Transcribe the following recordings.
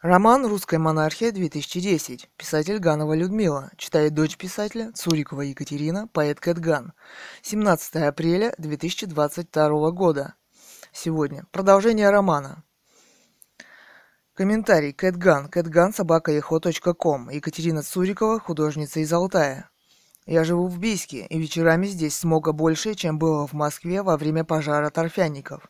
Роман «Русская монархия-2010». Писатель Ганова Людмила. Читает дочь писателя Цурикова Екатерина, поэт Кэтган. 17 апреля 2022 года. Сегодня. Продолжение романа. Комментарий. Кэтган. Кэтган собака ком. Екатерина Цурикова, художница из Алтая. Я живу в Бийске, и вечерами здесь смога больше, чем было в Москве во время пожара торфяников.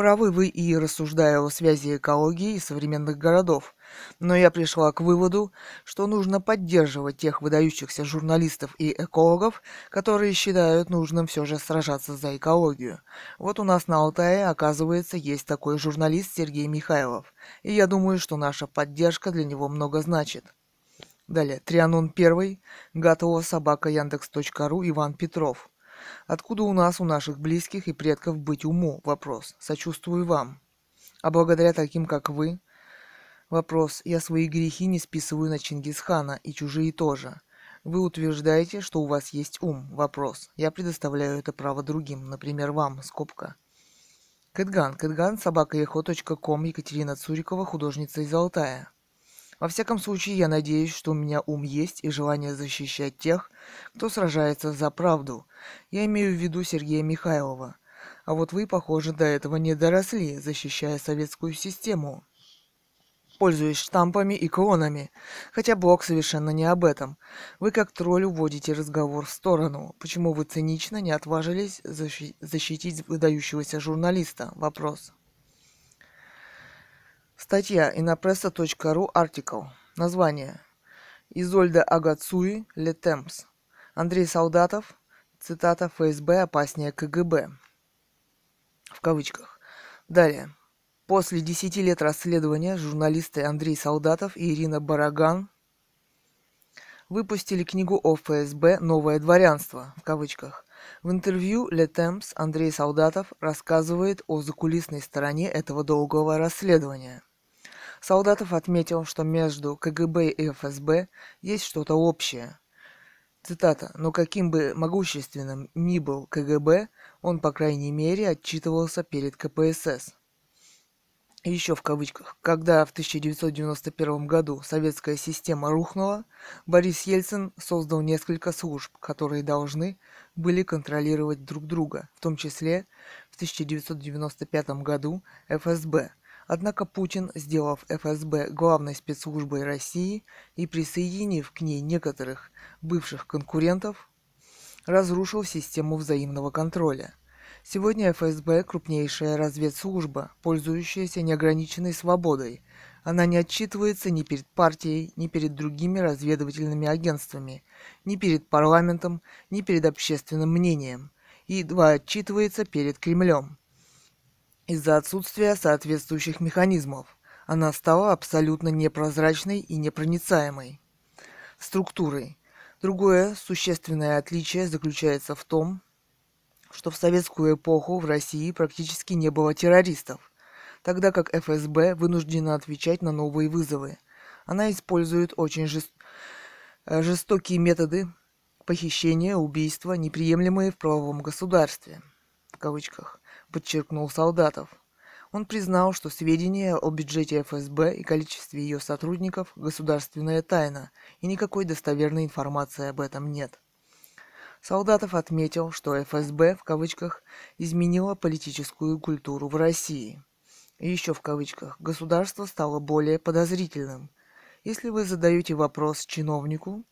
Правы вы и рассуждая о связи экологии и современных городов. Но я пришла к выводу, что нужно поддерживать тех выдающихся журналистов и экологов, которые считают нужным все же сражаться за экологию. Вот у нас на Алтае, оказывается, есть такой журналист Сергей Михайлов. И я думаю, что наша поддержка для него много значит. Далее. Трианон 1. Готова собака Яндекс.ру Иван Петров. Откуда у нас, у наших близких и предков быть уму? Вопрос. Сочувствую вам. А благодаря таким, как вы? Вопрос. Я свои грехи не списываю на Чингисхана и чужие тоже. Вы утверждаете, что у вас есть ум. Вопрос. Я предоставляю это право другим, например, вам. Скобка. Кэтган. Кэтган. Собака Екатерина Цурикова, художница из Алтая. Во всяком случае, я надеюсь, что у меня ум есть и желание защищать тех, кто сражается за правду. Я имею в виду Сергея Михайлова. А вот вы, похоже, до этого не доросли, защищая советскую систему пользуясь штампами и клонами. Хотя блог совершенно не об этом. Вы как тролль уводите разговор в сторону. Почему вы цинично не отважились защитить выдающегося журналиста? Вопрос. Статья innopressa.ru артикл. Название. Изольда Агацуи, Летемпс. Андрей Солдатов. Цитата ФСБ опаснее КГБ. В кавычках. Далее. После десяти лет расследования журналисты Андрей Солдатов и Ирина Бараган выпустили книгу о ФСБ «Новое дворянство» в кавычках. В интервью «Le Temps» Андрей Солдатов рассказывает о закулисной стороне этого долгого расследования – Солдатов отметил, что между КГБ и ФСБ есть что-то общее. Цитата. «Но каким бы могущественным ни был КГБ, он, по крайней мере, отчитывался перед КПСС». Еще в кавычках. Когда в 1991 году советская система рухнула, Борис Ельцин создал несколько служб, которые должны были контролировать друг друга, в том числе в 1995 году ФСБ – Однако Путин, сделав ФСБ главной спецслужбой России и присоединив к ней некоторых бывших конкурентов, разрушил систему взаимного контроля. Сегодня ФСБ – крупнейшая разведслужба, пользующаяся неограниченной свободой. Она не отчитывается ни перед партией, ни перед другими разведывательными агентствами, ни перед парламентом, ни перед общественным мнением, и едва отчитывается перед Кремлем. Из-за отсутствия соответствующих механизмов она стала абсолютно непрозрачной и непроницаемой. Структурой. Другое существенное отличие заключается в том, что в советскую эпоху в России практически не было террористов, тогда как ФСБ вынуждена отвечать на новые вызовы. Она использует очень жест... жестокие методы похищения, убийства, неприемлемые в правовом государстве. В кавычках подчеркнул Солдатов. Он признал, что сведения о бюджете ФСБ и количестве ее сотрудников – государственная тайна, и никакой достоверной информации об этом нет. Солдатов отметил, что ФСБ в кавычках изменила политическую культуру в России. И еще в кавычках государство стало более подозрительным. Если вы задаете вопрос чиновнику,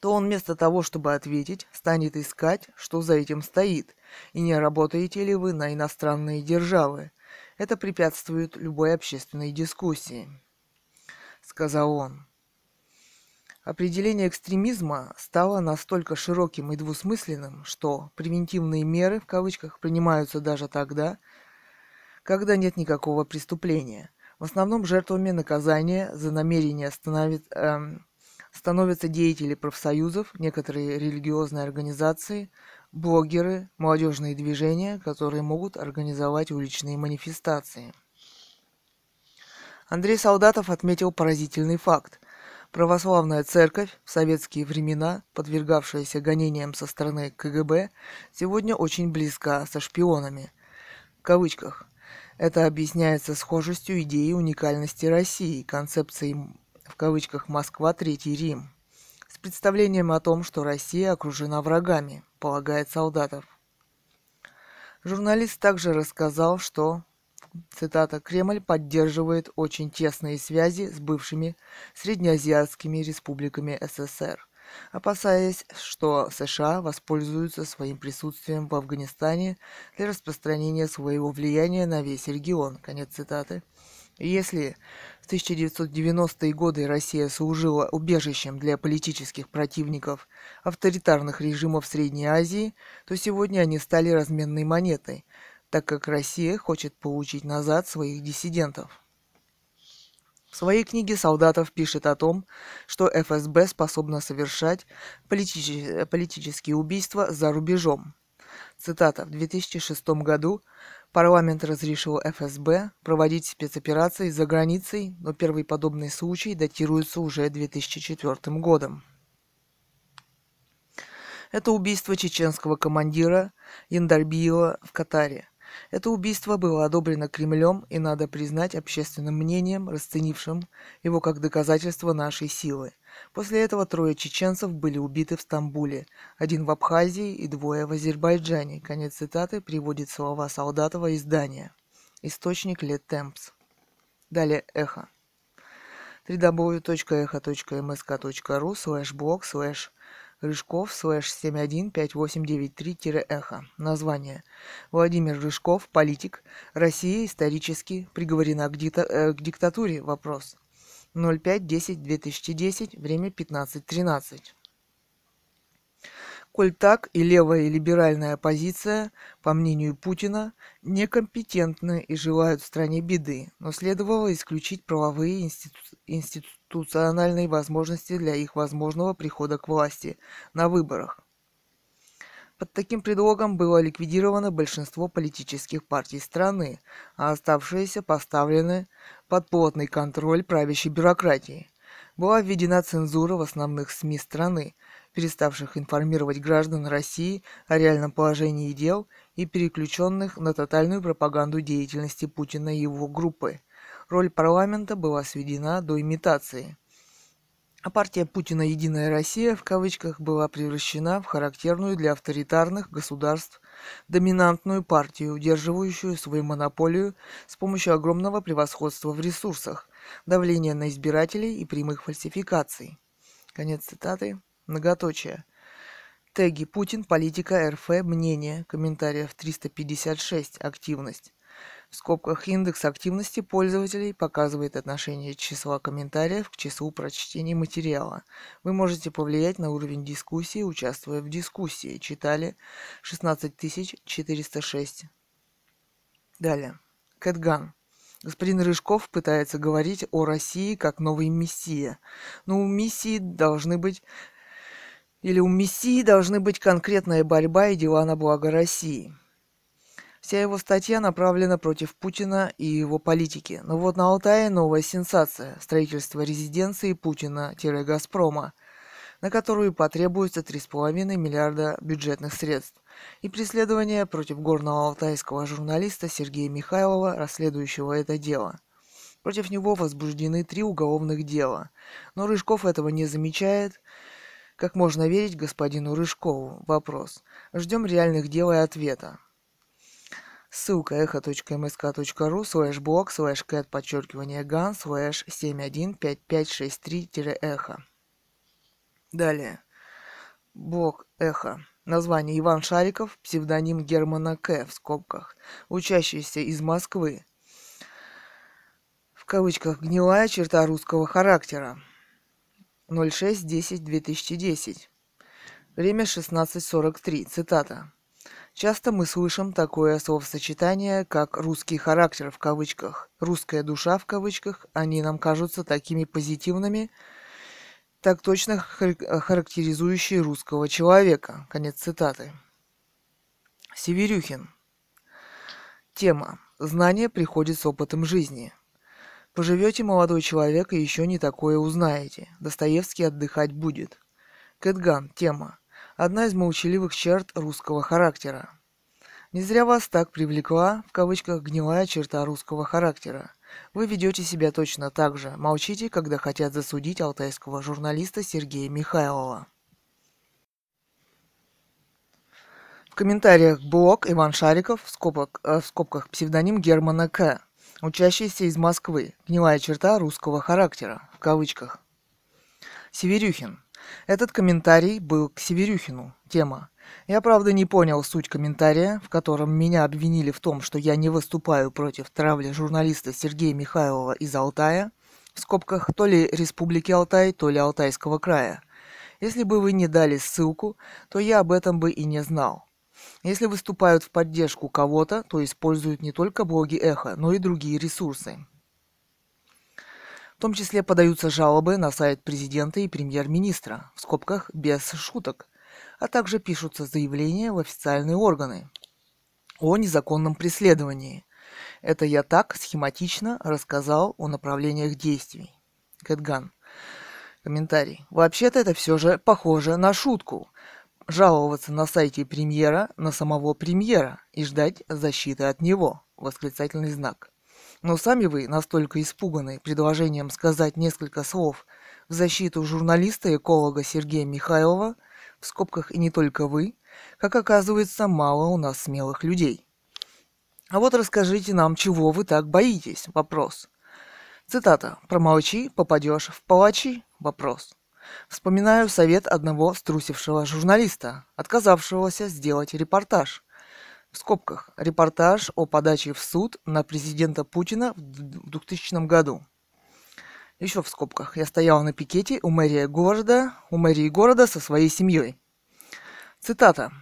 то он вместо того, чтобы ответить, станет искать, что за этим стоит, и не работаете ли вы на иностранные державы. Это препятствует любой общественной дискуссии, сказал он. Определение экстремизма стало настолько широким и двусмысленным, что превентивные меры в кавычках принимаются даже тогда, когда нет никакого преступления. В основном жертвами наказания за намерение становится, эм, становятся деятели профсоюзов, некоторые религиозные организации, блогеры, молодежные движения, которые могут организовать уличные манифестации. Андрей Солдатов отметил поразительный факт. Православная церковь в советские времена, подвергавшаяся гонениям со стороны КГБ, сегодня очень близка со шпионами. В кавычках. Это объясняется схожестью идеи уникальности России, концепцией в кавычках «Москва, Третий Рим», с представлением о том, что Россия окружена врагами, полагает солдатов. Журналист также рассказал, что, цитата, «Кремль поддерживает очень тесные связи с бывшими среднеазиатскими республиками СССР, опасаясь, что США воспользуются своим присутствием в Афганистане для распространения своего влияния на весь регион». Конец цитаты. Если в 1990-е годы Россия служила убежищем для политических противников авторитарных режимов Средней Азии, то сегодня они стали разменной монетой, так как Россия хочет получить назад своих диссидентов. В своей книге Солдатов пишет о том, что ФСБ способна совершать политические, убийства за рубежом. Цитата. В 2006 году Парламент разрешил ФСБ проводить спецоперации за границей, но первый подобный случай датируется уже 2004 годом. Это убийство чеченского командира Яндарбиева в Катаре. Это убийство было одобрено Кремлем и, надо признать, общественным мнением, расценившим его как доказательство нашей силы – После этого трое чеченцев были убиты в Стамбуле, один в Абхазии и двое в Азербайджане. Конец цитаты приводит слова Солдатова издания. Источник Le Temps. Далее эхо www.echo.msk.ru слэш блог слэш Рыжков слэш 715893-эхо. Название. Владимир Рыжков, политик. Россия исторически приговорена к, дикта- э, к диктатуре. Вопрос. 05.10.2010, время 15.13. Коль так и левая и либеральная оппозиция, по мнению Путина, некомпетентны и желают в стране беды, но следовало исключить правовые институ... институциональные возможности для их возможного прихода к власти на выборах. Под таким предлогом было ликвидировано большинство политических партий страны, а оставшиеся поставлены под плотный контроль правящей бюрократии. Была введена цензура в основных СМИ страны, переставших информировать граждан России о реальном положении дел и переключенных на тотальную пропаганду деятельности Путина и его группы. Роль парламента была сведена до имитации – а партия Путина «Единая Россия» в кавычках была превращена в характерную для авторитарных государств доминантную партию, удерживающую свою монополию с помощью огромного превосходства в ресурсах, давления на избирателей и прямых фальсификаций. Конец цитаты. Многоточие. Теги Путин, политика, РФ, мнение, комментариев 356, активность. В скобках индекс активности пользователей показывает отношение числа комментариев к числу прочтений материала. Вы можете повлиять на уровень дискуссии, участвуя в дискуссии. Читали 16406. Далее. Кэтган. Господин Рыжков пытается говорить о России как новой мессии. Но у миссии должны быть или у мессии должны быть конкретная борьба и дела на благо России. Вся его статья направлена против Путина и его политики. Но вот на Алтае новая сенсация – строительство резиденции Путина-Газпрома, на которую потребуется 3,5 миллиарда бюджетных средств, и преследование против горного алтайского журналиста Сергея Михайлова, расследующего это дело. Против него возбуждены три уголовных дела, но Рыжков этого не замечает. Как можно верить господину Рыжкову? Вопрос. Ждем реальных дел и ответа. Ссылка echo.msk.ru слэш блог слэш кэт подчеркивание ган слэш 715563-эхо. Далее. Блог эхо. Название Иван Шариков, псевдоним Германа К. в скобках. Учащийся из Москвы. В кавычках «гнилая черта русского характера». 06.10.2010. Время 16.43. Цитата. Часто мы слышим такое словосочетание, как «русский характер» в кавычках, «русская душа» в кавычках. Они нам кажутся такими позитивными, так точно характеризующие русского человека. Конец цитаты. Северюхин. Тема. Знание приходит с опытом жизни. Поживете, молодой человек, и еще не такое узнаете. Достоевский отдыхать будет. Кэтган. Тема одна из молчаливых черт русского характера. Не зря вас так привлекла, в кавычках, гнилая черта русского характера. Вы ведете себя точно так же. Молчите, когда хотят засудить алтайского журналиста Сергея Михайлова. В комментариях блог Иван Шариков, в скобках, э, в скобках псевдоним Германа К., учащийся из Москвы, гнилая черта русского характера, в кавычках. Северюхин. Этот комментарий был к Северюхину. Тема. Я, правда, не понял суть комментария, в котором меня обвинили в том, что я не выступаю против травли журналиста Сергея Михайлова из Алтая, в скобках то ли Республики Алтай, то ли Алтайского края. Если бы вы не дали ссылку, то я об этом бы и не знал. Если выступают в поддержку кого-то, то используют не только блоги Эхо, но и другие ресурсы. В том числе подаются жалобы на сайт президента и премьер-министра, в скобках без шуток, а также пишутся заявления в официальные органы о незаконном преследовании. Это я так схематично рассказал о направлениях действий. Кэтган. Комментарий. Вообще-то это все же похоже на шутку. Жаловаться на сайте премьера на самого премьера и ждать защиты от него. Восклицательный знак. Но сами вы настолько испуганы предложением сказать несколько слов в защиту журналиста-эколога Сергея Михайлова, в скобках и не только вы, как оказывается, мало у нас смелых людей. А вот расскажите нам, чего вы так боитесь? Вопрос. Цитата. «Промолчи, попадешь в палачи?» Вопрос. Вспоминаю совет одного струсившего журналиста, отказавшегося сделать репортаж в скобках, репортаж о подаче в суд на президента Путина в 2000 году. Еще в скобках. Я стоял на пикете у мэрии города, у мэрии города со своей семьей. Цитата.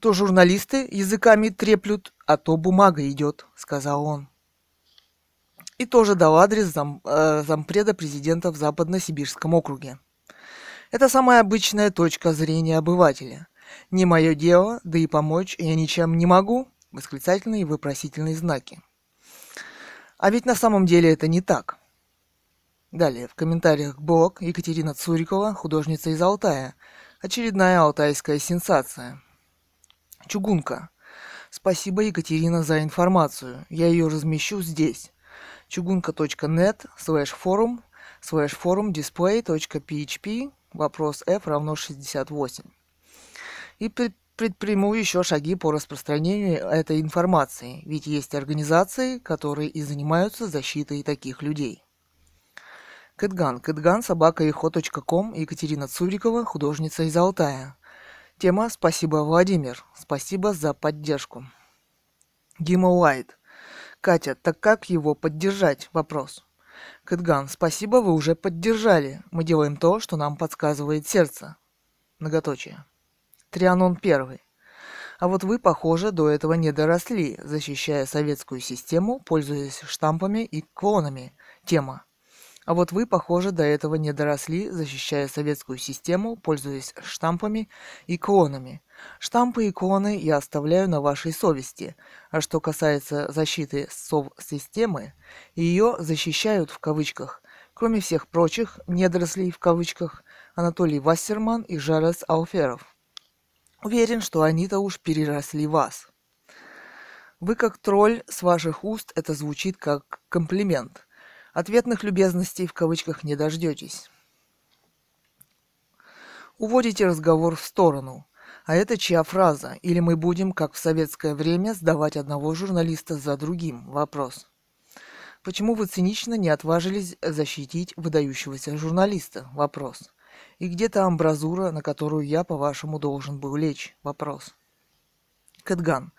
То журналисты языками треплют, а то бумага идет, сказал он. И тоже дал адрес зам, э, зампреда президента в Западно-Сибирском округе. Это самая обычная точка зрения обывателя – не мое дело, да и помочь я ничем не могу. Восклицательные и вопросительные знаки. А ведь на самом деле это не так. Далее, в комментариях блог Екатерина Цурикова, художница из Алтая. Очередная алтайская сенсация. Чугунка. Спасибо, Екатерина, за информацию. Я ее размещу здесь. чугунка.нет слэш форум слэш форум display.php вопрос f равно 68 и предприму еще шаги по распространению этой информации, ведь есть организации, которые и занимаются защитой таких людей. Кэтган. Кэтган, собака ком Екатерина Цурикова, художница из Алтая. Тема «Спасибо, Владимир». Спасибо за поддержку. Дима Уайт. Катя, так как его поддержать? Вопрос. Кэтган, спасибо, вы уже поддержали. Мы делаем то, что нам подсказывает сердце. Многоточие. Трианон первый. А вот вы, похоже, до этого не доросли, защищая советскую систему, пользуясь штампами и клонами. Тема. А вот вы, похоже, до этого не доросли, защищая советскую систему, пользуясь штампами и клонами. Штампы и клоны я оставляю на вашей совести. А что касается защиты сов-системы, ее защищают в кавычках, кроме всех прочих недорослей в кавычках, Анатолий Вассерман и Жарес Алферов. Уверен, что они-то уж переросли вас. Вы как тролль, с ваших уст это звучит как комплимент. Ответных любезностей в кавычках не дождетесь. Уводите разговор в сторону. А это чья фраза? Или мы будем, как в советское время, сдавать одного журналиста за другим? Вопрос. Почему вы цинично не отважились защитить выдающегося журналиста? Вопрос. И где то амбразура, на которую я, по-вашему, должен был лечь? Вопрос. Кэтган.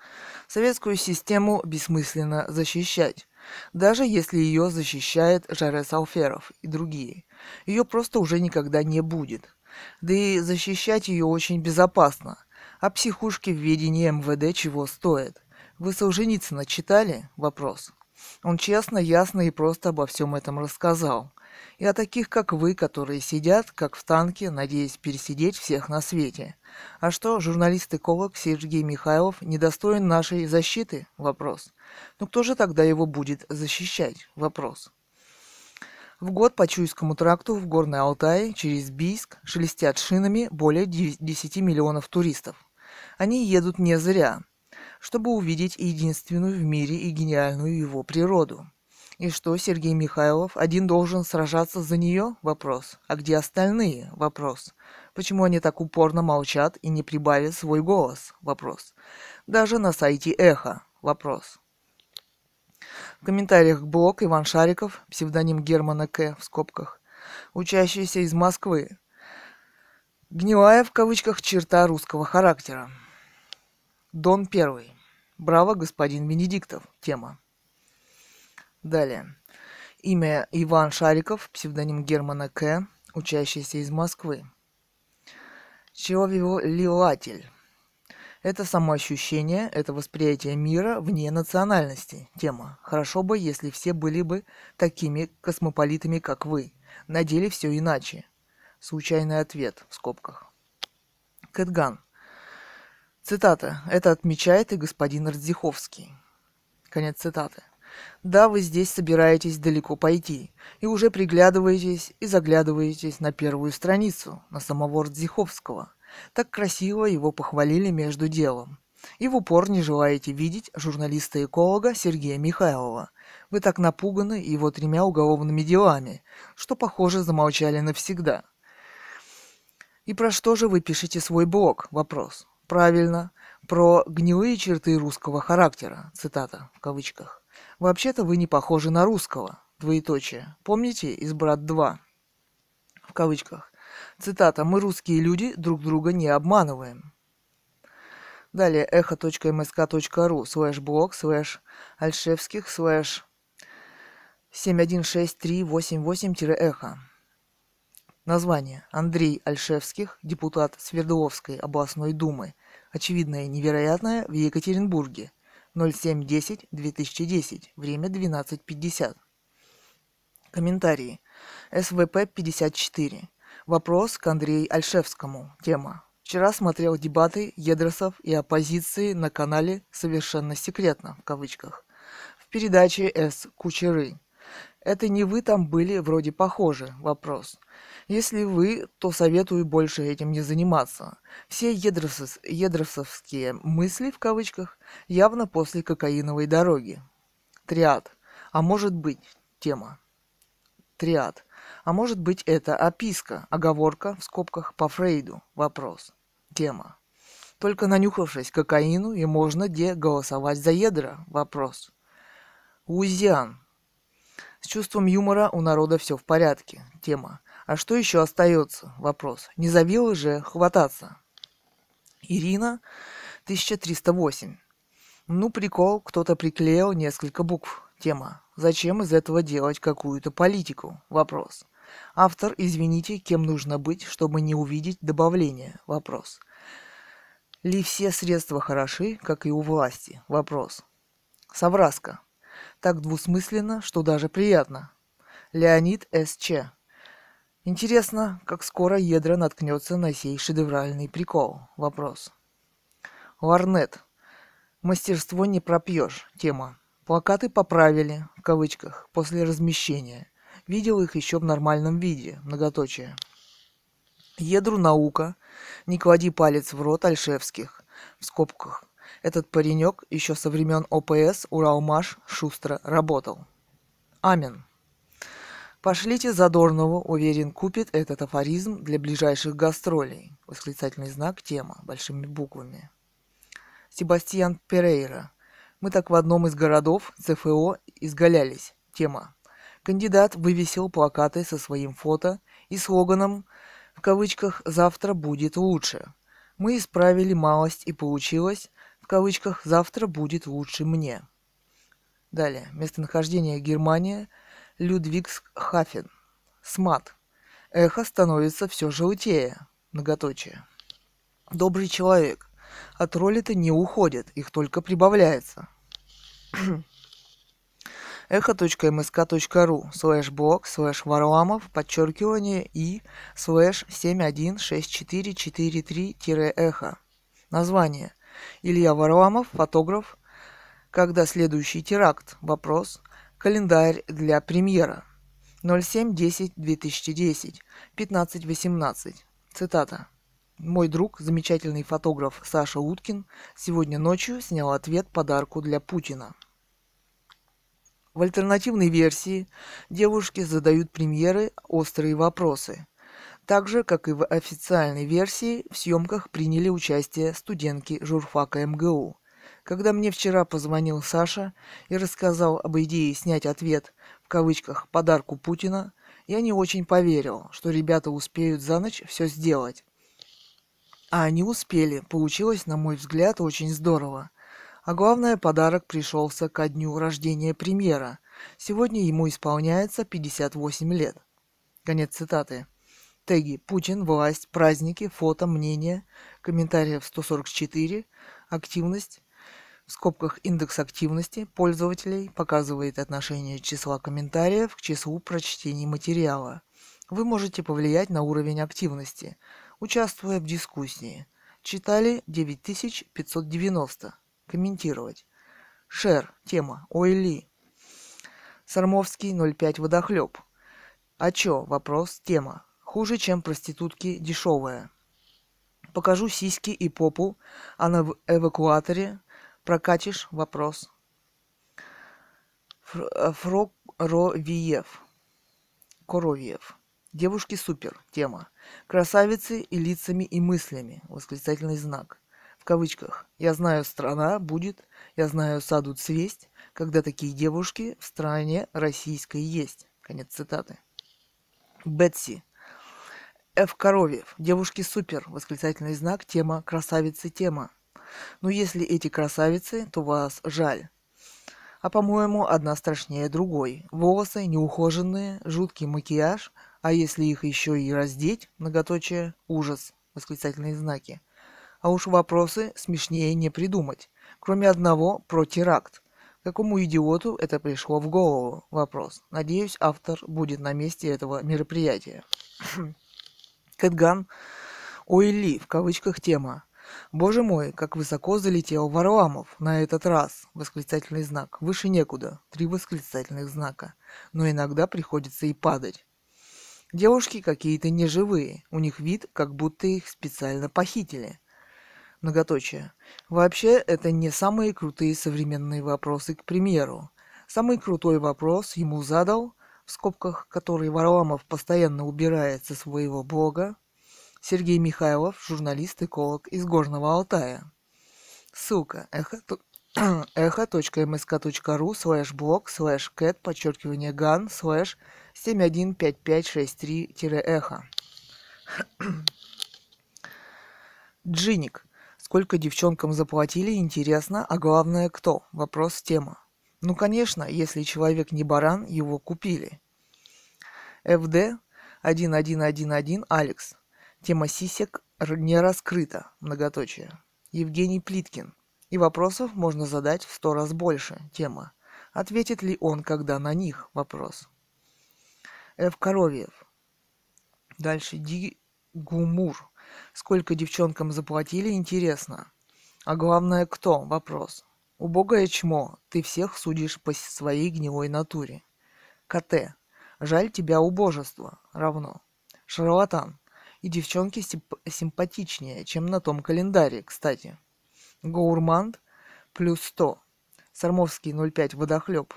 Советскую систему бессмысленно защищать, даже если ее защищает Жарес Алферов и другие. Ее просто уже никогда не будет. Да и защищать ее очень безопасно. А психушки в ведении МВД чего стоят? Вы Солженицына читали? Вопрос. Он честно, ясно и просто обо всем этом рассказал и о таких, как вы, которые сидят, как в танке, надеясь пересидеть всех на свете. А что, журналист-эколог Сергей Михайлов недостоин нашей защиты? Вопрос. Ну кто же тогда его будет защищать? Вопрос. В год по Чуйскому тракту в Горной Алтае через Бийск шелестят шинами более 10 миллионов туристов. Они едут не зря. чтобы увидеть единственную в мире и гениальную его природу. И что, Сергей Михайлов один должен сражаться за нее? Вопрос. А где остальные? Вопрос. Почему они так упорно молчат и не прибавят свой голос? Вопрос. Даже на сайте Эхо. Вопрос. В комментариях блог Иван Шариков, псевдоним Германа К. в скобках, учащийся из Москвы. Гнилая в кавычках черта русского характера. Дон Первый. Браво, господин Венедиктов. Тема. Далее. Имя Иван Шариков, псевдоним Германа К., учащийся из Москвы. Человек-лилатель. Это самоощущение, это восприятие мира вне национальности. Тема. Хорошо бы, если все были бы такими космополитами, как вы. На деле все иначе. Случайный ответ в скобках. Кэтган. Цитата. Это отмечает и господин Радзиховский. Конец цитаты. Да, вы здесь собираетесь далеко пойти, и уже приглядываетесь и заглядываетесь на первую страницу, на самого Радзиховского – так красиво его похвалили между делом. И в упор не желаете видеть журналиста-эколога Сергея Михайлова. Вы так напуганы его тремя уголовными делами, что, похоже, замолчали навсегда. И про что же вы пишете свой блог? Вопрос. Правильно, про гнилые черты русского характера, цитата в кавычках. Вообще-то вы не похожи на русского, двоеточие. Помните из «Брат 2»? В кавычках. Цитата. «Мы, русские люди, друг друга не обманываем». Далее эхо.мск.ру слэш блог слэш альшевских слэш 716388-эхо. Название. Андрей Альшевских, депутат Свердловской областной думы. Очевидное невероятное в Екатеринбурге. 07.10.2010. Время 12.50. Комментарии. СВП 54. Вопрос к Андрею Альшевскому. Тема. Вчера смотрел дебаты Едросов и оппозиции на канале «Совершенно секретно» в кавычках в передаче «С. Кучеры». Это не вы там были вроде похожи? Вопрос. Если вы, то советую больше этим не заниматься. Все едросов, едросовские мысли, в кавычках, явно после кокаиновой дороги. Триад. А может быть, тема. Триад. А может быть это описка, оговорка в скобках по Фрейду. Вопрос. Тема. Только нанюхавшись кокаину и можно где голосовать за ядра? Вопрос. Луизиан. С чувством юмора у народа все в порядке. Тема. А что еще остается? Вопрос. Не завило же хвататься. Ирина, 1308. Ну, прикол, кто-то приклеил несколько букв. Тема. Зачем из этого делать какую-то политику? Вопрос. Автор, извините, кем нужно быть, чтобы не увидеть добавление? Вопрос. Ли все средства хороши, как и у власти? Вопрос. Совраска. Так двусмысленно, что даже приятно. Леонид С.Ч. Интересно, как скоро ядра наткнется на сей шедевральный прикол? Вопрос. Ларнет. Мастерство не пропьешь. Тема. Плакаты поправили, в кавычках, после размещения. Видел их еще в нормальном виде, многоточие. Едру наука, не клади палец в рот Альшевских, в скобках. Этот паренек еще со времен ОПС Уралмаш шустро работал. Амин. Пошлите Задорнову, уверен, купит этот афоризм для ближайших гастролей. Восклицательный знак, тема, большими буквами. Себастьян Перейра. Мы так в одном из городов ЦФО изгалялись. Тема. Кандидат вывесил плакаты со своим фото и слоганом в кавычках «Завтра будет лучше». Мы исправили малость и получилось в кавычках «Завтра будет лучше мне». Далее. Местонахождение Германия. Людвигсхафен. СМАТ. Эхо становится все желтее. Многоточие. Добрый человек. От роли-то не уходит, их только прибавляется. эхо.мск.ру слэш блог слэш варламов подчеркивание и слэш 716443-эхо. Название. Илья Варламов, фотограф. Когда следующий теракт? Вопрос. Календарь для премьера. 07.10.2010. 15.18. Цитата. Мой друг, замечательный фотограф Саша Уткин, сегодня ночью снял ответ подарку для Путина. В альтернативной версии девушки задают премьеры острые вопросы. Так же, как и в официальной версии, в съемках приняли участие студентки журфака МГУ. Когда мне вчера позвонил Саша и рассказал об идее снять ответ в кавычках «подарку Путина», я не очень поверил, что ребята успеют за ночь все сделать. А они успели. Получилось, на мой взгляд, очень здорово. А главное, подарок пришелся ко дню рождения премьера. Сегодня ему исполняется 58 лет. Конец цитаты. Теги «Путин», «Власть», «Праздники», «Фото», «Мнение», комментариев 144, активность, в скобках индекс активности пользователей показывает отношение числа комментариев к числу прочтений материала. Вы можете повлиять на уровень активности, участвуя в дискуссии. Читали 9590. Комментировать. Шер. Тема. Ойли. Сармовский 05 водохлеб. А чё? Вопрос. Тема. Хуже, чем проститутки дешевая. Покажу сиськи и попу, а на эвакуаторе прокатишь вопрос. Фроровиев. Коровьев. Девушки супер. Тема. Красавицы и лицами и мыслями. Восклицательный знак в кавычках. Я знаю, страна будет, я знаю, саду цвесть, когда такие девушки в стране российской есть. Конец цитаты. Бетси. Ф. Коровьев. Девушки супер. Восклицательный знак. Тема. Красавицы. Тема. Но если эти красавицы, то вас жаль. А по-моему, одна страшнее другой. Волосы неухоженные, жуткий макияж, а если их еще и раздеть, многоточие, ужас, восклицательные знаки. А уж вопросы смешнее не придумать. Кроме одного про теракт. Какому идиоту это пришло в голову? Вопрос. Надеюсь, автор будет на месте этого мероприятия. Кэтган Ойли, в кавычках тема. Боже мой, как высоко залетел Варламов на этот раз. Восклицательный знак. Выше некуда. Три восклицательных знака. Но иногда приходится и падать. Девушки какие-то неживые. У них вид, как будто их специально похитили многоточие. Вообще, это не самые крутые современные вопросы, к примеру. Самый крутой вопрос ему задал, в скобках, который Варламов постоянно убирает со своего блога, Сергей Михайлов, журналист-эколог из Горного Алтая. Ссылка эхо эхо.мск.ру слэш блог слэш кэт подчеркивание ган слэш 715563-эхо. Джиник. Сколько девчонкам заплатили, интересно, а главное кто? Вопрос тема. Ну, конечно, если человек не баран, его купили. ФД 1111 Алекс. Тема сисек не раскрыта. Многоточие. Евгений Плиткин. И вопросов можно задать в сто раз больше. Тема. Ответит ли он, когда на них? Вопрос. Ф. Коровьев. Дальше Ди Гумур. Сколько девчонкам заплатили, интересно. А главное, кто? Вопрос. Убогое чмо, ты всех судишь по своей гнилой натуре. КТ. Жаль тебя убожество. Равно. Шарлатан. И девчонки симп- симпатичнее, чем на том календаре, кстати. Гоурманд. Плюс 100. Сармовский 05 водохлеб.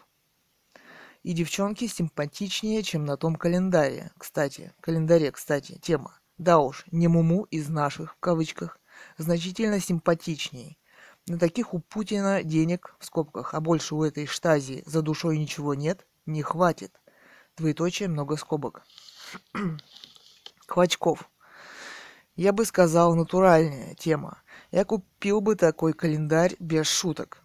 И девчонки симпатичнее, чем на том календаре, кстати. Календаре, кстати, тема. Да уж, не Муму из наших, в кавычках, значительно симпатичней. На таких у Путина денег, в скобках, а больше у этой штази за душой ничего нет, не хватит. Двоеточие, много скобок. Клочков. Я бы сказал, натуральная тема. Я купил бы такой календарь без шуток.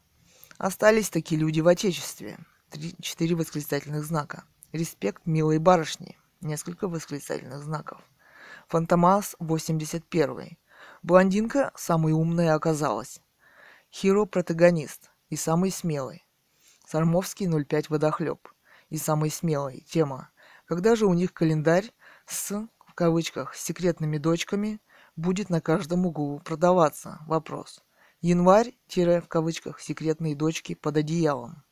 Остались такие люди в Отечестве. Три, четыре восклицательных знака. Респект милой барышни. Несколько восклицательных знаков. Фантомас 81. Блондинка самой умная оказалась. Хиро протагонист и самый смелый. Сармовский 05 водохлеб. И самый смелый. Тема. Когда же у них календарь с, кавычках, секретными дочками будет на каждом углу продаваться? Вопрос. Январь, тире, в кавычках, секретные дочки под одеялом.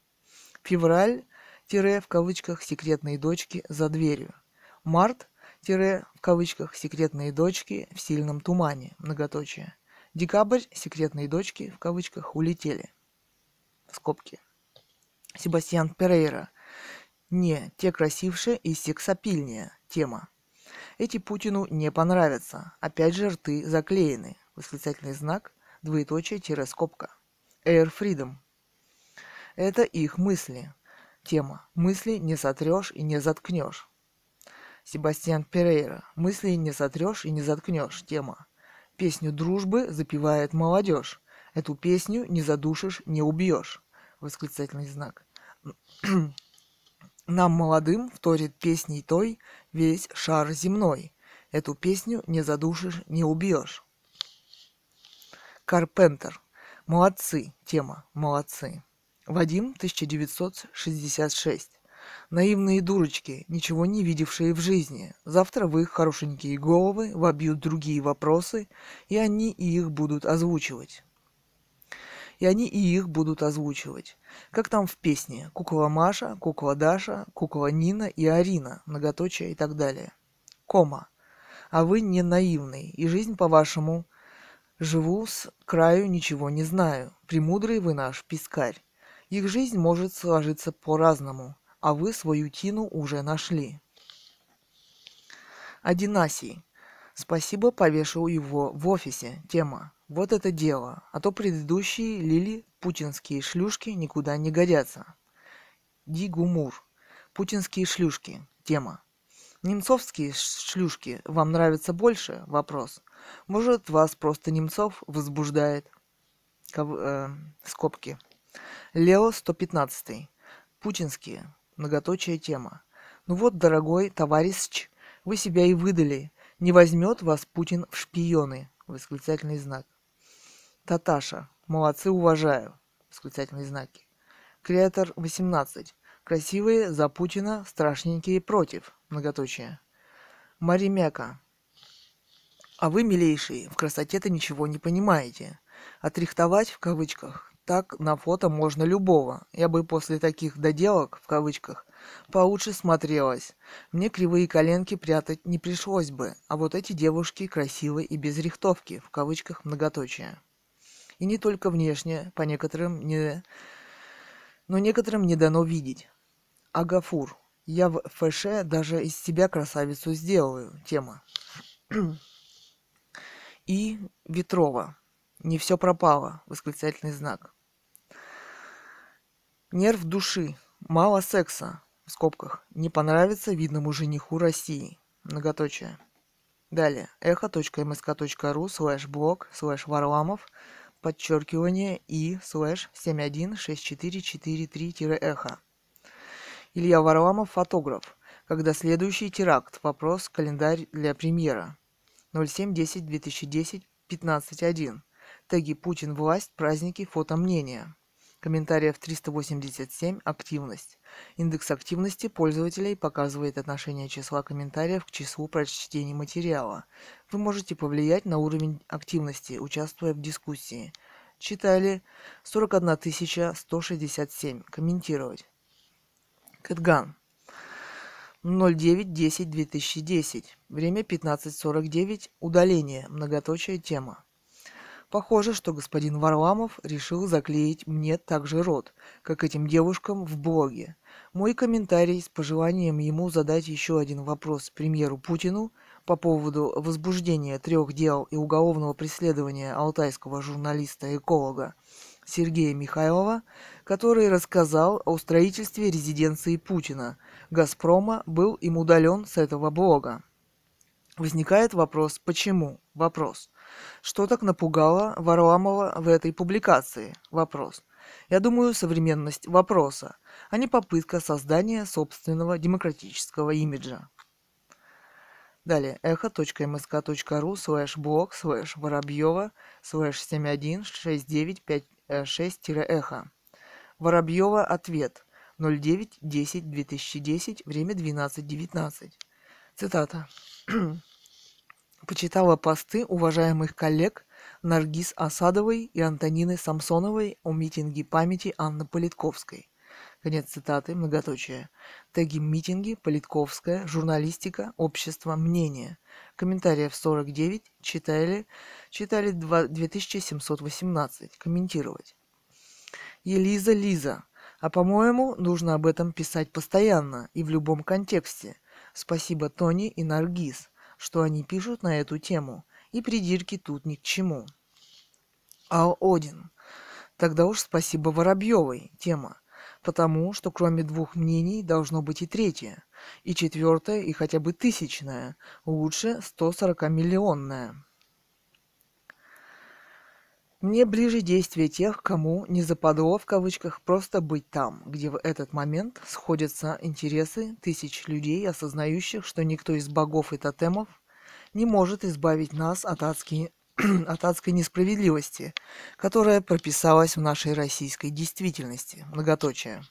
Февраль, тире, в кавычках, секретные дочки за дверью. Март, тире, в кавычках, секретные дочки в сильном тумане, многоточие. Декабрь, секретные дочки, в кавычках, улетели. Скобки. Себастьян Перейра. Не, те красивше и сексапильнее. Тема. Эти Путину не понравятся. Опять же рты заклеены. Восклицательный знак, двоеточие, тире, скобка. Air Freedom. Это их мысли. Тема. Мысли не сотрешь и не заткнешь. Себастьян Перейра. Мысли не сотрешь и не заткнешь. Тема. Песню дружбы запевает молодежь. Эту песню не задушишь, не убьешь. Восклицательный знак. Нам, молодым, вторит песней той весь шар земной. Эту песню не задушишь, не убьешь. Карпентер. Молодцы. Тема. Молодцы. Вадим, 1966. Наивные дурочки, ничего не видевшие в жизни. Завтра в их хорошенькие головы вобьют другие вопросы, и они и их будут озвучивать. И они и их будут озвучивать. Как там в песне «Кукла Маша», «Кукла Даша», «Кукла Нина» и «Арина», многоточие и так далее. Кома. А вы не наивный, и жизнь, по-вашему, живу с краю ничего не знаю. Премудрый вы наш пискарь. Их жизнь может сложиться по-разному а вы свою тину уже нашли. Одинасий. Спасибо, повешу его в офисе. Тема. Вот это дело. А то предыдущие лили путинские шлюшки никуда не годятся. Дигумур. Путинские шлюшки. Тема. Немцовские шлюшки вам нравятся больше? Вопрос. Может, вас просто Немцов возбуждает? Ков... Э, скобки. Лео 115. Путинские многоточие тема. Ну вот, дорогой товарищ, вы себя и выдали. Не возьмет вас Путин в шпионы. Восклицательный знак. Таташа. Молодцы, уважаю. Восклицательные знаки. Креатор 18. Красивые за Путина, страшненькие против. Многоточие. Маримяка. А вы, милейшие, в красоте-то ничего не понимаете. Отрихтовать в кавычках так на фото можно любого. Я бы после таких доделок, в кавычках, получше смотрелась. Мне кривые коленки прятать не пришлось бы, а вот эти девушки красивые и без рихтовки, в кавычках многоточие. И не только внешне, по некоторым не... Но некоторым не дано видеть. Агафур. Я в ФШ даже из себя красавицу сделаю. Тема. И Ветрова. Не все пропало. Восклицательный знак. Нерв души. Мало секса. В скобках. Не понравится видному жениху России. Многоточие. Далее. эхо.мск.ру слэш блог слэш варламов подчеркивание и слэш 716443-эхо. Илья Варламов, фотограф. Когда следующий теракт? Вопрос. Календарь для премьера. 07.10.2010, 15.1. Теги Путин, власть, праздники, фото мнения. Комментариев 387. Активность. Индекс активности пользователей показывает отношение числа комментариев к числу прочтений материала. Вы можете повлиять на уровень активности, участвуя в дискуссии. Читали 41 167. Комментировать. Кэтган. 09.10.2010. Время 15.49. Удаление. Многоточие тема. Похоже, что господин Варламов решил заклеить мне также рот, как этим девушкам в блоге. Мой комментарий с пожеланием ему задать еще один вопрос премьеру Путину по поводу возбуждения трех дел и уголовного преследования алтайского журналиста-эколога Сергея Михайлова, который рассказал о строительстве резиденции Путина, Газпрома, был им удален с этого блога. Возникает вопрос, почему? Вопрос. Что так напугало Варламова в этой публикации? Вопрос. Я думаю, современность вопроса, а не попытка создания собственного демократического имиджа. Далее. эхо.мск.ру слэш блог слэш воробьева слэш 716956-эхо. Воробьева ответ. 09.10.2010, время 12.19. Цитата. Почитала посты уважаемых коллег Наргиз Асадовой и Антонины Самсоновой о митинге памяти Анны Политковской. Конец цитаты, многоточие. Теги «Митинги», «Политковская», «Журналистика», «Общество», «Мнение». Комментариев 49, читали, читали 2, 2718. Комментировать. Елиза Лиза. А по-моему, нужно об этом писать постоянно и в любом контексте. Спасибо Тони и Наргиз, что они пишут на эту тему. И придирки тут ни к чему. А Один. Тогда уж спасибо Воробьевой. Тема потому что кроме двух мнений должно быть и третье, и четвертое, и хотя бы тысячное, лучше 140-миллионное. Мне ближе действие тех, кому не западло в кавычках просто быть там, где в этот момент сходятся интересы тысяч людей, осознающих, что никто из богов и тотемов не может избавить нас от адских от адской несправедливости, которая прописалась в нашей российской действительности. Многоточие.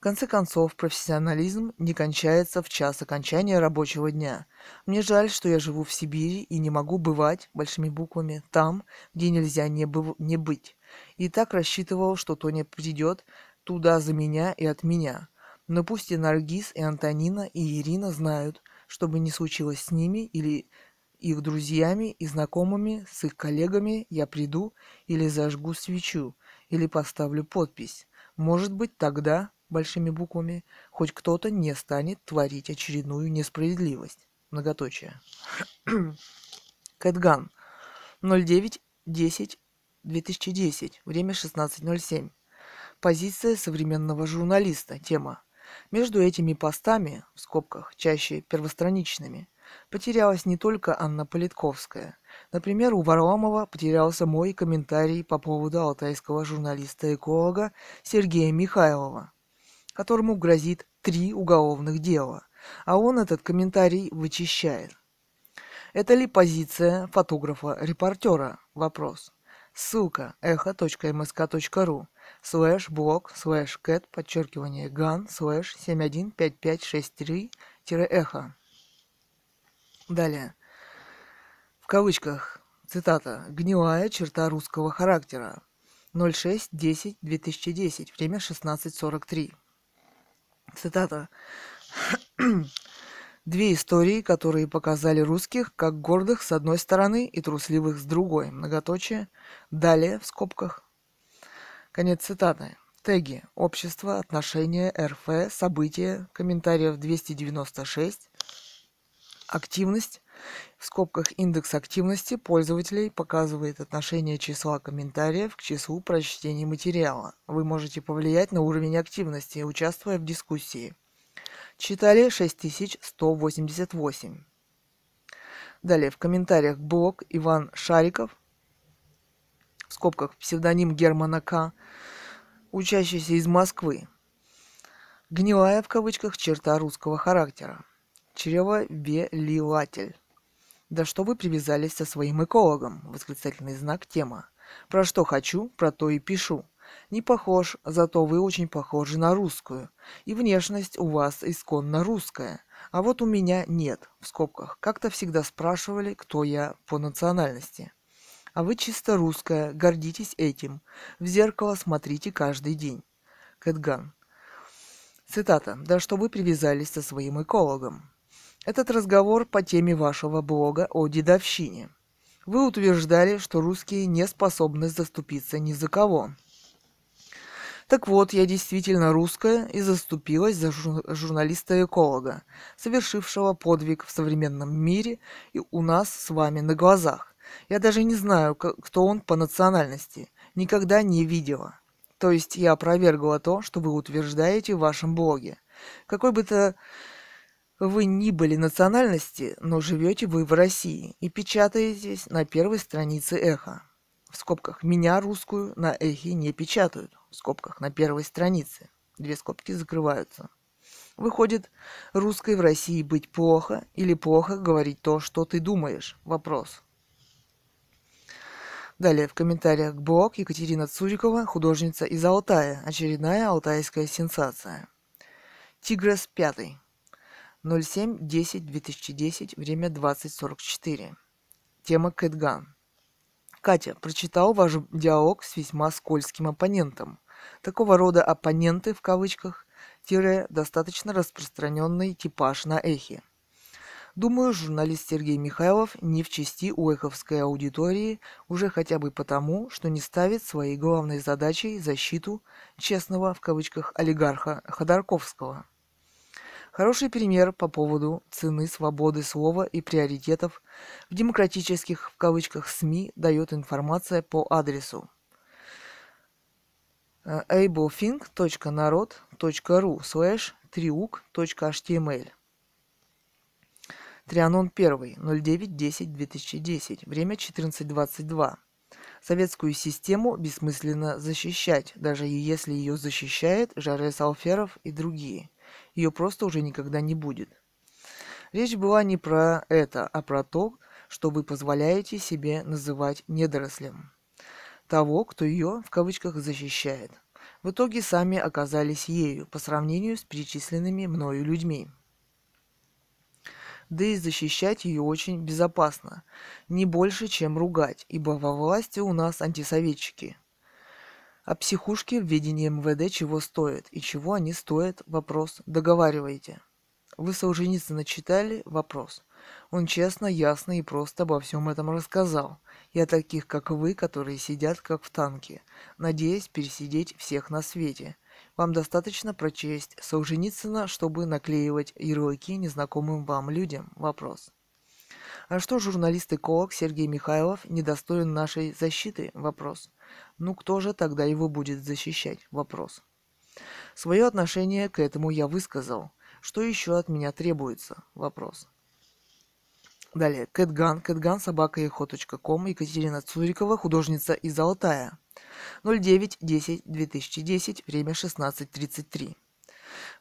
В конце концов, профессионализм не кончается в час окончания рабочего дня. Мне жаль, что я живу в Сибири и не могу бывать, большими буквами, там, где нельзя не, быв- не быть. И так рассчитывал, что Тоня придет туда за меня и от меня. Но пусть и Наргиз, и Антонина, и Ирина знают, что бы ни случилось с ними или их друзьями и знакомыми, с их коллегами я приду или зажгу свечу, или поставлю подпись. Может быть, тогда, большими буквами, хоть кто-то не станет творить очередную несправедливость. Многоточие. Кэтган. 09.10.2010. Время 16.07. Позиция современного журналиста. Тема. Между этими постами, в скобках, чаще первостраничными – потерялась не только Анна Политковская. Например, у Варламова потерялся мой комментарий по поводу алтайского журналиста-эколога Сергея Михайлова, которому грозит три уголовных дела, а он этот комментарий вычищает. Это ли позиция фотографа-репортера? Вопрос. Ссылка эхо.мск.ру слэш блог слэш кэт подчеркивание ган слэш 715563-эхо. Далее. В кавычках, цитата, «гнилая черта русского характера». 06.10.2010, время 16.43. Цитата. Две истории, которые показали русских как гордых с одной стороны и трусливых с другой. Многоточие. Далее, в скобках. Конец цитаты. Теги. Общество, отношения, РФ, события, комментариев 296, Активность в скобках индекс активности пользователей показывает отношение числа комментариев к числу прочтений материала. Вы можете повлиять на уровень активности, участвуя в дискуссии. Читали 6188. Далее в комментариях блог Иван Шариков, в скобках псевдоним Германа К., учащийся из Москвы. Гнилая в кавычках черта русского характера чревовелилатель. Да что вы привязались со своим экологом? Восклицательный знак тема. Про что хочу, про то и пишу. Не похож, зато вы очень похожи на русскую. И внешность у вас исконно русская. А вот у меня нет, в скобках. Как-то всегда спрашивали, кто я по национальности. А вы чисто русская, гордитесь этим. В зеркало смотрите каждый день. Кэтган. Цитата. «Да что вы привязались со своим экологом?» Этот разговор по теме вашего блога о дедовщине. Вы утверждали, что русские не способны заступиться ни за кого. Так вот, я действительно русская и заступилась за журналиста-эколога, совершившего подвиг в современном мире и у нас с вами на глазах. Я даже не знаю, кто он по национальности. Никогда не видела. То есть я опровергла то, что вы утверждаете в вашем блоге. Какой бы то вы ни были национальности, но живете вы в России и печатаетесь на первой странице эхо. В скобках «меня русскую на эхе не печатают». В скобках «на первой странице». Две скобки закрываются. Выходит, русской в России быть плохо или плохо говорить то, что ты думаешь? Вопрос. Далее в комментариях к блог Екатерина Цурикова, художница из Алтая. Очередная алтайская сенсация. Тигрес пятый. 07.10.2010, время 20.44. Тема Кэтган. Катя, прочитал ваш диалог с весьма скользким оппонентом. Такого рода оппоненты в кавычках тире достаточно распространенный типаж на эхе. Думаю, журналист Сергей Михайлов не в чести у эховской аудитории уже хотя бы потому, что не ставит своей главной задачей защиту честного в кавычках олигарха Ходорковского. Хороший пример по поводу цены свободы слова и приоритетов в демократических в кавычках СМИ дает информация по адресу ablethink.народ.ру slash triuk.html Трианон 1, 09.10.2010, время 14.22. Советскую систему бессмысленно защищать, даже если ее защищает Жаре Салферов и другие. Ее просто уже никогда не будет. Речь была не про это, а про то, что вы позволяете себе называть недорослем. Того, кто ее, в кавычках, защищает. В итоге сами оказались ею по сравнению с перечисленными мною людьми да и защищать ее очень безопасно, не больше, чем ругать, ибо во власти у нас антисоветчики. А психушки в ведении МВД чего стоят и чего они стоят? Вопрос. Договаривайте. Вы Солженицына читали? Вопрос. Он честно, ясно и просто обо всем этом рассказал. И о таких, как вы, которые сидят как в танке, надеясь пересидеть всех на свете – вам достаточно прочесть Солженицына, чтобы наклеивать ярлыки незнакомым вам людям? Вопрос. А что журналист-эколог Сергей Михайлов недостоин нашей защиты? Вопрос. Ну кто же тогда его будет защищать? Вопрос. Свое отношение к этому я высказал. Что еще от меня требуется? Вопрос. Далее. Кэтган, кэтган, собака Екатерина Цурикова, художница из Алтая. 09.10.2010, время 16.33.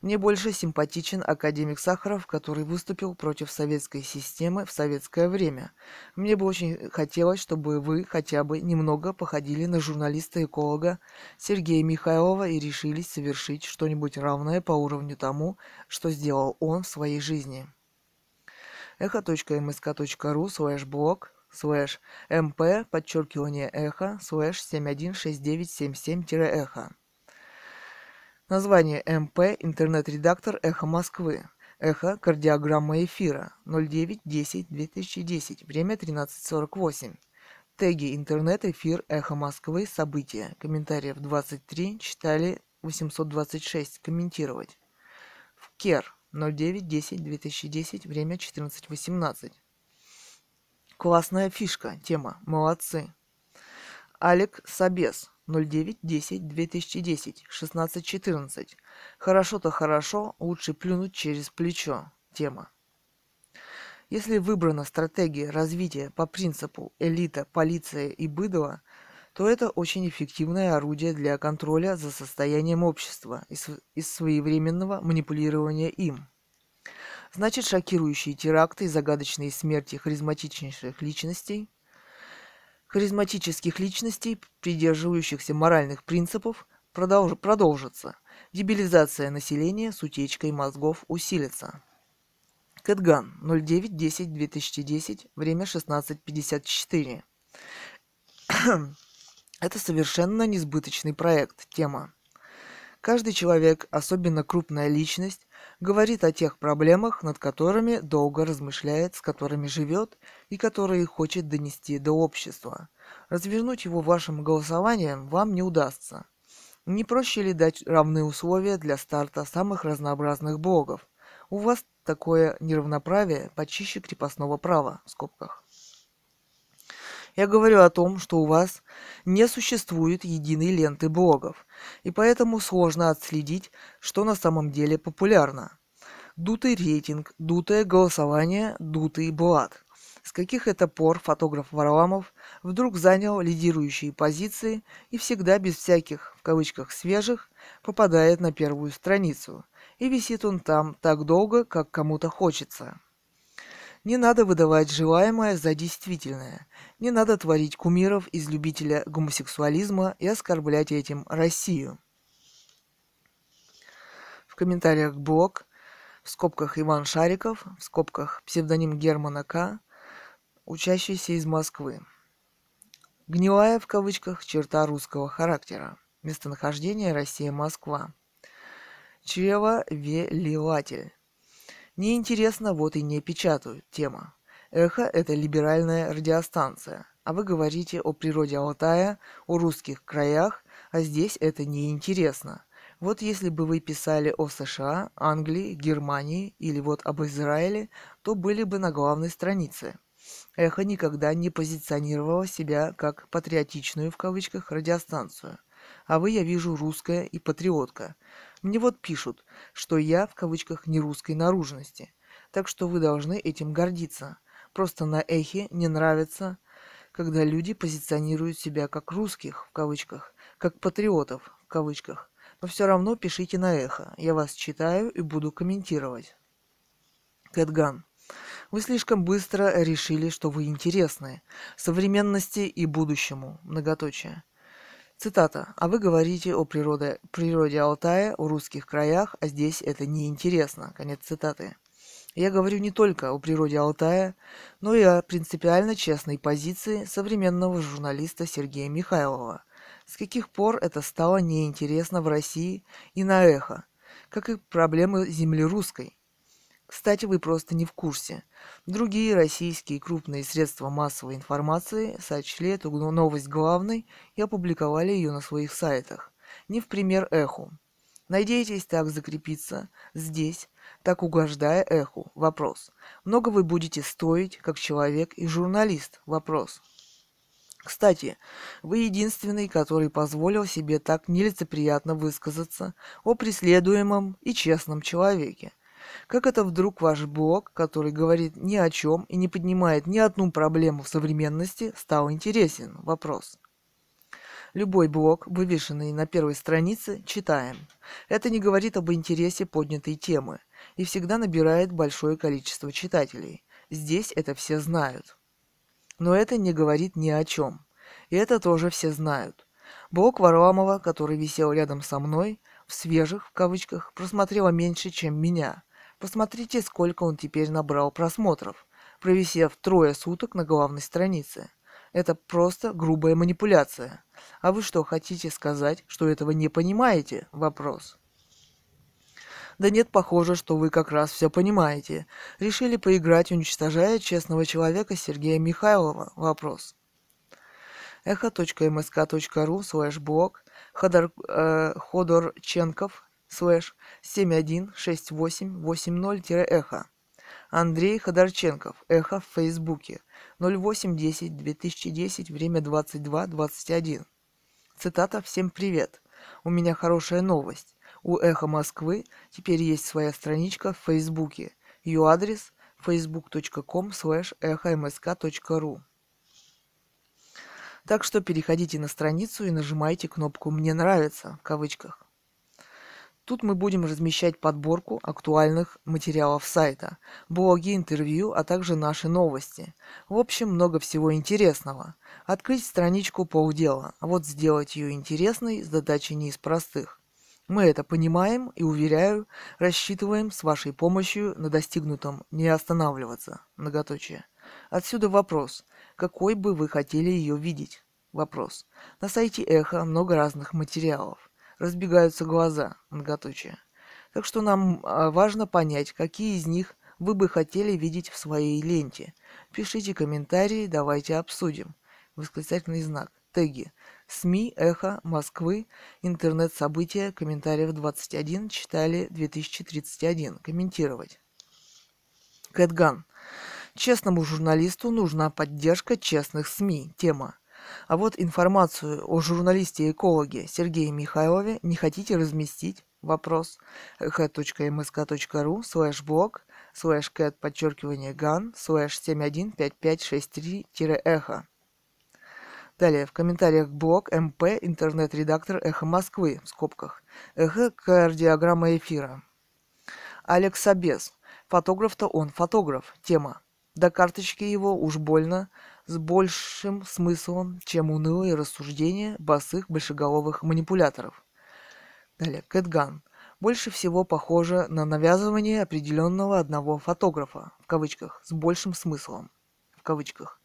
Мне больше симпатичен академик Сахаров, который выступил против советской системы в советское время. Мне бы очень хотелось, чтобы вы хотя бы немного походили на журналиста-эколога Сергея Михайлова и решились совершить что-нибудь равное по уровню тому, что сделал он в своей жизни. эхо.мск.ру слэш блог слэш мп, подчеркивание эхо, слэш 716977-эхо. Название МП – интернет-редактор «Эхо Москвы». Эхо – кардиограмма эфира 09.10.2010, время 13.48. Теги интернет, эфир, эхо Москвы, события. Комментариев 23, читали 826, комментировать. В Кер 09.10.2010, время 14.18. Классная фишка, тема, молодцы. Алек Собес, 09.10.2010, 16.14. Хорошо-то хорошо, лучше плюнуть через плечо, тема. Если выбрана стратегия развития по принципу элита, полиция и быдло, то это очень эффективное орудие для контроля за состоянием общества и своевременного манипулирования им – Значит, шокирующие теракты и загадочные смерти харизматичнейших личностей, харизматических личностей, придерживающихся моральных принципов, продолж, продолжатся. Дебилизация населения с утечкой мозгов усилится. Кэтган, 09.10.2010, время 16.54. Это совершенно несбыточный проект. Тема. Каждый человек, особенно крупная личность, говорит о тех проблемах, над которыми долго размышляет, с которыми живет и которые хочет донести до общества. Развернуть его вашим голосованием вам не удастся. Не проще ли дать равные условия для старта самых разнообразных блогов? У вас такое неравноправие почище крепостного права, в скобках. Я говорю о том, что у вас не существует единой ленты блогов, и поэтому сложно отследить, что на самом деле популярно. Дутый рейтинг, дутое голосование, дутый блат. С каких это пор фотограф Варламов вдруг занял лидирующие позиции и всегда без всяких, в кавычках, свежих, попадает на первую страницу. И висит он там так долго, как кому-то хочется. Не надо выдавать желаемое за действительное. Не надо творить кумиров из любителя гомосексуализма и оскорблять этим Россию. В комментариях блог, в скобках Иван Шариков, в скобках псевдоним Германа К., учащийся из Москвы. Гнилая в кавычках черта русского характера. Местонахождение Россия-Москва. Чревовелеватель. Неинтересно, вот и не печатают. Тема. Эхо – это либеральная радиостанция. А вы говорите о природе Алтая, о русских краях, а здесь это неинтересно. Вот если бы вы писали о США, Англии, Германии или вот об Израиле, то были бы на главной странице. Эхо никогда не позиционировало себя как «патриотичную» в кавычках радиостанцию. А вы, я вижу, русская и патриотка. Мне вот пишут, что я в кавычках не русской наружности. Так что вы должны этим гордиться. Просто на эхе не нравится, когда люди позиционируют себя как русских в кавычках, как патриотов в кавычках. Но все равно пишите на эхо. Я вас читаю и буду комментировать. Кэтган. Вы слишком быстро решили, что вы интересны современности и будущему. Многоточие. Цитата. «А вы говорите о природе, природе Алтая, о русских краях, а здесь это неинтересно». Конец цитаты. Я говорю не только о природе Алтая, но и о принципиально честной позиции современного журналиста Сергея Михайлова. С каких пор это стало неинтересно в России и на эхо, как и проблемы земли русской. Кстати, вы просто не в курсе. Другие российские крупные средства массовой информации сочли эту новость главной и опубликовали ее на своих сайтах. Не в пример эху. Надеетесь так закрепиться здесь, так угождая эху? Вопрос. Много вы будете стоить, как человек и журналист? Вопрос. Кстати, вы единственный, который позволил себе так нелицеприятно высказаться о преследуемом и честном человеке. Как это вдруг ваш блог, который говорит ни о чем и не поднимает ни одну проблему в современности, стал интересен? Вопрос. Любой блог, вывешенный на первой странице, читаем. Это не говорит об интересе поднятой темы и всегда набирает большое количество читателей. Здесь это все знают. Но это не говорит ни о чем. И это тоже все знают. Блог Варламова, который висел рядом со мной, в свежих, в кавычках, просмотрела меньше, чем меня. Посмотрите, сколько он теперь набрал просмотров, провисев трое суток на главной странице. Это просто грубая манипуляция. А вы что, хотите сказать, что этого не понимаете? Вопрос. Да нет, похоже, что вы как раз все понимаете. Решили поиграть, уничтожая честного человека Сергея Михайлова? Вопрос. эхо.мск.ру слэш блог Ходор, э, Ходорченков слэш 716880-эхо. Андрей Ходорченков. Эхо в Фейсбуке. 0810-2010, время 22.21. Цитата «Всем привет! У меня хорошая новость. У Эхо Москвы теперь есть своя страничка в Фейсбуке. Ее адрес facebook.com слэш эхомск.ру Так что переходите на страницу и нажимайте кнопку «Мне нравится» в кавычках. Тут мы будем размещать подборку актуальных материалов сайта, блоги, интервью, а также наши новости. В общем, много всего интересного. Открыть страничку полдела, а вот сделать ее интересной задача не из простых. Мы это понимаем и, уверяю, рассчитываем с вашей помощью на достигнутом не останавливаться. Многоточие. Отсюда вопрос. Какой бы вы хотели ее видеть? Вопрос. На сайте Эхо много разных материалов разбегаются глаза, многоточие. Так что нам а, важно понять, какие из них вы бы хотели видеть в своей ленте. Пишите комментарии, давайте обсудим. Восклицательный знак. Теги. СМИ, Эхо, Москвы, интернет-события, комментариев 21, читали 2031. Комментировать. Кэтган. Честному журналисту нужна поддержка честных СМИ. Тема. А вот информацию о журналисте-экологе Сергее Михайлове не хотите разместить? Вопрос. эхо.мск.ру слэш блог слэш кэт подчеркивание ган слэш 715563-эхо. Далее, в комментариях блог МП, интернет-редактор Эхо Москвы, в скобках. Эхо, кардиограмма эфира. Алекс Абес. Фотограф-то он фотограф. Тема. До карточки его уж больно с большим смыслом, чем унылые рассуждения босых большеголовых манипуляторов. Далее, Кэтган. Больше всего похоже на навязывание определенного одного фотографа, в кавычках, с большим смыслом, в кавычках,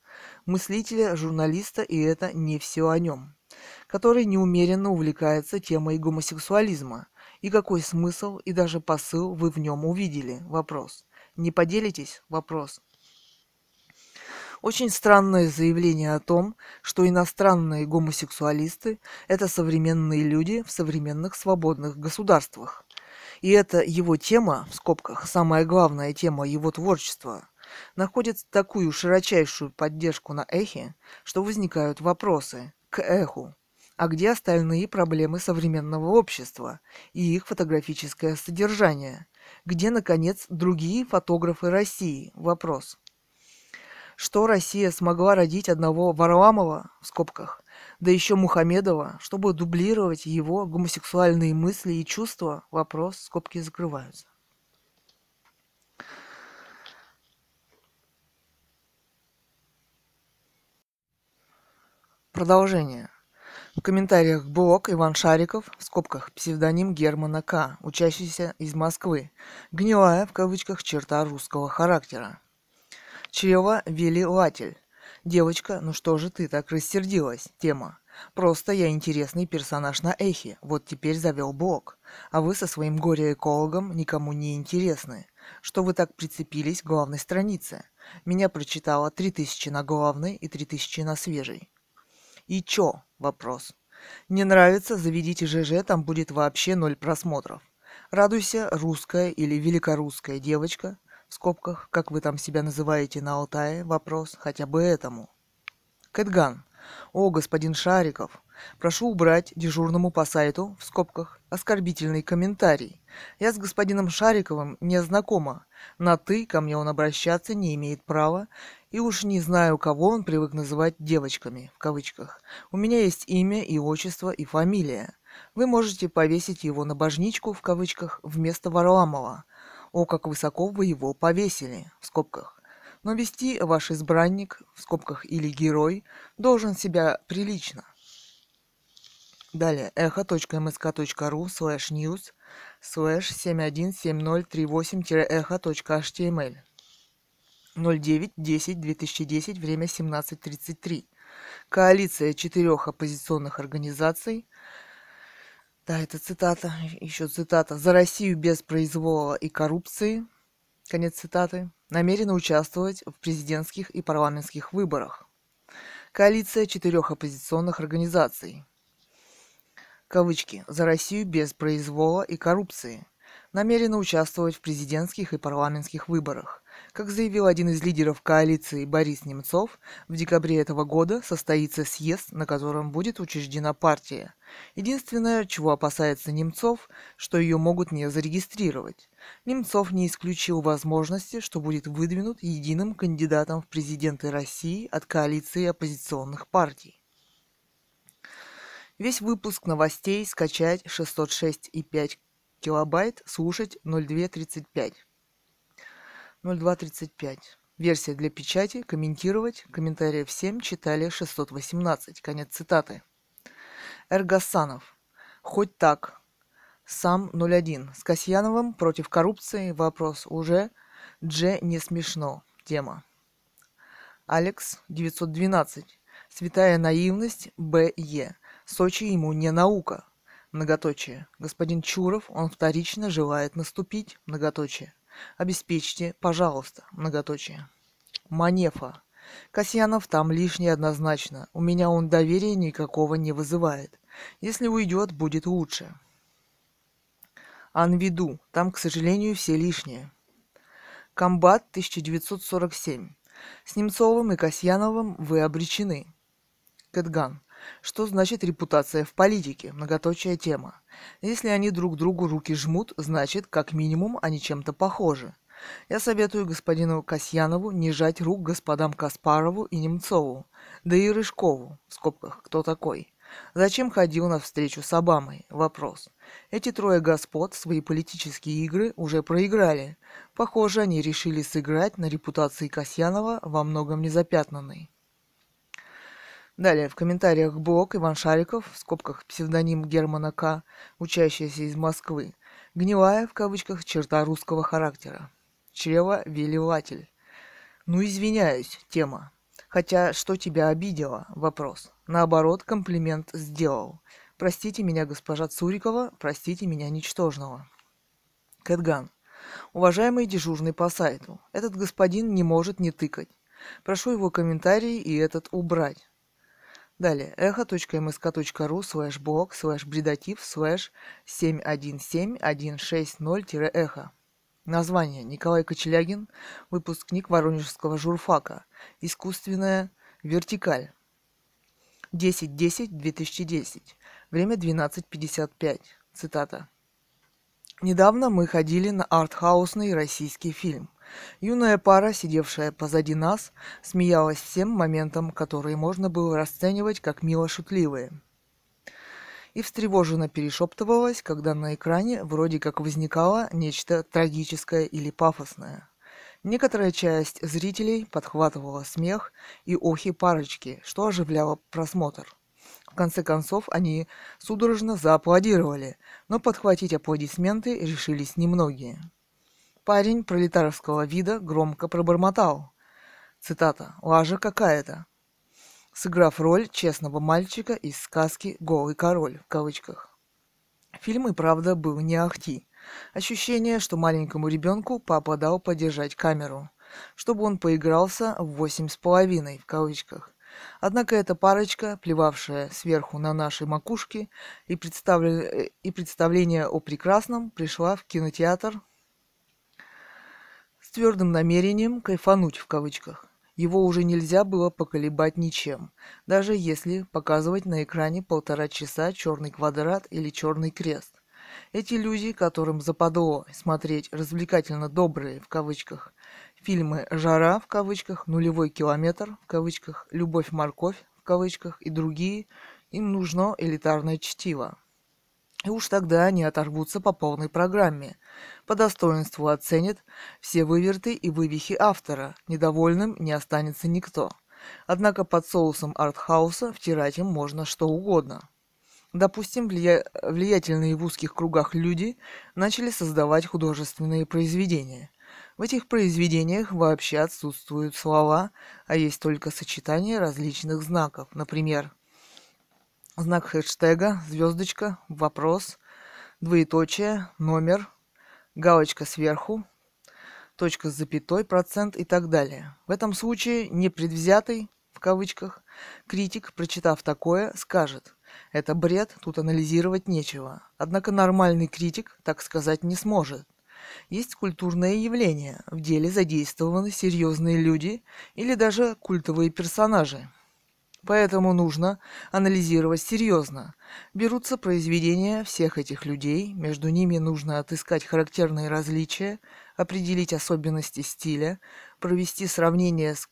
мыслителя, журналиста, и это не все о нем. который неумеренно увлекается темой гомосексуализма. И какой смысл и даже посыл вы в нем увидели? Вопрос. Не поделитесь? Вопрос. Очень странное заявление о том, что иностранные гомосексуалисты – это современные люди в современных свободных государствах. И это его тема, в скобках, самая главная тема его творчества, находит такую широчайшую поддержку на эхе, что возникают вопросы к эху. А где остальные проблемы современного общества и их фотографическое содержание? Где, наконец, другие фотографы России? Вопрос что Россия смогла родить одного Варламова, в скобках, да еще Мухамедова, чтобы дублировать его гомосексуальные мысли и чувства, вопрос, скобки закрываются. Продолжение. В комментариях блог Иван Шариков, в скобках псевдоним Германа К., учащийся из Москвы, гнилая в кавычках черта русского характера. Чрево-велеватель. Девочка, ну что же ты так рассердилась? Тема. Просто я интересный персонаж на эхе, вот теперь завел блог. А вы со своим горе-экологом никому не интересны. Что вы так прицепились к главной странице? Меня прочитало 3000 на главной и 3000 на свежей. И чё? Вопрос. Не нравится, заведите ЖЖ, там будет вообще ноль просмотров. Радуйся, русская или великорусская девочка, в скобках, как вы там себя называете на Алтае, вопрос хотя бы этому. Кэтган. О, господин Шариков, прошу убрать дежурному по сайту, в скобках, оскорбительный комментарий. Я с господином Шариковым не знакома. На «ты» ко мне он обращаться не имеет права, и уж не знаю, кого он привык называть девочками, в кавычках. У меня есть имя и отчество и фамилия. Вы можете повесить его на божничку, в кавычках, вместо Варламова. О, как высоко вы его повесили, в скобках. Но вести ваш избранник, в скобках или герой, должен себя прилично. Далее, echo.msk.ru slash news slash 717038-echo.html 09.10.2010, время 17.33. Коалиция четырех оппозиционных организаций. Да, это цитата, еще цитата. «За Россию без произвола и коррупции», конец цитаты, намерена участвовать в президентских и парламентских выборах. Коалиция четырех оппозиционных организаций. Кавычки. «За Россию без произвола и коррупции» намерена участвовать в президентских и парламентских выборах. Как заявил один из лидеров коалиции Борис Немцов, в декабре этого года состоится съезд, на котором будет учреждена партия. Единственное, чего опасается Немцов, что ее могут не зарегистрировать. Немцов не исключил возможности, что будет выдвинут единым кандидатом в президенты России от коалиции оппозиционных партий. Весь выпуск новостей скачать 606,5 килобайт, слушать 0235. 0235. Версия для печати, комментировать, комментариев 7, читали 618. Конец цитаты. Эргасанов. Хоть так. Сам 01. С Касьяновым против коррупции. Вопрос уже. Дж не смешно. Тема. Алекс 912. Святая наивность. Б.Е. Сочи ему не наука. Многоточие. Господин Чуров, он вторично желает наступить. Многоточие. Обеспечьте, пожалуйста, многоточие. Манефа. Касьянов там лишний однозначно. У меня он доверия никакого не вызывает. Если уйдет, будет лучше. Анвиду. Там, к сожалению, все лишние. Комбат 1947. С Немцовым и Касьяновым вы обречены. Кэтган. Что значит репутация в политике? Многоточая тема. Если они друг другу руки жмут, значит, как минимум, они чем-то похожи. Я советую господину Касьянову не жать рук господам Каспарову и Немцову, да и Рыжкову, в скобках, кто такой. Зачем ходил на встречу с Обамой? Вопрос. Эти трое господ свои политические игры уже проиграли. Похоже, они решили сыграть на репутации Касьянова во многом незапятнанной. Далее, в комментариях блог Иван Шариков, в скобках псевдоним Германа К., учащийся из Москвы. Гнилая, в кавычках, черта русского характера. Чрево-велеватель. Ну, извиняюсь, тема. Хотя, что тебя обидело? Вопрос. Наоборот, комплимент сделал. Простите меня, госпожа Цурикова, простите меня, ничтожного. Кэтган. Уважаемый дежурный по сайту, этот господин не может не тыкать. Прошу его комментарий и этот убрать. Далее. эхо.мск.ру слэш блог слэш бредатив слэш 717160-эхо. Название. Николай Кочелягин, выпускник Воронежского журфака. Искусственная вертикаль. 10.10.2010. Время 12.55. Цитата. Недавно мы ходили на артхаусный российский фильм. Юная пара, сидевшая позади нас, смеялась всем моментам, которые можно было расценивать как мило-шутливые. И встревоженно перешептывалась, когда на экране вроде как возникало нечто трагическое или пафосное. Некоторая часть зрителей подхватывала смех и охи парочки, что оживляло просмотр. В конце концов, они судорожно зааплодировали, но подхватить аплодисменты решились немногие. Парень пролетарского вида громко пробормотал. Цитата. «Лажа какая-то», сыграв роль честного мальчика из сказки «Голый король» в кавычках. Фильм и правда был не ахти. Ощущение, что маленькому ребенку папа дал подержать камеру, чтобы он поигрался в восемь с половиной в кавычках. Однако эта парочка, плевавшая сверху на наши макушки и, представля... и представление о прекрасном, пришла в кинотеатр твердым намерением кайфануть в кавычках. Его уже нельзя было поколебать ничем, даже если показывать на экране полтора часа черный квадрат или черный крест. Эти люди, которым западло смотреть развлекательно добрые в кавычках фильмы «Жара» в кавычках, «Нулевой километр» в кавычках, «Любовь-морковь» в кавычках и другие, им нужно элитарное чтиво. И уж тогда они оторвутся по полной программе. По достоинству оценят все выверты и вывихи автора. Недовольным не останется никто. Однако под соусом артхауса втирать им можно что угодно. Допустим, влия... влиятельные в узких кругах люди начали создавать художественные произведения. В этих произведениях вообще отсутствуют слова, а есть только сочетание различных знаков. Например, знак хэштега, звездочка, вопрос, двоеточие, номер, галочка сверху, точка с запятой, процент и так далее. В этом случае непредвзятый, в кавычках, критик, прочитав такое, скажет, это бред, тут анализировать нечего. Однако нормальный критик так сказать не сможет. Есть культурное явление, в деле задействованы серьезные люди или даже культовые персонажи – Поэтому нужно анализировать серьезно. Берутся произведения всех этих людей, между ними нужно отыскать характерные различия, определить особенности стиля, провести сравнение с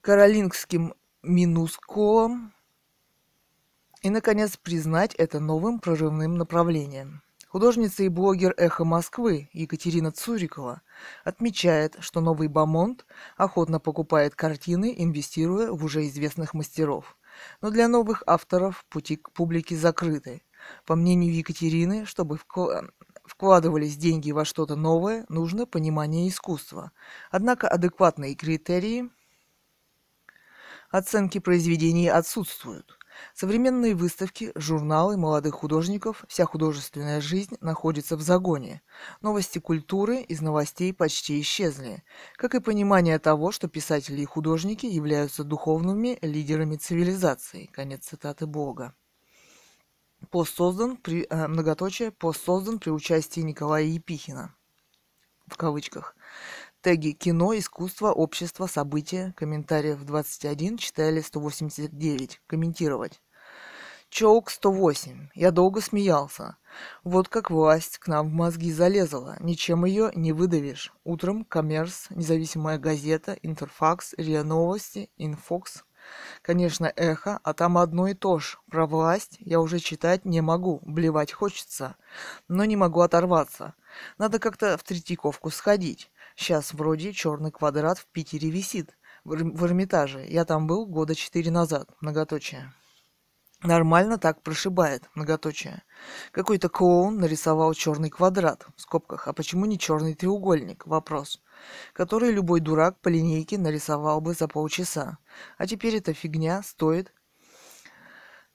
каролингским минускулом и, наконец, признать это новым прорывным направлением. Художница и блогер «Эхо Москвы» Екатерина Цурикова отмечает, что новый Бамонт охотно покупает картины, инвестируя в уже известных мастеров. Но для новых авторов пути к публике закрыты. По мнению Екатерины, чтобы вкладывались деньги во что-то новое, нужно понимание искусства. Однако адекватные критерии оценки произведений отсутствуют. Современные выставки, журналы молодых художников, вся художественная жизнь находится в загоне. Новости культуры из новостей почти исчезли, как и понимание того, что писатели и художники являются духовными лидерами цивилизации. Конец цитаты Бога. Пост создан при, э, многоточие, пост создан при участии Николая Епихина. В кавычках. Теги «Кино», «Искусство», «Общество», «События», комментариев 21, читали 189, комментировать. Чоук 108. Я долго смеялся. Вот как власть к нам в мозги залезла. Ничем ее не выдавишь. Утром Коммерс, Независимая газета, Интерфакс, РИА Новости, Инфокс. Конечно, эхо, а там одно и то же. Про власть я уже читать не могу, блевать хочется. Но не могу оторваться. Надо как-то в Третьяковку сходить. Сейчас вроде черный квадрат в Питере висит, в, Эрмитаже. Я там был года четыре назад, многоточие. Нормально так прошибает, многоточие. Какой-то клоун нарисовал черный квадрат, в скобках, а почему не черный треугольник? Вопрос. Который любой дурак по линейке нарисовал бы за полчаса. А теперь эта фигня стоит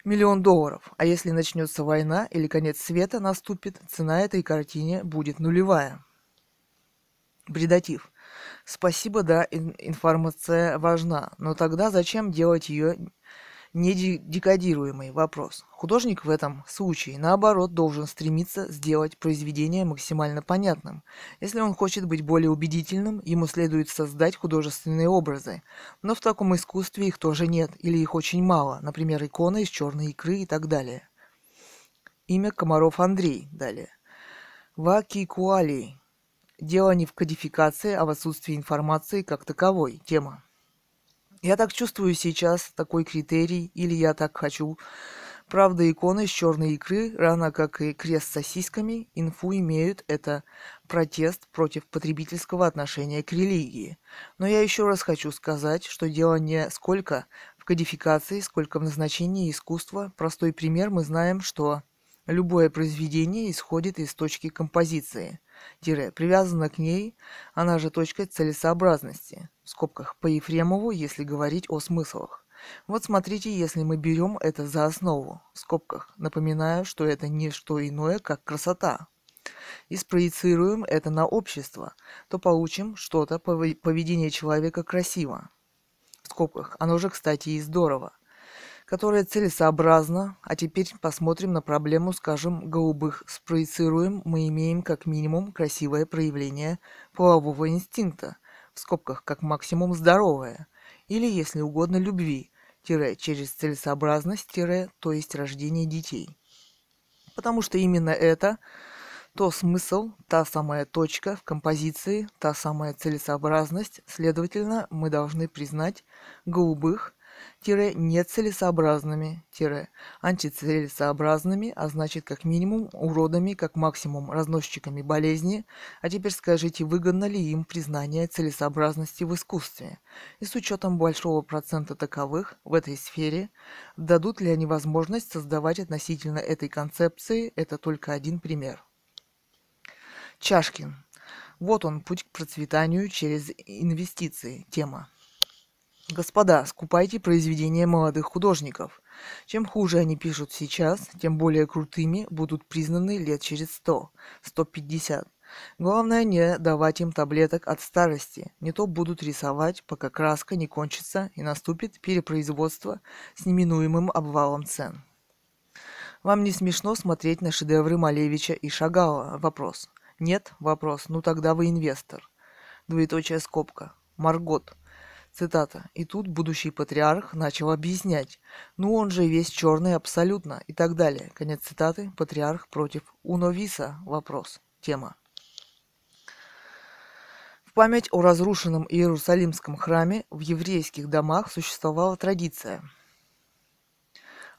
миллион долларов. А если начнется война или конец света наступит, цена этой картине будет нулевая. Бредатив. Спасибо, да, информация важна, но тогда зачем делать ее недекодируемый вопрос. Художник в этом случае, наоборот, должен стремиться сделать произведение максимально понятным. Если он хочет быть более убедительным, ему следует создать художественные образы. Но в таком искусстве их тоже нет, или их очень мало, например, иконы из черной икры и так далее. Имя Комаров Андрей, далее. Ваки Куали. Дело не в кодификации, а в отсутствии информации как таковой. Тема. Я так чувствую сейчас такой критерий, или я так хочу. Правда, иконы с черной икры, равно как и крест с сосисками, инфу имеют это протест против потребительского отношения к религии. Но я еще раз хочу сказать, что дело не сколько в кодификации, сколько в назначении искусства. Простой пример мы знаем, что любое произведение исходит из точки композиции – привязана к ней, она же точка целесообразности, в скобках, по Ефремову, если говорить о смыслах. Вот смотрите, если мы берем это за основу, в скобках, напоминаю, что это не что иное, как красота, и спроецируем это на общество, то получим что-то поведение человека красиво. В скобках, оно же, кстати, и здорово которая целесообразна, а теперь посмотрим на проблему, скажем, голубых. Спроецируем, мы имеем как минимум красивое проявление полового инстинкта, в скобках как максимум здоровое, или, если угодно, любви, тире, через целесообразность, тире, то есть рождение детей. Потому что именно это то смысл, та самая точка в композиции, та самая целесообразность, следовательно, мы должны признать голубых нецелесообразными антицелесообразными а значит как минимум уродами как максимум разносчиками болезни. А теперь скажите выгодно ли им признание целесообразности в искусстве? И с учетом большого процента таковых в этой сфере дадут ли они возможность создавать относительно этой концепции? Это только один пример. Чашкин. Вот он путь к процветанию через инвестиции. Тема Господа, скупайте произведения молодых художников. Чем хуже они пишут сейчас, тем более крутыми будут признаны лет через сто, сто пятьдесят. Главное не давать им таблеток от старости, не то будут рисовать, пока краска не кончится и наступит перепроизводство с неминуемым обвалом цен. Вам не смешно смотреть на шедевры Малевича и Шагала? Вопрос. Нет? Вопрос. Ну тогда вы инвестор. Двоеточая скобка. Маргот. Цитата. «И тут будущий патриарх начал объяснять. Ну он же весь черный абсолютно» и так далее. Конец цитаты. Патриарх против Уновиса. Вопрос. Тема. В память о разрушенном Иерусалимском храме в еврейских домах существовала традиция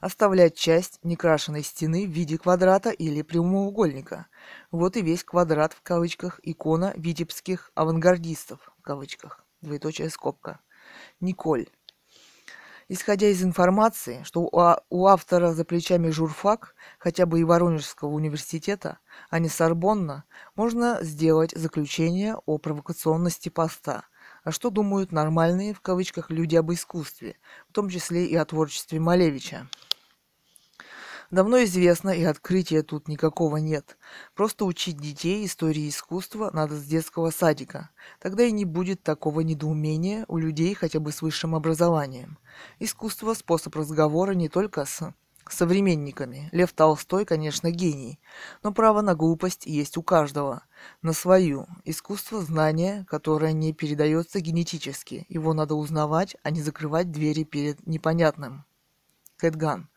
оставлять часть некрашенной стены в виде квадрата или прямоугольника. Вот и весь квадрат в кавычках икона витебских авангардистов в кавычках. Двоеточая скобка. Николь. Исходя из информации, что у, а, у автора за плечами журфак, хотя бы и Воронежского университета, а не Сорбонна, можно сделать заключение о провокационности поста. А что думают нормальные, в кавычках, люди об искусстве, в том числе и о творчестве Малевича? Давно известно, и открытия тут никакого нет. Просто учить детей истории искусства надо с детского садика. Тогда и не будет такого недоумения у людей хотя бы с высшим образованием. Искусство – способ разговора не только с современниками. Лев Толстой, конечно, гений, но право на глупость есть у каждого. На свою. Искусство – знание, которое не передается генетически. Его надо узнавать, а не закрывать двери перед непонятным. Кэтган.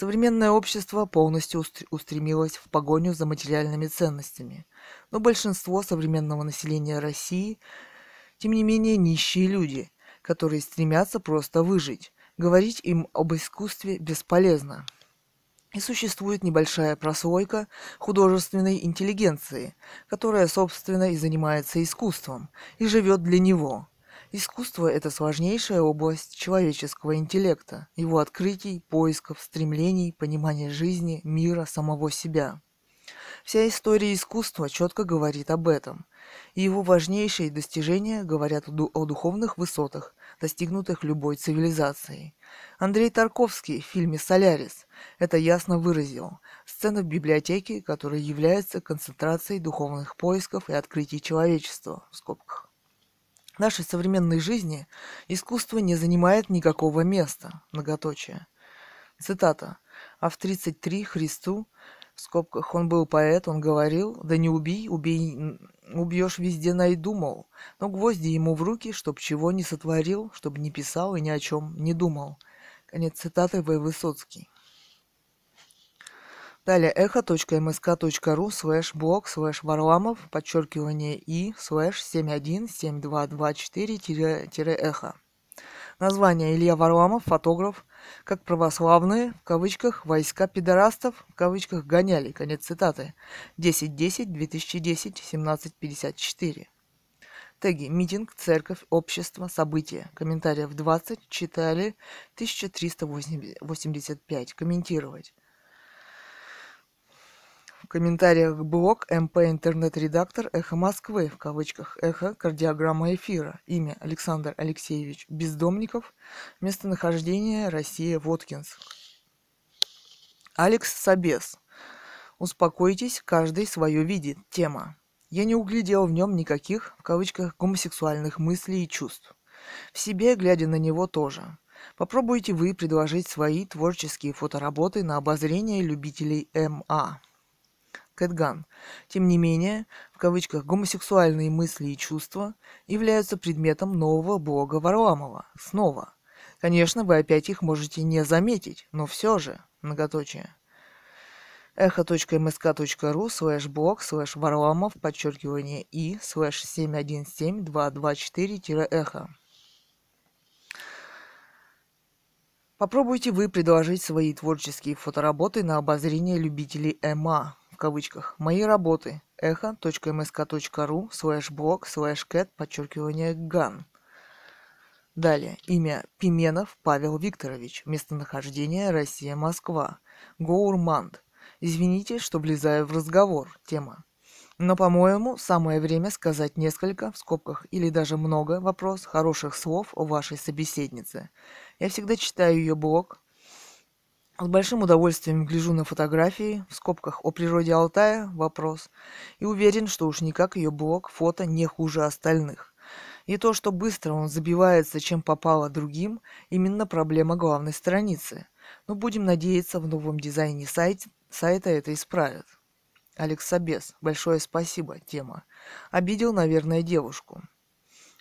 Современное общество полностью устремилось в погоню за материальными ценностями, но большинство современного населения России, тем не менее, нищие люди, которые стремятся просто выжить. Говорить им об искусстве бесполезно. И существует небольшая прослойка художественной интеллигенции, которая, собственно, и занимается искусством, и живет для него. Искусство – это сложнейшая область человеческого интеллекта, его открытий, поисков, стремлений, понимания жизни, мира, самого себя. Вся история искусства четко говорит об этом, и его важнейшие достижения говорят о духовных высотах, достигнутых любой цивилизацией. Андрей Тарковский в фильме «Солярис» это ясно выразил. Сцена в библиотеке, которая является концентрацией духовных поисков и открытий человечества, в скобках. В нашей современной жизни искусство не занимает никакого места. Многоточие. Цитата. А в 33 Христу, в скобках, он был поэт, он говорил, да не убей, убей, убьешь везде найду, мол. Но гвозди ему в руки, чтоб чего не сотворил, чтоб не писал и ни о чем не думал. Конец цитаты В. Высоцкий. Далее эхо.мск.ру слэш блог слэш варламов подчеркивание и слэш 717224-эхо. Название Илья Варламов, фотограф, как православные, в кавычках, войска пидорастов, в кавычках, гоняли, конец цитаты, 10.10.2010, 17.54. Теги «Митинг», «Церковь», «Общество», «События». Комментариев 20. Читали 1385. Комментировать. В комментариях блог МП интернет-редактор «Эхо Москвы» в кавычках «Эхо. Кардиограмма эфира». Имя Александр Алексеевич Бездомников. Местонахождение Россия Воткинск. Алекс Собес. Успокойтесь, каждый свое видит. Тема. Я не углядел в нем никаких, в кавычках, гомосексуальных мыслей и чувств. В себе, глядя на него, тоже. Попробуйте вы предложить свои творческие фотоработы на обозрение любителей МА. Кэтган. Тем не менее, в кавычках гомосексуальные мысли и чувства являются предметом нового блога Варламова. Снова. Конечно, вы опять их можете не заметить, но все же, многоточие. эхо.мск.ру слэш блог слэш Варламов подчеркивание и слэш 717224-эхо. Попробуйте вы предложить свои творческие фотоработы на обозрение любителей ЭМ в кавычках, мои работы эхо.мск.ру слэш блог слэш кэт подчеркивание ган. Далее. Имя Пименов Павел Викторович. Местонахождение Россия, Москва. Гоурманд. Извините, что влезаю в разговор. Тема. Но, по-моему, самое время сказать несколько, в скобках, или даже много, вопрос, хороших слов о вашей собеседнице. Я всегда читаю ее блог, с большим удовольствием гляжу на фотографии, в скобках о природе Алтая, вопрос, и уверен, что уж никак ее блог, фото не хуже остальных. И то, что быстро он забивается, чем попало другим, именно проблема главной страницы. Но будем надеяться, в новом дизайне сайт, сайта это исправят. Алекс Собес, большое спасибо, тема. Обидел, наверное, девушку.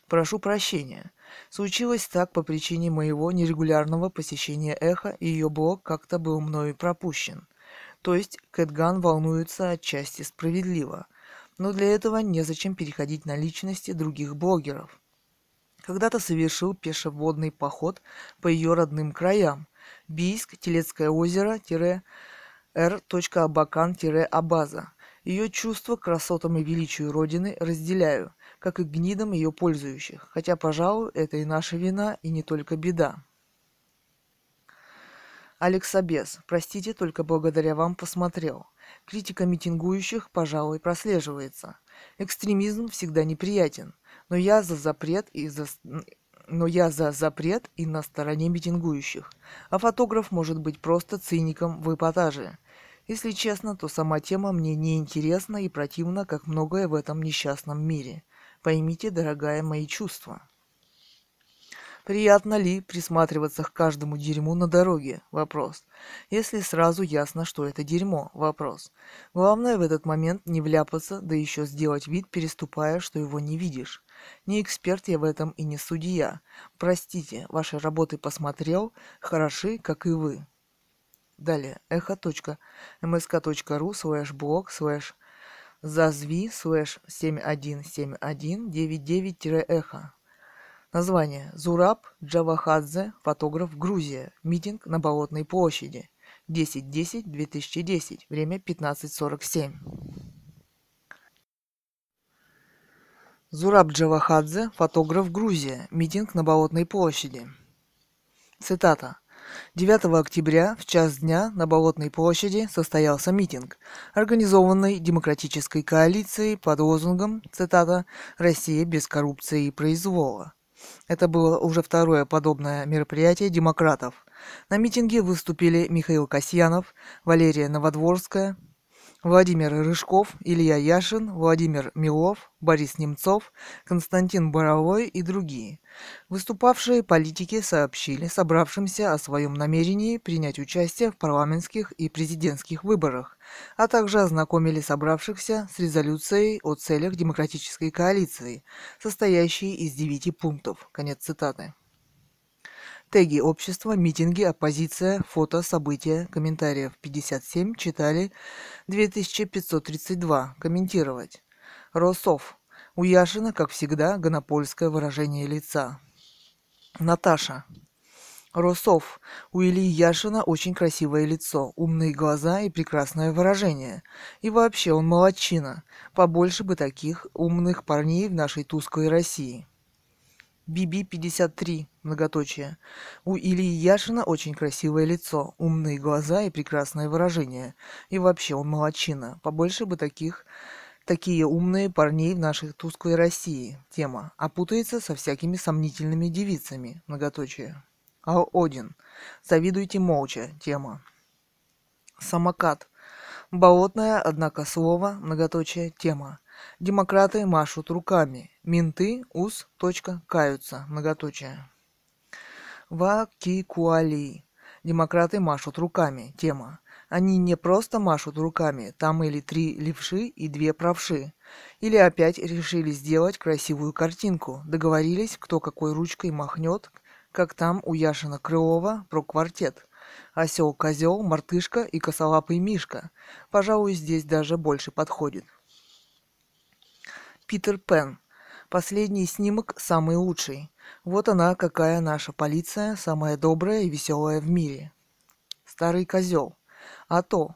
Прошу прощения. Случилось так по причине моего нерегулярного посещения Эхо, и ее блог как-то был мною пропущен. То есть Кэтган волнуется отчасти справедливо. Но для этого незачем переходить на личности других блогеров. Когда-то совершил пешеводный поход по ее родным краям. Бийск, Телецкое озеро, Р.Абакан-Абаза. Ее чувство к красотам и величию Родины разделяю как и гнидом ее пользующих, хотя, пожалуй, это и наша вина, и не только беда. Алекс Абес, простите, только благодаря вам посмотрел. Критика митингующих, пожалуй, прослеживается. Экстремизм всегда неприятен, но я за запрет и за но я за запрет и на стороне митингующих. А фотограф может быть просто циником в эпатаже. Если честно, то сама тема мне не интересна и противна, как многое в этом несчастном мире. Поймите, дорогая, мои чувства. Приятно ли присматриваться к каждому дерьму на дороге? Вопрос. Если сразу ясно, что это дерьмо? Вопрос. Главное в этот момент не вляпаться, да еще сделать вид, переступая, что его не видишь. Не эксперт я в этом и не судья. Простите, ваши работы посмотрел, хороши, как и вы. Далее. эхо.мск.ру слэш блог слэш зазви слэш 717199-эхо. Название. Зураб Джавахадзе, фотограф Грузия. Митинг на Болотной площади. 10.10.2010. Время 15.47. Зураб Джавахадзе, фотограф Грузия, митинг на Болотной площади. Цитата. 9 октября в час дня на Болотной площади состоялся митинг, организованный Демократической коалицией под лозунгом, цитата, «Россия без коррупции и произвола». Это было уже второе подобное мероприятие демократов. На митинге выступили Михаил Касьянов, Валерия Новодворская, Владимир Рыжков, Илья Яшин, Владимир Милов, Борис Немцов, Константин Боровой и другие. Выступавшие политики сообщили собравшимся о своем намерении принять участие в парламентских и президентских выборах, а также ознакомили собравшихся с резолюцией о целях демократической коалиции, состоящей из девяти пунктов. Конец цитаты. Теги общества, митинги, оппозиция, фото, события, комментариев 57 читали 2532. Комментировать. Росов. У Яшина, как всегда, гонопольское выражение лица. Наташа. Росов. У Ильи Яшина очень красивое лицо, умные глаза и прекрасное выражение. И вообще он молодчина. Побольше бы таких умных парней в нашей тусклой России. BB-53, многоточие. У Ильи Яшина очень красивое лицо, умные глаза и прекрасное выражение. И вообще он молодчина. Побольше бы таких такие умные парней в нашей тусклой России. Тема. А путается со всякими сомнительными девицами. Многоточие. А Один. Завидуйте молча. Тема. Самокат. Болотная, однако слово, многоточие, тема. Демократы машут руками. Менты, ус, точка, каются, многоточие. Вакикуали. Демократы машут руками. Тема. Они не просто машут руками, там или три левши и две правши. Или опять решили сделать красивую картинку. Договорились, кто какой ручкой махнет, как там у Яшина Крылова про квартет. Осел-козел, мартышка и косолапый мишка. Пожалуй, здесь даже больше подходит. Питер Пен. Последний снимок самый лучший. Вот она, какая наша полиция, самая добрая и веселая в мире. Старый козел. А то.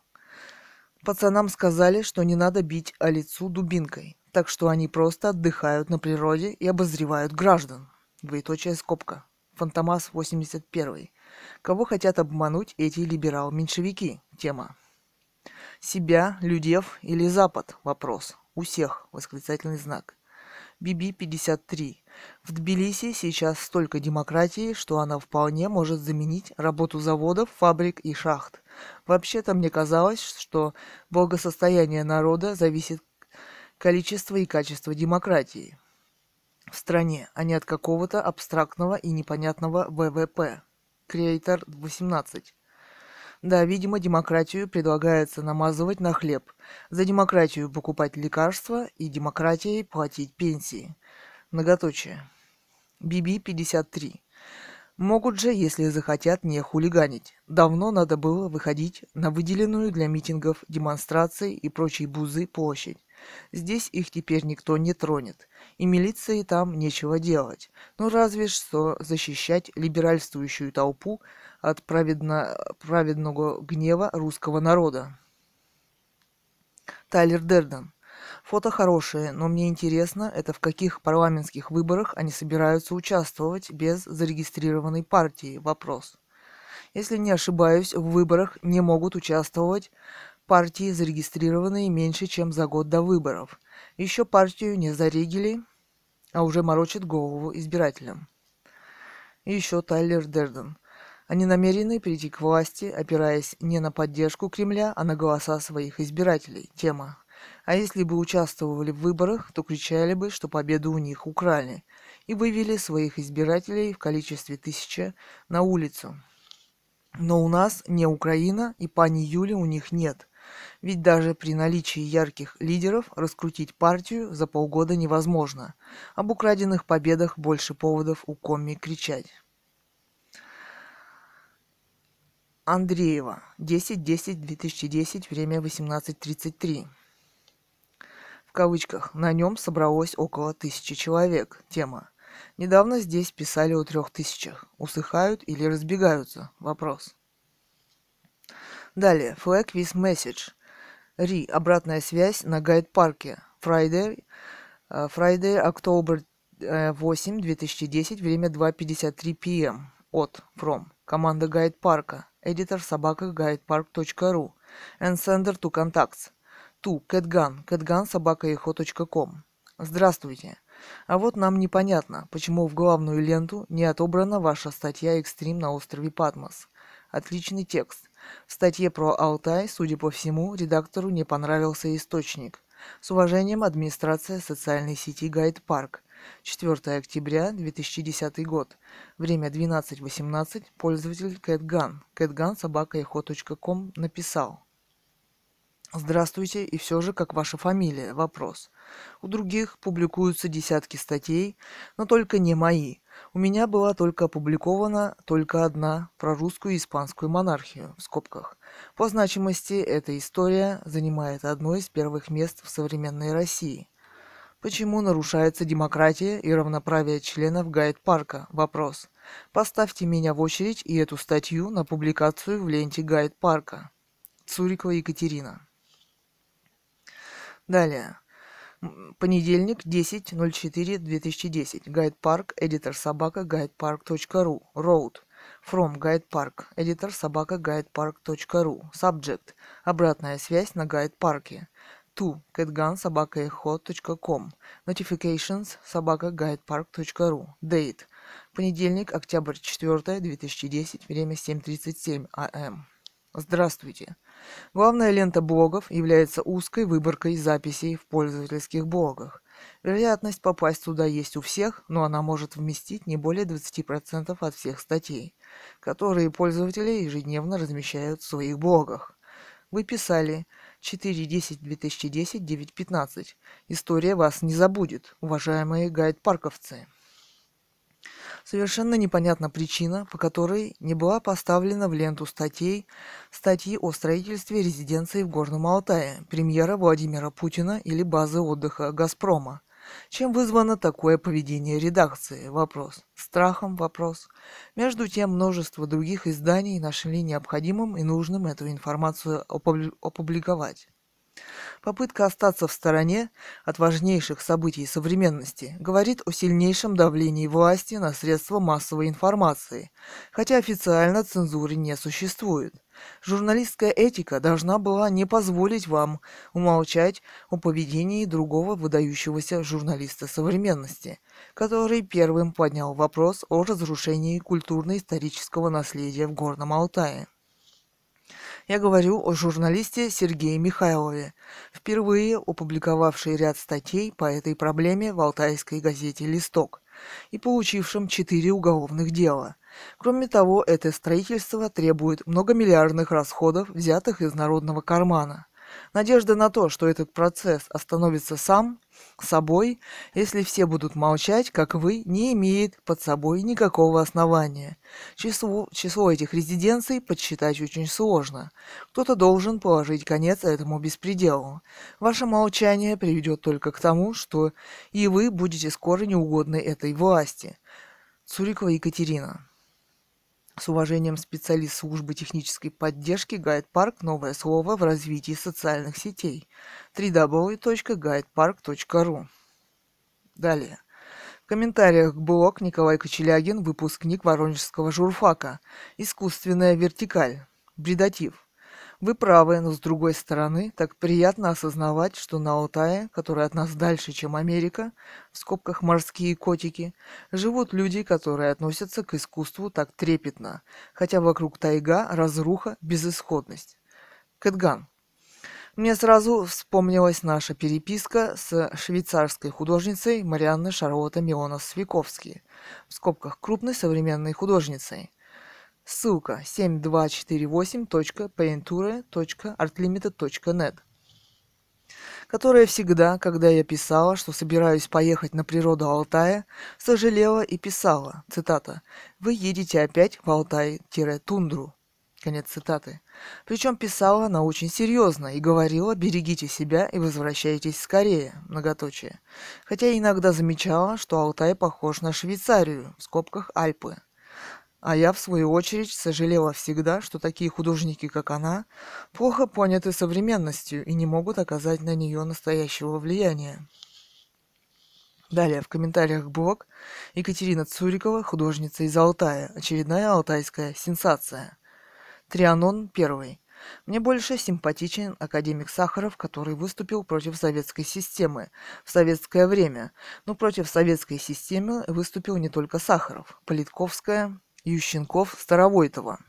Пацанам сказали, что не надо бить о лицу дубинкой, так что они просто отдыхают на природе и обозревают граждан. Двоеточая скобка. Фантомас 81. Кого хотят обмануть эти либерал-меньшевики? Тема. Себя, Людев или Запад? Вопрос. У всех восклицательный знак. BB-53. В Тбилиси сейчас столько демократии, что она вполне может заменить работу заводов, фабрик и шахт. Вообще-то мне казалось, что благосостояние народа зависит количество и качество демократии в стране, а не от какого-то абстрактного и непонятного ВВП. Креатор 18. Да, видимо, демократию предлагается намазывать на хлеб. За демократию покупать лекарства и демократией платить пенсии. Многоточие. BB-53. Могут же, если захотят, не хулиганить. Давно надо было выходить на выделенную для митингов, демонстраций и прочей бузы площадь. Здесь их теперь никто не тронет, и милиции там нечего делать. Ну разве что защищать либеральствующую толпу от праведно, праведного гнева русского народа. Тайлер Дерден. Фото хорошее, но мне интересно, это в каких парламентских выборах они собираются участвовать без зарегистрированной партии? Вопрос. Если не ошибаюсь, в выборах не могут участвовать партии, зарегистрированные меньше, чем за год до выборов. Еще партию не зарегили, а уже морочит голову избирателям. И еще Тайлер Дерден. Они намерены прийти к власти, опираясь не на поддержку Кремля, а на голоса своих избирателей. Тема. А если бы участвовали в выборах, то кричали бы, что победу у них украли, и вывели своих избирателей в количестве тысячи на улицу. Но у нас не Украина, и пани Юли у них нет. Ведь даже при наличии ярких лидеров раскрутить партию за полгода невозможно. Об украденных победах больше поводов у Комми кричать. Андреева. 10-10-2010, время 18.33. В кавычках. На нем собралось около тысячи человек. Тема. Недавно здесь писали о трех тысячах. Усыхают или разбегаются? Вопрос. Далее. Flag with message. Ри. Обратная связь на гайд-парке. Friday. Э, Friday, October 8, 2010, время 2.53 p.m. От, from. Команда Гайд Эдитор собака guidepark.ru. And sender to contacts. To, catgun, catgun собака ком. Здравствуйте. А вот нам непонятно, почему в главную ленту не отобрана ваша статья «Экстрим на острове Патмос». Отличный текст. В статье про Алтай, судя по всему, редактору не понравился источник. С уважением, администрация социальной сети Гайд Парк. 4 октября 2010 год. Время 12.18. Пользователь CatGun. CatGun собака написал. Здравствуйте, и все же, как ваша фамилия? Вопрос. У других публикуются десятки статей, но только не мои. У меня была только опубликована только одна про русскую и испанскую монархию, в скобках. По значимости эта история занимает одно из первых мест в современной России. Почему нарушается демократия и равноправие членов гайд-парка? Вопрос. Поставьте меня в очередь и эту статью на публикацию в ленте гайд-парка. Цурикова Екатерина. Далее. Понедельник, 10.04.2010. Гайд-парк, эдитор собака, guidepark.ru. Road. From Guide Park. Эдитор собака guidepark.ru. Subject. Обратная связь на гайд-парке. To. Catgun собака ком. Notifications собака guidepark.ru. Date. Понедельник, октябрь 4, 2010. Время 7.37 ам. Здравствуйте. Главная лента блогов является узкой выборкой записей в пользовательских блогах. Вероятность попасть туда есть у всех, но она может вместить не более 20% от всех статей, которые пользователи ежедневно размещают в своих блогах. Вы писали 4.10.2010, 9.15. История вас не забудет, уважаемые гайд-парковцы. Совершенно непонятна причина, по которой не была поставлена в ленту статей статьи о строительстве резиденции в Горном Алтае, премьера Владимира Путина или базы отдыха «Газпрома». Чем вызвано такое поведение редакции? Вопрос. Страхом? Вопрос. Между тем, множество других изданий нашли необходимым и нужным эту информацию опубликовать. Попытка остаться в стороне от важнейших событий современности говорит о сильнейшем давлении власти на средства массовой информации, хотя официально цензуры не существует. Журналистская этика должна была не позволить вам умолчать о поведении другого выдающегося журналиста современности, который первым поднял вопрос о разрушении культурно-исторического наследия в Горном Алтае. Я говорю о журналисте Сергее Михайлове, впервые опубликовавшей ряд статей по этой проблеме в алтайской газете «Листок» и получившем четыре уголовных дела. Кроме того, это строительство требует многомиллиардных расходов, взятых из народного кармана. Надежда на то, что этот процесс остановится сам собой, если все будут молчать, как вы, не имеет под собой никакого основания. Число, число этих резиденций подсчитать очень сложно. Кто-то должен положить конец этому беспределу. Ваше молчание приведет только к тому, что и вы будете скоро неугодны этой власти. Цурикова Екатерина. С уважением специалист службы технической поддержки Парк «Новое слово в развитии социальных сетей» www.guidepark.ru Далее. В комментариях блог Николай Кочелягин, выпускник Воронежского журфака. Искусственная вертикаль. Бредатив. Вы правы, но с другой стороны, так приятно осознавать, что на Алтае, который от нас дальше, чем Америка, в скобках морские котики, живут люди, которые относятся к искусству так трепетно, хотя вокруг тайга, разруха, безысходность. Кэтган. Мне сразу вспомнилась наша переписка с швейцарской художницей Марианной Шарлотта Милонов Свиковски, в скобках крупной современной художницей – Ссылка 7248.painture.artlimited.net которая всегда, когда я писала, что собираюсь поехать на природу Алтая, сожалела и писала, цитата, «Вы едете опять в Алтай-тундру». Конец цитаты. Причем писала она очень серьезно и говорила «берегите себя и возвращайтесь скорее», многоточие. Хотя иногда замечала, что Алтай похож на Швейцарию, в скобках Альпы. А я, в свою очередь, сожалела всегда, что такие художники, как она, плохо поняты современностью и не могут оказать на нее настоящего влияния. Далее в комментариях блог Екатерина Цурикова, художница из Алтая. Очередная алтайская сенсация. Трианон первый. Мне больше симпатичен академик Сахаров, который выступил против советской системы в советское время. Но против советской системы выступил не только Сахаров, Политковская, Ющенков, Старовойтова.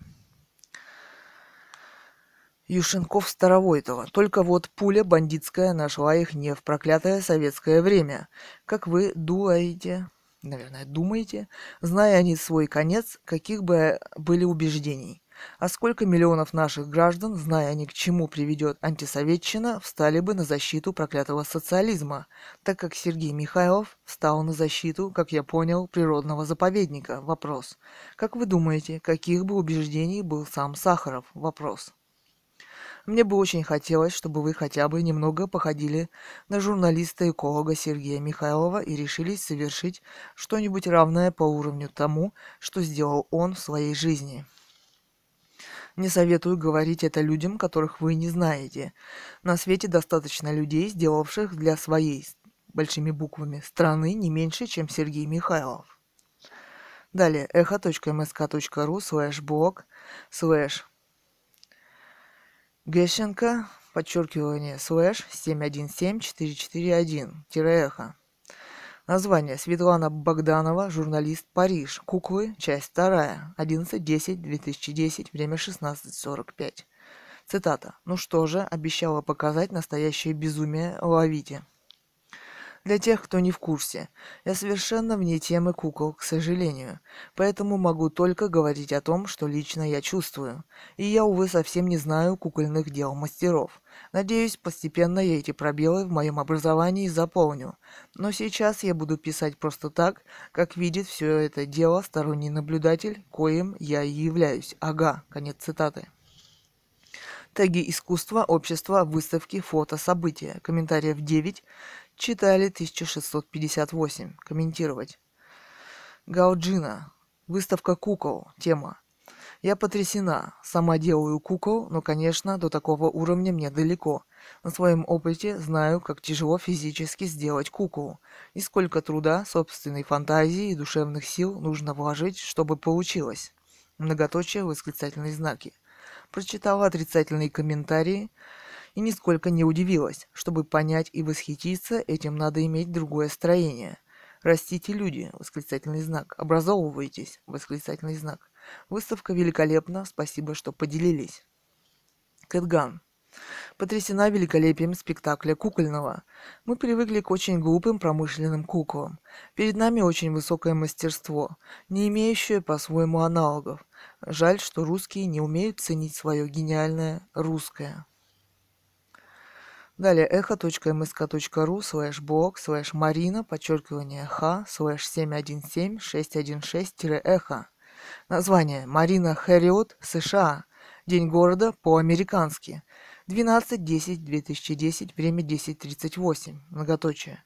Юшенков Старовойтова. Только вот пуля бандитская нашла их не в проклятое советское время. Как вы думаете, наверное, думаете, зная они свой конец, каких бы были убеждений. А сколько миллионов наших граждан, зная они к чему приведет антисоветчина, встали бы на защиту проклятого социализма, так как Сергей Михайлов встал на защиту, как я понял, природного заповедника? Вопрос. Как вы думаете, каких бы убеждений был сам Сахаров? Вопрос. Мне бы очень хотелось, чтобы вы хотя бы немного походили на журналиста-эколога Сергея Михайлова и решились совершить что-нибудь равное по уровню тому, что сделал он в своей жизни. Не советую говорить это людям, которых вы не знаете. На свете достаточно людей, сделавших для своей большими буквами страны не меньше, чем Сергей Михайлов. Далее, эхо.мск.ру слэш блог слэш Гещенко, подчеркивание, слэш 717441-эхо. Название. Светлана Богданова, журналист, Париж. Куклы, часть вторая. 11.10.2010, время 16.45. Цитата. «Ну что же, обещала показать настоящее безумие, ловите». Для тех, кто не в курсе, я совершенно вне темы кукол, к сожалению, поэтому могу только говорить о том, что лично я чувствую. И я, увы, совсем не знаю кукольных дел мастеров. Надеюсь, постепенно я эти пробелы в моем образовании заполню. Но сейчас я буду писать просто так, как видит все это дело сторонний наблюдатель, коим я и являюсь. Ага, конец цитаты. Теги искусства, общества, выставки, фото, события. Комментариев 9. Читали 1658. Комментировать. Гауджина. Выставка кукол. Тема. Я потрясена. Сама делаю кукол, но, конечно, до такого уровня мне далеко. На своем опыте знаю, как тяжело физически сделать куклу, и сколько труда, собственной фантазии и душевных сил нужно вложить, чтобы получилось. Многоточие восклицательные знаки. Прочитала отрицательные комментарии, и нисколько не удивилась. Чтобы понять и восхититься, этим надо иметь другое строение. Растите люди, восклицательный знак. Образовывайтесь, восклицательный знак. Выставка великолепна, спасибо, что поделились. Кэтган. Потрясена великолепием спектакля кукольного. Мы привыкли к очень глупым промышленным куклам. Перед нами очень высокое мастерство, не имеющее по-своему аналогов. Жаль, что русские не умеют ценить свое гениальное русское. Далее эхо.мск.ру слэш блог слэш марина подчеркивание х слэш 717616-эхо. Название Марина Хэриот, США. День города по-американски. 12.10.2010, время 10.38. Многоточие.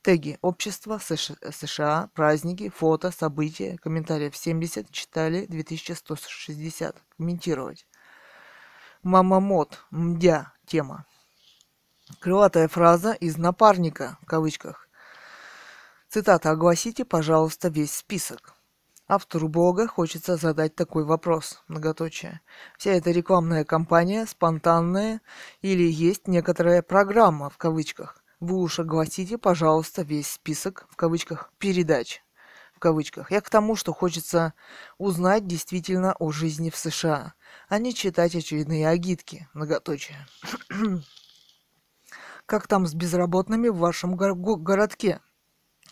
Теги Общество США, праздники, фото, события, комментариев 70, читали 2160. Комментировать. Мама Мод, мдя, тема. Крылатая фраза из «напарника» в кавычках. Цитата «Огласите, пожалуйста, весь список». Автору блога хочется задать такой вопрос, многоточие. Вся эта рекламная кампания спонтанная или есть некоторая программа, в кавычках? Вы уж огласите, пожалуйста, весь список, в кавычках, передач, в кавычках. Я к тому, что хочется узнать действительно о жизни в США, а не читать очередные агитки, многоточие. Как там с безработными в вашем городке?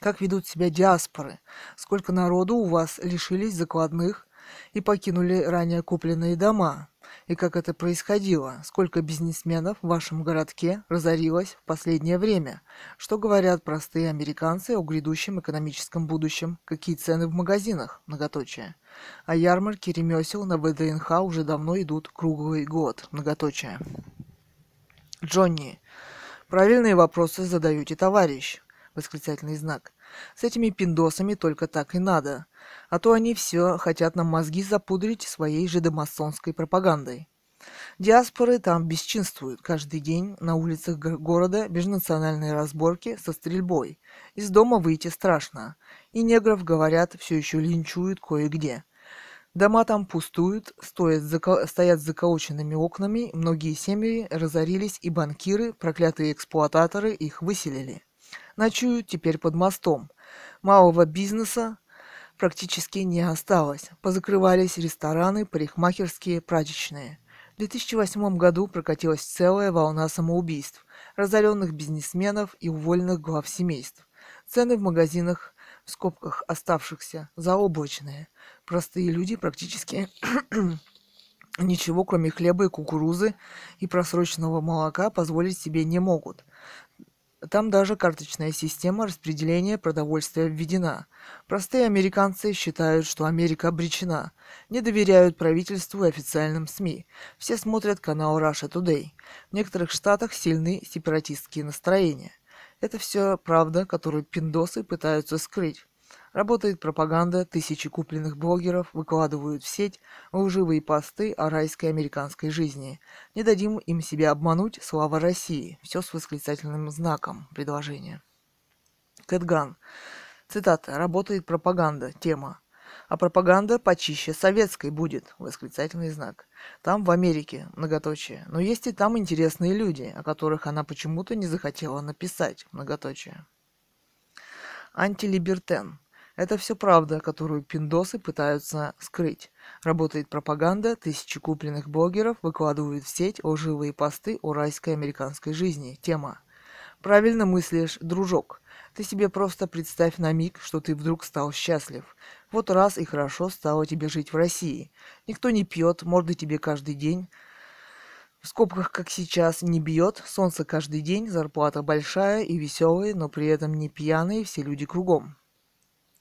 Как ведут себя диаспоры? Сколько народу у вас лишились закладных и покинули ранее купленные дома? И как это происходило? Сколько бизнесменов в вашем городке разорилось в последнее время? Что говорят простые американцы о грядущем экономическом будущем? Какие цены в магазинах? Многоточие. А ярмарки ремесел на ВДНХ уже давно идут круглый год. Многоточие. Джонни, Правильные вопросы задаете, товарищ. Восклицательный знак. С этими пиндосами только так и надо. А то они все хотят нам мозги запудрить своей жидомасонской пропагандой. Диаспоры там бесчинствуют каждый день на улицах города межнациональные разборки со стрельбой. Из дома выйти страшно. И негров, говорят, все еще линчуют кое-где. Дома там пустуют, стоят, зако... стоят с окнами, многие семьи разорились, и банкиры, проклятые эксплуататоры, их выселили. Ночуют теперь под мостом. Малого бизнеса практически не осталось. Позакрывались рестораны, парикмахерские, прачечные. В 2008 году прокатилась целая волна самоубийств, разоренных бизнесменов и уволенных глав семейств. Цены в магазинах, в скобках оставшихся, заоблачные. Простые люди практически ничего, кроме хлеба и кукурузы и просроченного молока, позволить себе не могут. Там даже карточная система распределения продовольствия введена. Простые американцы считают, что Америка обречена, не доверяют правительству и официальным СМИ. Все смотрят канал Russia Today. В некоторых штатах сильны сепаратистские настроения. Это все правда, которую пиндосы пытаются скрыть. Работает пропаганда, тысячи купленных блогеров выкладывают в сеть лживые посты о райской американской жизни. Не дадим им себя обмануть, слава России. Все с восклицательным знаком предложения. Кэтган. Цитата. Работает пропаганда. Тема. А пропаганда почище советской будет. Восклицательный знак. Там, в Америке, многоточие. Но есть и там интересные люди, о которых она почему-то не захотела написать. Многоточие. Антилибертен. Это все правда, которую пиндосы пытаются скрыть. Работает пропаганда, тысячи купленных блогеров выкладывают в сеть лживые посты о райской американской жизни. Тема. Правильно мыслишь, дружок. Ты себе просто представь на миг, что ты вдруг стал счастлив. Вот раз и хорошо стало тебе жить в России. Никто не пьет, морды тебе каждый день. В скобках, как сейчас, не бьет, солнце каждый день, зарплата большая и веселая, но при этом не пьяные все люди кругом.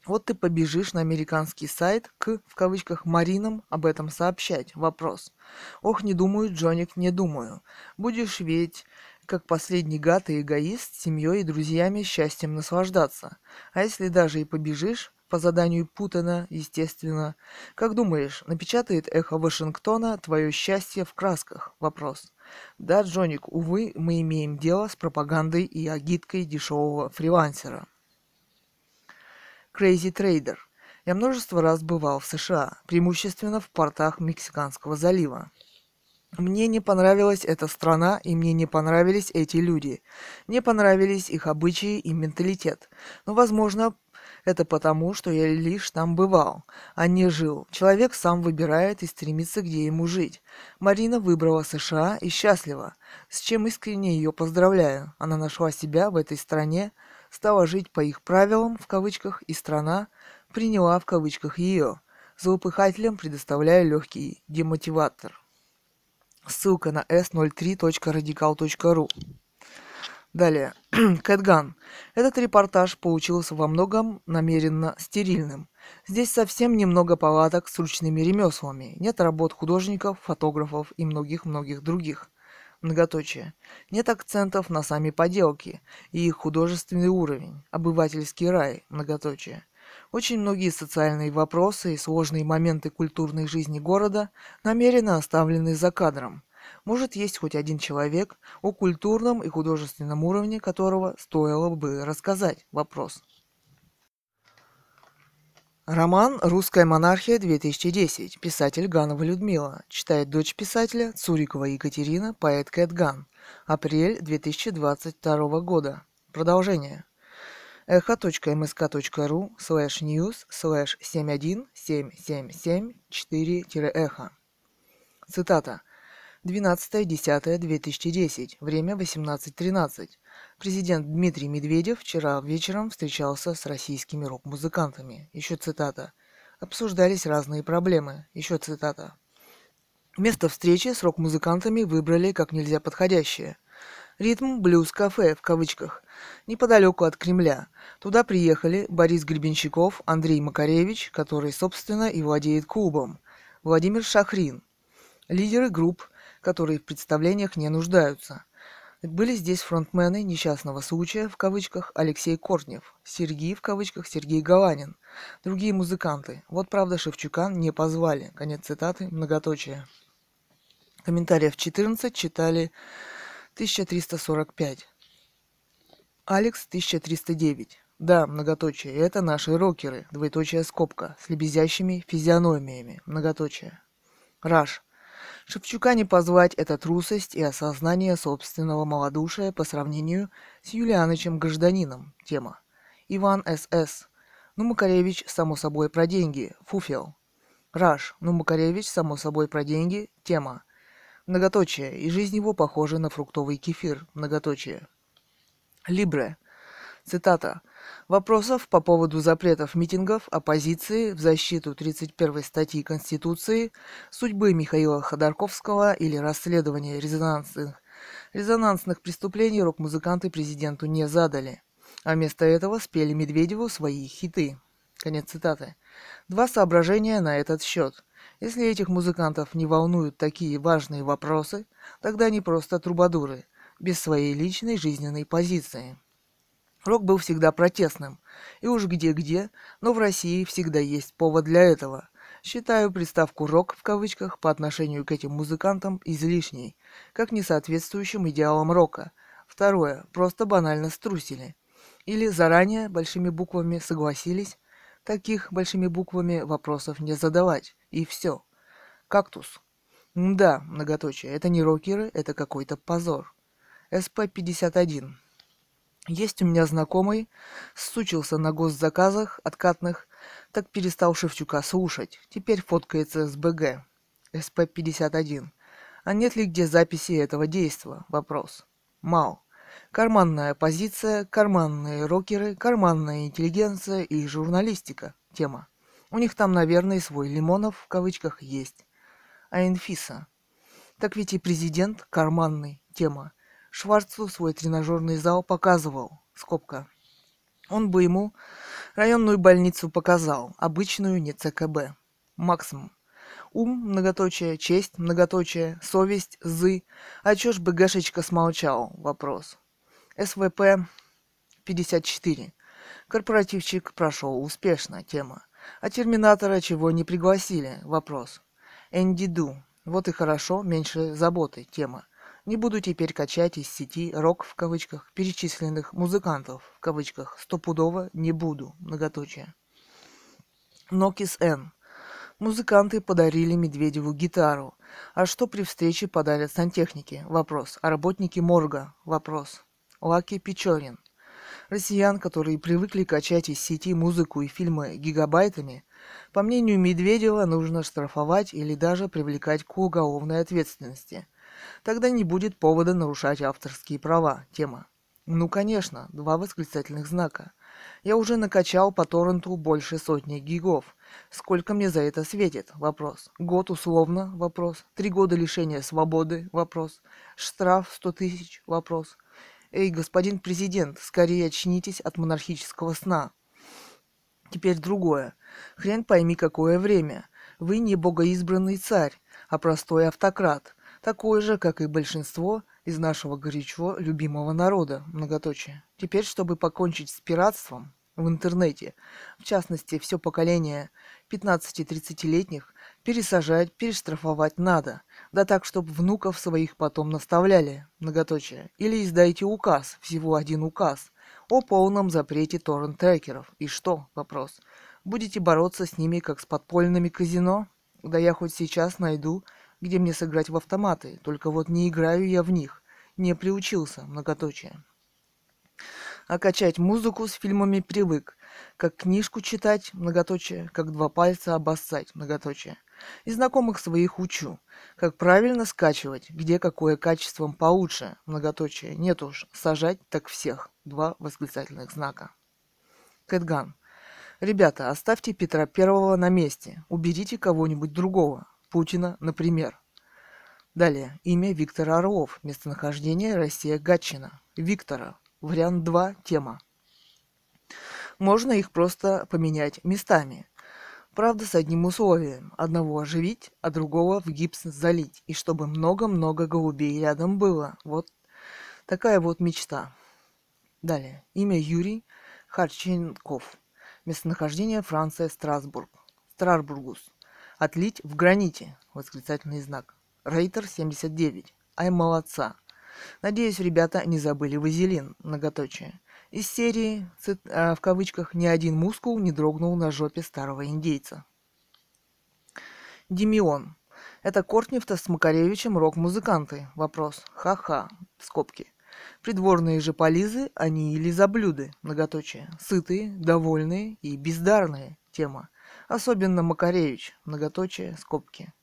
Вот ты побежишь на американский сайт к, в кавычках, Маринам об этом сообщать. Вопрос. Ох, не думаю, Джоник, не думаю. Будешь ведь, как последний гад и эгоист, семьей и друзьями счастьем наслаждаться. А если даже и побежишь, по заданию Путина, естественно. Как думаешь, напечатает эхо Вашингтона твое счастье в красках? Вопрос. Да, Джоник, увы, мы имеем дело с пропагандой и агиткой дешевого фрилансера. Crazy Trader. Я множество раз бывал в США, преимущественно в портах Мексиканского залива. Мне не понравилась эта страна, и мне не понравились эти люди. Не понравились их обычаи и менталитет. Но, возможно, это потому, что я лишь там бывал, а не жил. Человек сам выбирает и стремится, где ему жить. Марина выбрала США и счастлива, с чем искренне ее поздравляю. Она нашла себя в этой стране, стала жить по их правилам, в кавычках, и страна приняла в кавычках ее, злопыхателям предоставляя легкий демотиватор. Ссылка на s03.radical.ru Далее. Кэтган. Этот репортаж получился во многом намеренно стерильным. Здесь совсем немного палаток с ручными ремеслами, нет работ художников, фотографов и многих-многих других многоточие. Нет акцентов на сами поделки и их художественный уровень, обывательский рай, многоточие. Очень многие социальные вопросы и сложные моменты культурной жизни города намеренно оставлены за кадром. Может, есть хоть один человек, о культурном и художественном уровне которого стоило бы рассказать. Вопрос. Роман «Русская монархия-2010». Писатель Ганова Людмила. Читает дочь писателя Цурикова Екатерина, поэт Кэт Ган. Апрель 2022 года. Продолжение. эхо.мск.ру слэш news слэш 71777 Цитата. 12.10.2010. Время 18.13. Президент Дмитрий Медведев вчера вечером встречался с российскими рок-музыкантами. Еще цитата. Обсуждались разные проблемы. Еще цитата. Место встречи с рок-музыкантами выбрали как нельзя подходящее. Ритм блюз-кафе в кавычках, неподалеку от Кремля. Туда приехали Борис Гребенщиков, Андрей Макаревич, который, собственно, и владеет клубом, Владимир Шахрин, лидеры групп которые в представлениях не нуждаются. Были здесь фронтмены несчастного случая, в кавычках, Алексей Кортнев, Сергей, в кавычках, Сергей Галанин, другие музыканты. Вот правда Шевчука не позвали. Конец цитаты, многоточие. Комментариев 14 читали 1345. Алекс 1309. Да, многоточие, это наши рокеры, двоеточие скобка, с лебезящими физиономиями, многоточие. Раш. Шевчука не позвать – это трусость и осознание собственного малодушия по сравнению с Юлианычем Гражданином. Тема. Иван С.С. Ну, Макаревич, само собой, про деньги. Фуфел. Раш. Ну, Макаревич, само собой, про деньги. Тема. Многоточие. И жизнь его похожа на фруктовый кефир. Многоточие. Либре. Цитата. Вопросов по поводу запретов митингов оппозиции в защиту 31 статьи Конституции, судьбы Михаила Ходорковского или расследования резонансных, резонансных преступлений рок-музыканты президенту не задали, а вместо этого спели Медведеву свои хиты. Конец цитаты. Два соображения на этот счет. Если этих музыкантов не волнуют такие важные вопросы, тогда они просто трубадуры, без своей личной жизненной позиции. Рок был всегда протестным. И уж где-где, но в России всегда есть повод для этого. Считаю приставку «рок» в кавычках по отношению к этим музыкантам излишней, как не соответствующим идеалам рока. Второе. Просто банально струсили. Или заранее большими буквами согласились таких большими буквами вопросов не задавать. И все. Кактус. Да, многоточие, это не рокеры, это какой-то позор. СП-51. Есть у меня знакомый, сучился на госзаказах откатных, так перестал Шевчука слушать. Теперь фоткается с БГ. СП-51. А нет ли где записи этого действа? Вопрос. Мал. Карманная позиция, карманные рокеры, карманная интеллигенция и журналистика. Тема. У них там, наверное, свой Лимонов в кавычках есть. А Инфиса. Так ведь и президент карманный. Тема. Шварцу свой тренажерный зал показывал. Скобка. Он бы ему районную больницу показал, обычную не ЦКБ. Максимум. Ум, многоточие, честь, многоточие, совесть, зы. А чё ж бы Гашечка смолчал? Вопрос. СВП 54. Корпоративчик прошел успешно. Тема. А Терминатора чего не пригласили? Вопрос. Энди Ду. Вот и хорошо, меньше заботы. Тема. Не буду теперь качать из сети «рок» в кавычках перечисленных музыкантов в кавычках стопудово не буду, многоточие. Нокис Н. Музыканты подарили Медведеву гитару. А что при встрече подарят сантехники? Вопрос. А работники морга? Вопрос. Лаки Печорин. Россиян, которые привыкли качать из сети музыку и фильмы гигабайтами, по мнению Медведева, нужно штрафовать или даже привлекать к уголовной ответственности – Тогда не будет повода нарушать авторские права. Тема. Ну, конечно, два восклицательных знака. Я уже накачал по торренту больше сотни гигов. Сколько мне за это светит? Вопрос. Год условно? Вопрос. Три года лишения свободы? Вопрос. Штраф сто тысяч? Вопрос. Эй, господин президент, скорее очнитесь от монархического сна. Теперь другое. Хрен пойми, какое время. Вы не богоизбранный царь, а простой автократ такой же, как и большинство из нашего горячо любимого народа, многоточие. Теперь, чтобы покончить с пиратством в интернете, в частности, все поколение 15-30-летних, пересажать, перештрафовать надо, да так, чтобы внуков своих потом наставляли, многоточие. Или издайте указ, всего один указ, о полном запрете торрент-трекеров. И что? Вопрос. Будете бороться с ними, как с подпольными казино? Да я хоть сейчас найду где мне сыграть в автоматы, только вот не играю я в них, не приучился, многоточие. А качать музыку с фильмами привык, как книжку читать, многоточие, как два пальца обоссать, многоточие. И знакомых своих учу, как правильно скачивать, где какое качеством получше, многоточие. Нет уж, сажать так всех, два восклицательных знака. Кэтган. Ребята, оставьте Петра Первого на месте, уберите кого-нибудь другого, Путина, например. Далее. Имя Виктора Орлов. Местонахождение Россия Гатчина. Виктора. Вариант 2. Тема. Можно их просто поменять местами. Правда, с одним условием. Одного оживить, а другого в гипс залить. И чтобы много-много голубей рядом было. Вот такая вот мечта. Далее. Имя Юрий Харченков. Местонахождение Франция, Страсбург. Страсбургус. Отлить в граните. Восклицательный знак. Рейтер 79. Ай, молодца. Надеюсь, ребята не забыли вазелин, многоточие. Из серии, в кавычках, ни один мускул не дрогнул на жопе старого индейца. Демион. Это Кортнев-то с Макаревичем рок-музыканты. Вопрос. Ха-ха. Скобки. Придворные же полизы, они или заблюды, многоточие. Сытые, довольные и бездарные. Тема. Особенно Макаревич, многоточие, скобки.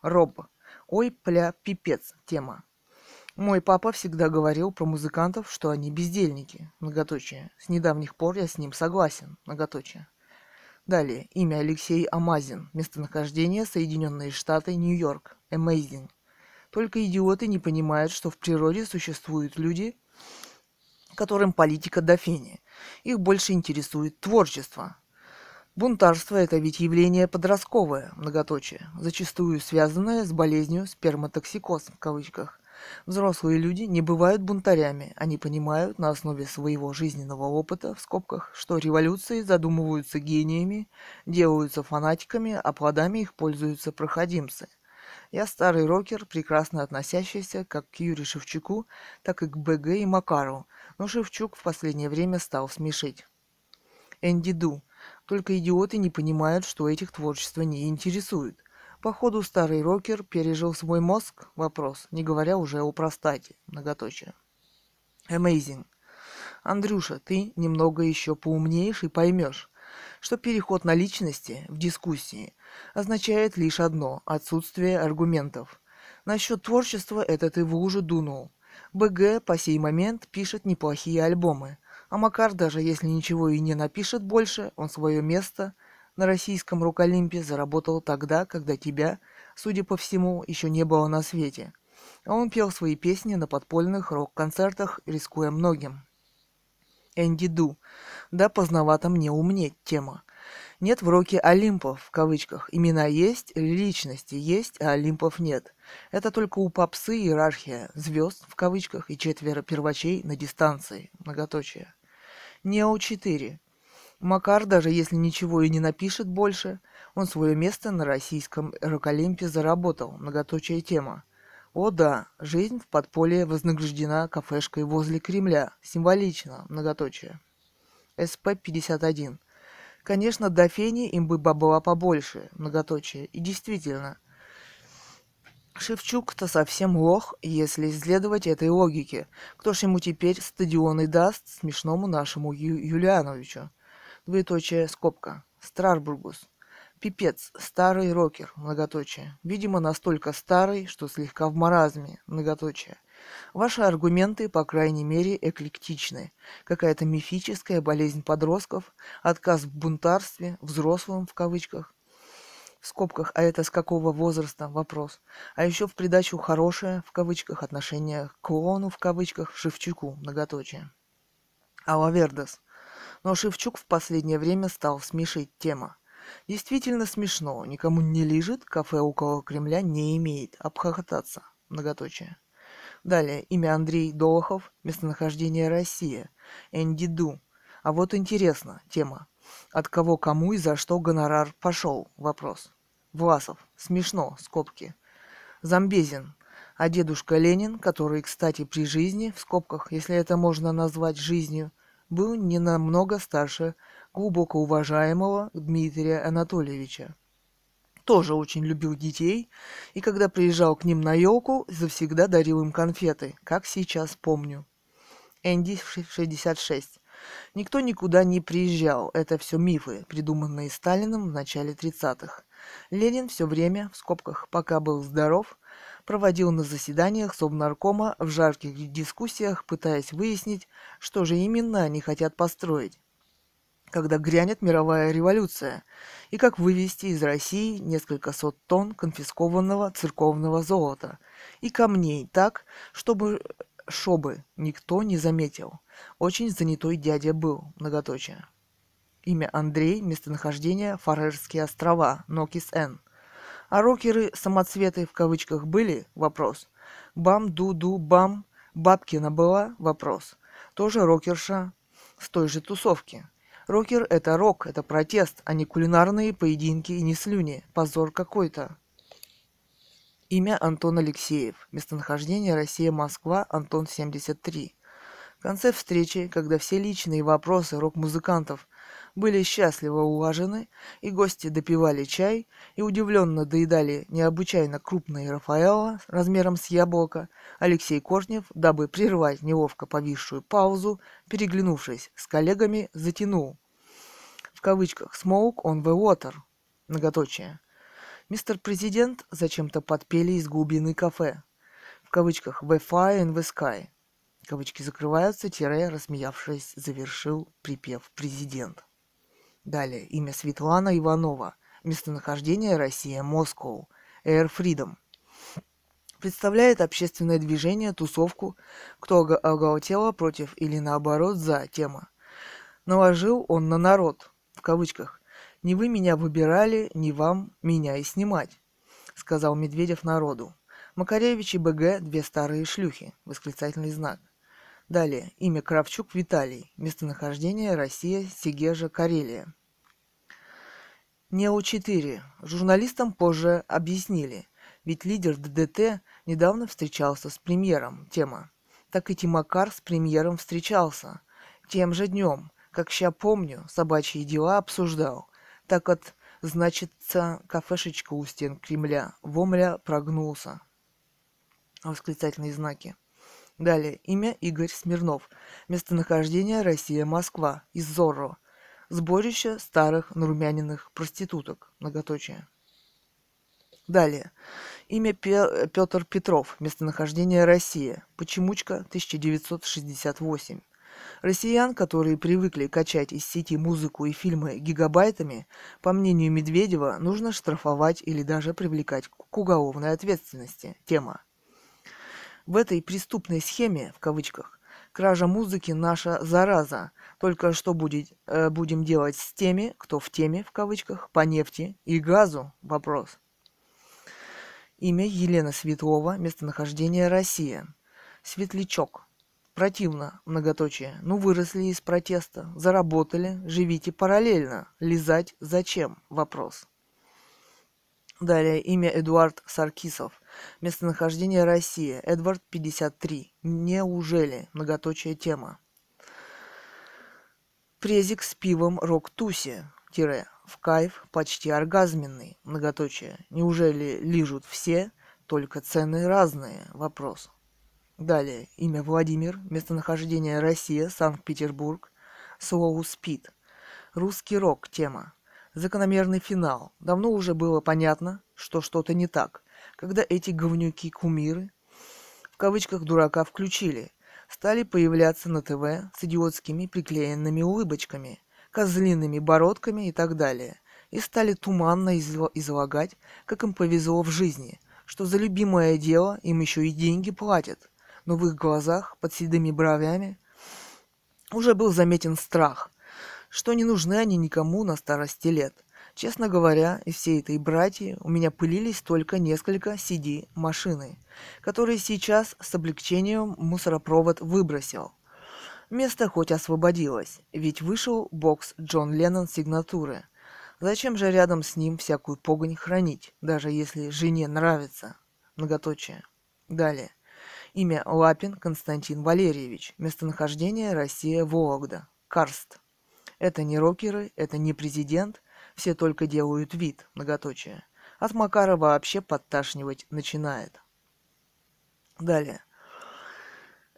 Роб. Ой, пля, пипец. Тема. Мой папа всегда говорил про музыкантов, что они бездельники, многоточие. С недавних пор я с ним согласен, многоточие. Далее. Имя Алексей Амазин. Местонахождение Соединенные Штаты, Нью-Йорк. Amazing. Только идиоты не понимают, что в природе существуют люди, которым политика до фени. Их больше интересует творчество. Бунтарство – это ведь явление подростковое, многоточие, зачастую связанное с болезнью сперматоксикоз в кавычках. Взрослые люди не бывают бунтарями, они понимают на основе своего жизненного опыта, в скобках, что революции задумываются гениями, делаются фанатиками, а плодами их пользуются проходимцы. Я старый рокер, прекрасно относящийся как к Юрию Шевчуку, так и к БГ и Макару, но Шевчук в последнее время стал смешить. Энди Ду. Только идиоты не понимают, что этих творчество не интересует. Походу, старый рокер пережил свой мозг? Вопрос, не говоря уже о простате. Многоточие. Amazing. Андрюша, ты немного еще поумнеешь и поймешь, что переход на личности в дискуссии означает лишь одно – отсутствие аргументов. Насчет творчества это ты в лужу дунул. БГ по сей момент пишет неплохие альбомы, а Макар, даже если ничего и не напишет больше, он свое место на российском рок-олимпе заработал тогда, когда тебя, судя по всему, еще не было на свете. А он пел свои песни на подпольных рок-концертах, рискуя многим. Энди Ду. Да, поздновато мне умнеть тема. Нет в роке Олимпов, в кавычках. Имена есть, личности есть, а Олимпов нет. Это только у попсы иерархия, звезд, в кавычках, и четверо первачей на дистанции, многоточие. Нео-4. Макар, даже если ничего и не напишет больше, он свое место на российском рок-олимпе заработал. Многоточая тема. О да, жизнь в подполье вознаграждена кафешкой возле Кремля. Символично, многоточие. СП-51. Конечно, до Фени им бы была побольше, многоточие. И действительно, Шевчук-то совсем лох, если исследовать этой логике. Кто ж ему теперь стадионы даст смешному нашему Ю- Юлиановичу? двоеточие, скобка, Страрбургус. Пипец, старый рокер, многоточие. Видимо, настолько старый, что слегка в маразме, многоточие. Ваши аргументы, по крайней мере, эклектичны. Какая-то мифическая болезнь подростков, отказ в бунтарстве, взрослым в кавычках, в скобках, а это с какого возраста, вопрос. А еще в придачу хорошее, в кавычках, отношение к клоуну, в кавычках, Шевчуку, многоточие. Алавердес. Но Шевчук в последнее время стал смешить тема. Действительно смешно, никому не лежит, кафе около Кремля не имеет, обхохотаться, многоточие. Далее, имя Андрей Долохов, местонахождение Россия, Энди Ду. А вот интересно, тема. От кого, кому и за что гонорар пошел? Вопрос. Власов. Смешно, скобки. Замбезин. А дедушка Ленин, который, кстати, при жизни, в скобках, если это можно назвать жизнью, был не намного старше глубоко уважаемого Дмитрия Анатольевича. Тоже очень любил детей, и когда приезжал к ним на елку, завсегда дарил им конфеты, как сейчас помню. Энди 66. Никто никуда не приезжал, это все мифы, придуманные Сталиным в начале 30-х. Ленин все время, в скобках, пока был здоров, проводил на заседаниях Совнаркома в жарких дискуссиях, пытаясь выяснить, что же именно они хотят построить когда грянет мировая революция, и как вывести из России несколько сот тонн конфискованного церковного золота и камней так, чтобы шобы никто не заметил. Очень занятой дядя был, многоточие. Имя Андрей, местонахождение Фарерские острова, Нокис-Н. А рокеры-самоцветы в кавычках были? Вопрос. Бам-ду-ду-бам. Бабкина была? Вопрос. Тоже рокерша с той же тусовки. Рокер – это рок, это протест, а не кулинарные поединки и не слюни. Позор какой-то. Имя Антон Алексеев. Местонахождение Россия-Москва, Антон 73. В конце встречи, когда все личные вопросы рок-музыкантов были счастливо улажены, и гости допивали чай и удивленно доедали необычайно крупные Рафаэла размером с яблоко, Алексей Кожнев, дабы прервать неловко повисшую паузу, переглянувшись с коллегами, затянул. В кавычках «smoke on the water», многоточие – Мистер Президент зачем-то подпели из глубины кафе. В кавычках «The fire in the sky». Кавычки закрываются, тире, рассмеявшись, завершил припев президент. Далее. Имя Светлана Иванова. Местонахождение Россия, Москва. Air Freedom. Представляет общественное движение, тусовку, кто оголтело против или наоборот за тема. Наложил он на народ, в кавычках, не вы меня выбирали, не вам меня и снимать, сказал Медведев народу. Макаревич и БГ – две старые шлюхи. Восклицательный знак. Далее. Имя Кравчук Виталий. Местонахождение Россия, Сегежа, Карелия. Нео-4. Журналистам позже объяснили, ведь лидер ДДТ недавно встречался с премьером. Тема. Так и Тимакар с премьером встречался. Тем же днем, как ща помню, собачьи дела обсуждал так от, значится, кафешечка у стен Кремля. Вомля прогнулся. Восклицательные знаки. Далее. Имя Игорь Смирнов. Местонахождение Россия, Москва. Из Зорро. Сборище старых нарумяниных проституток. Многоточие. Далее. Имя Петр Петров. Местонахождение Россия. Почемучка 1968. Россиян, которые привыкли качать из сети музыку и фильмы гигабайтами, по мнению Медведева, нужно штрафовать или даже привлекать к уголовной ответственности. Тема. В этой преступной схеме, в кавычках, кража музыки наша зараза. Только что будет, э, будем делать с теми, кто в теме, в кавычках, по нефти и газу? Вопрос. Имя Елена Светлова, местонахождение Россия. Светлячок. Противно, многоточие. Ну, выросли из протеста, заработали, живите параллельно. Лизать зачем? Вопрос. Далее имя Эдуард Саркисов. Местонахождение Россия. Эдвард 53. Неужели? Многоточие тема. Презик с пивом Рок-Туси. Тире. В кайф почти оргазменный. Многоточие. Неужели лижут все, только цены разные? Вопрос. Далее. Имя Владимир. Местонахождение Россия, Санкт-Петербург. Слово «спид». Русский рок. Тема. Закономерный финал. Давно уже было понятно, что что-то не так, когда эти говнюки-кумиры, в кавычках дурака, включили, стали появляться на ТВ с идиотскими приклеенными улыбочками, козлиными бородками и так далее, и стали туманно излагать, как им повезло в жизни, что за любимое дело им еще и деньги платят, но в их глазах, под седыми бровями, уже был заметен страх, что не нужны они никому на старости лет. Честно говоря, из всей этой братьи у меня пылились только несколько CD-машины, которые сейчас с облегчением мусоропровод выбросил. Место хоть освободилось, ведь вышел бокс Джон Леннон сигнатуры. Зачем же рядом с ним всякую погонь хранить, даже если жене нравится? Многоточие. Далее. Имя Лапин Константин Валерьевич. Местонахождение Россия, Вологда. Карст. Это не рокеры, это не президент, все только делают вид, многоточие. От Макара вообще подташнивать начинает. Далее.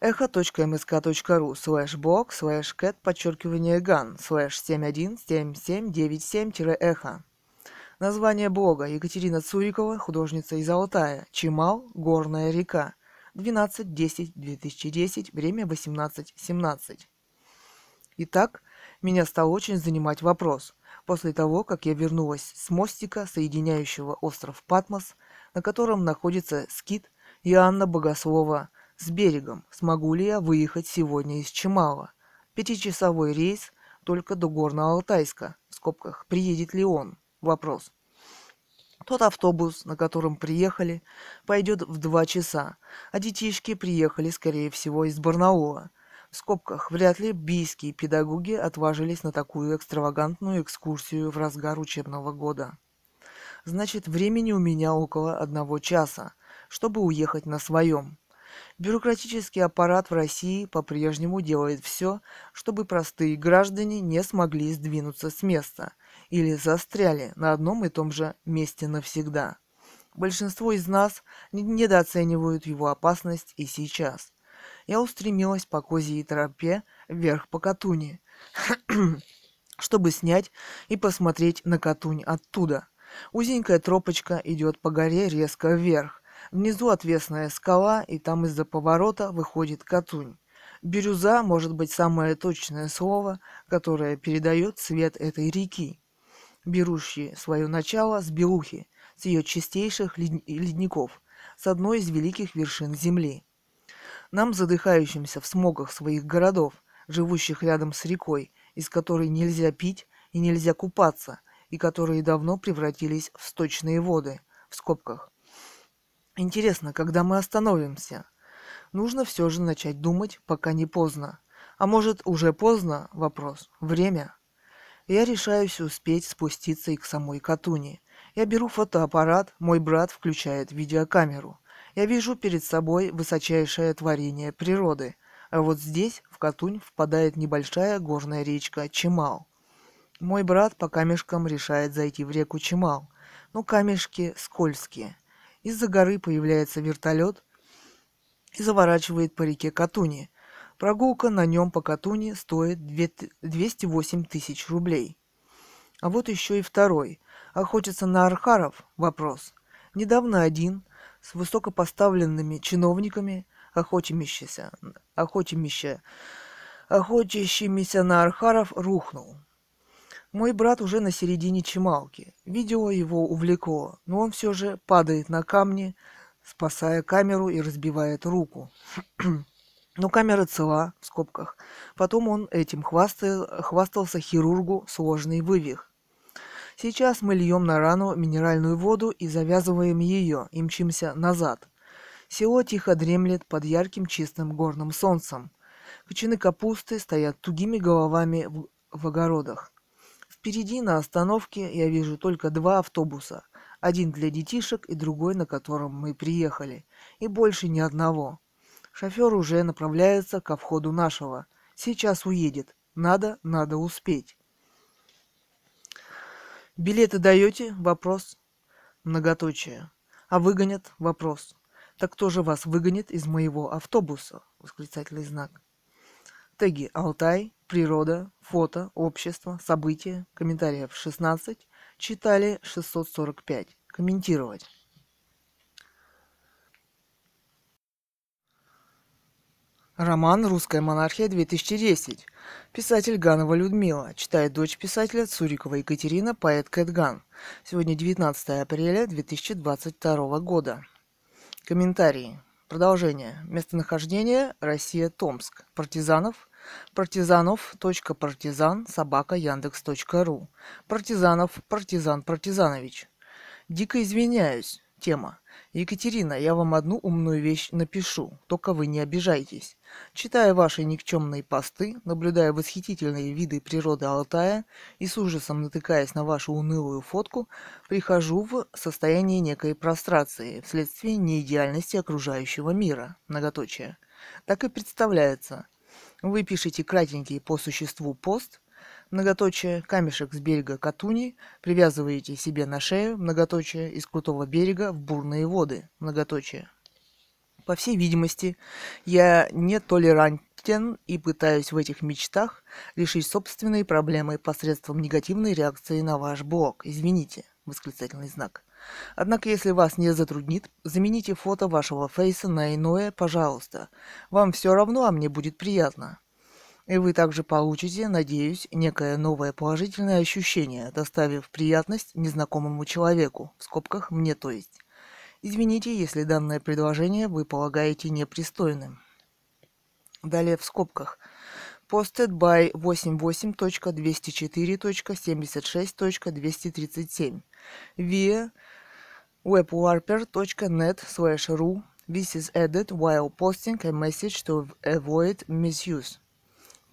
эхо.мск.ру слэш блог слэш кэт подчеркивание ган слэш 717797-эхо. Название блога Екатерина Цурикова, художница из Алтая. Чимал, горная река. 12.10.2010, время 18.17. Итак, меня стал очень занимать вопрос. После того, как я вернулась с мостика, соединяющего остров Патмос, на котором находится скит и Анна Богослова с берегом, смогу ли я выехать сегодня из Чемала? Пятичасовой рейс только до Горно-Алтайска. В скобках, приедет ли он? Вопрос. Тот автобус, на котором приехали, пойдет в два часа, а детишки приехали, скорее всего, из Барнаула. В скобках, вряд ли бийские педагоги отважились на такую экстравагантную экскурсию в разгар учебного года. Значит, времени у меня около одного часа. чтобы уехать на своем. Бюрократический аппарат в России по-прежнему делает все, чтобы простые граждане не смогли сдвинуться с места или застряли на одном и том же месте навсегда. Большинство из нас недооценивают его опасность и сейчас. Я устремилась по козьей тропе вверх по Катуни, чтобы снять и посмотреть на Катунь оттуда. Узенькая тропочка идет по горе резко вверх, Внизу отвесная скала, и там из-за поворота выходит Катунь. Бирюза может быть самое точное слово, которое передает цвет этой реки, берущей свое начало с Белухи, с ее чистейших ледников, с одной из великих вершин Земли. Нам, задыхающимся в смогах своих городов, живущих рядом с рекой, из которой нельзя пить и нельзя купаться, и которые давно превратились в сточные воды, в скобках, Интересно, когда мы остановимся? Нужно все же начать думать, пока не поздно. А может, уже поздно? Вопрос. Время. Я решаюсь успеть спуститься и к самой Катуни. Я беру фотоаппарат, мой брат включает видеокамеру. Я вижу перед собой высочайшее творение природы. А вот здесь, в Катунь, впадает небольшая горная речка Чемал. Мой брат по камешкам решает зайти в реку Чемал. Но камешки скользкие. Из-за горы появляется вертолет и заворачивает по реке Катуни. Прогулка на нем по Катуни стоит 208 тысяч рублей. А вот еще и второй. Охотится на архаров? Вопрос. Недавно один с высокопоставленными чиновниками, охотимися, охотимися, охотящимися на архаров, рухнул. Мой брат уже на середине чемалки. Видео его увлекло, но он все же падает на камни, спасая камеру и разбивает руку. Но камера цела, в скобках. Потом он этим хвастал, хвастался хирургу сложный вывих. Сейчас мы льем на рану минеральную воду и завязываем ее, и мчимся назад. Село тихо дремлет под ярким чистым горным солнцем. Кочаны капусты стоят тугими головами в, в огородах. Впереди на остановке я вижу только два автобуса. Один для детишек и другой, на котором мы приехали. И больше ни одного. Шофер уже направляется ко входу нашего. Сейчас уедет. Надо, надо успеть. Билеты даете? Вопрос. Многоточие. А выгонят? Вопрос. Так кто же вас выгонит из моего автобуса? Восклицательный знак. Теги Алтай, природа, фото, общество, события, комментариев 16, читали 645. Комментировать. Роман «Русская монархия 2010». Писатель Ганова Людмила. Читает дочь писателя Цурикова Екатерина, поэт Кэтган. Сегодня 19 апреля 2022 года. Комментарии. Продолжение. Местонахождение Россия, Томск. Партизанов. Партизанов.партизан собака Яндекс.ру. Партизанов. Партизан Партизанович. Дико извиняюсь. Тема. Екатерина, я вам одну умную вещь напишу, только вы не обижайтесь. Читая ваши никчемные посты, наблюдая восхитительные виды природы Алтая и с ужасом натыкаясь на вашу унылую фотку, прихожу в состояние некой прострации вследствие неидеальности окружающего мира. Многоточие. Так и представляется. Вы пишете кратенький по существу пост, многоточие, камешек с берега Катуни, привязываете себе на шею, многоточие, из крутого берега в бурные воды, многоточие. По всей видимости, я не толерантен и пытаюсь в этих мечтах решить собственные проблемы посредством негативной реакции на ваш блог. Извините, восклицательный знак. Однако, если вас не затруднит, замените фото вашего фейса на иное, пожалуйста. Вам все равно, а мне будет приятно. И вы также получите, надеюсь, некое новое положительное ощущение, доставив приятность незнакомому человеку, в скобках мне то есть. Извините, если данное предложение вы полагаете непристойным. Далее в скобках. Posted by 88.204.76.237 via webwarper.net slash ru. This is added while posting a message to avoid misuse.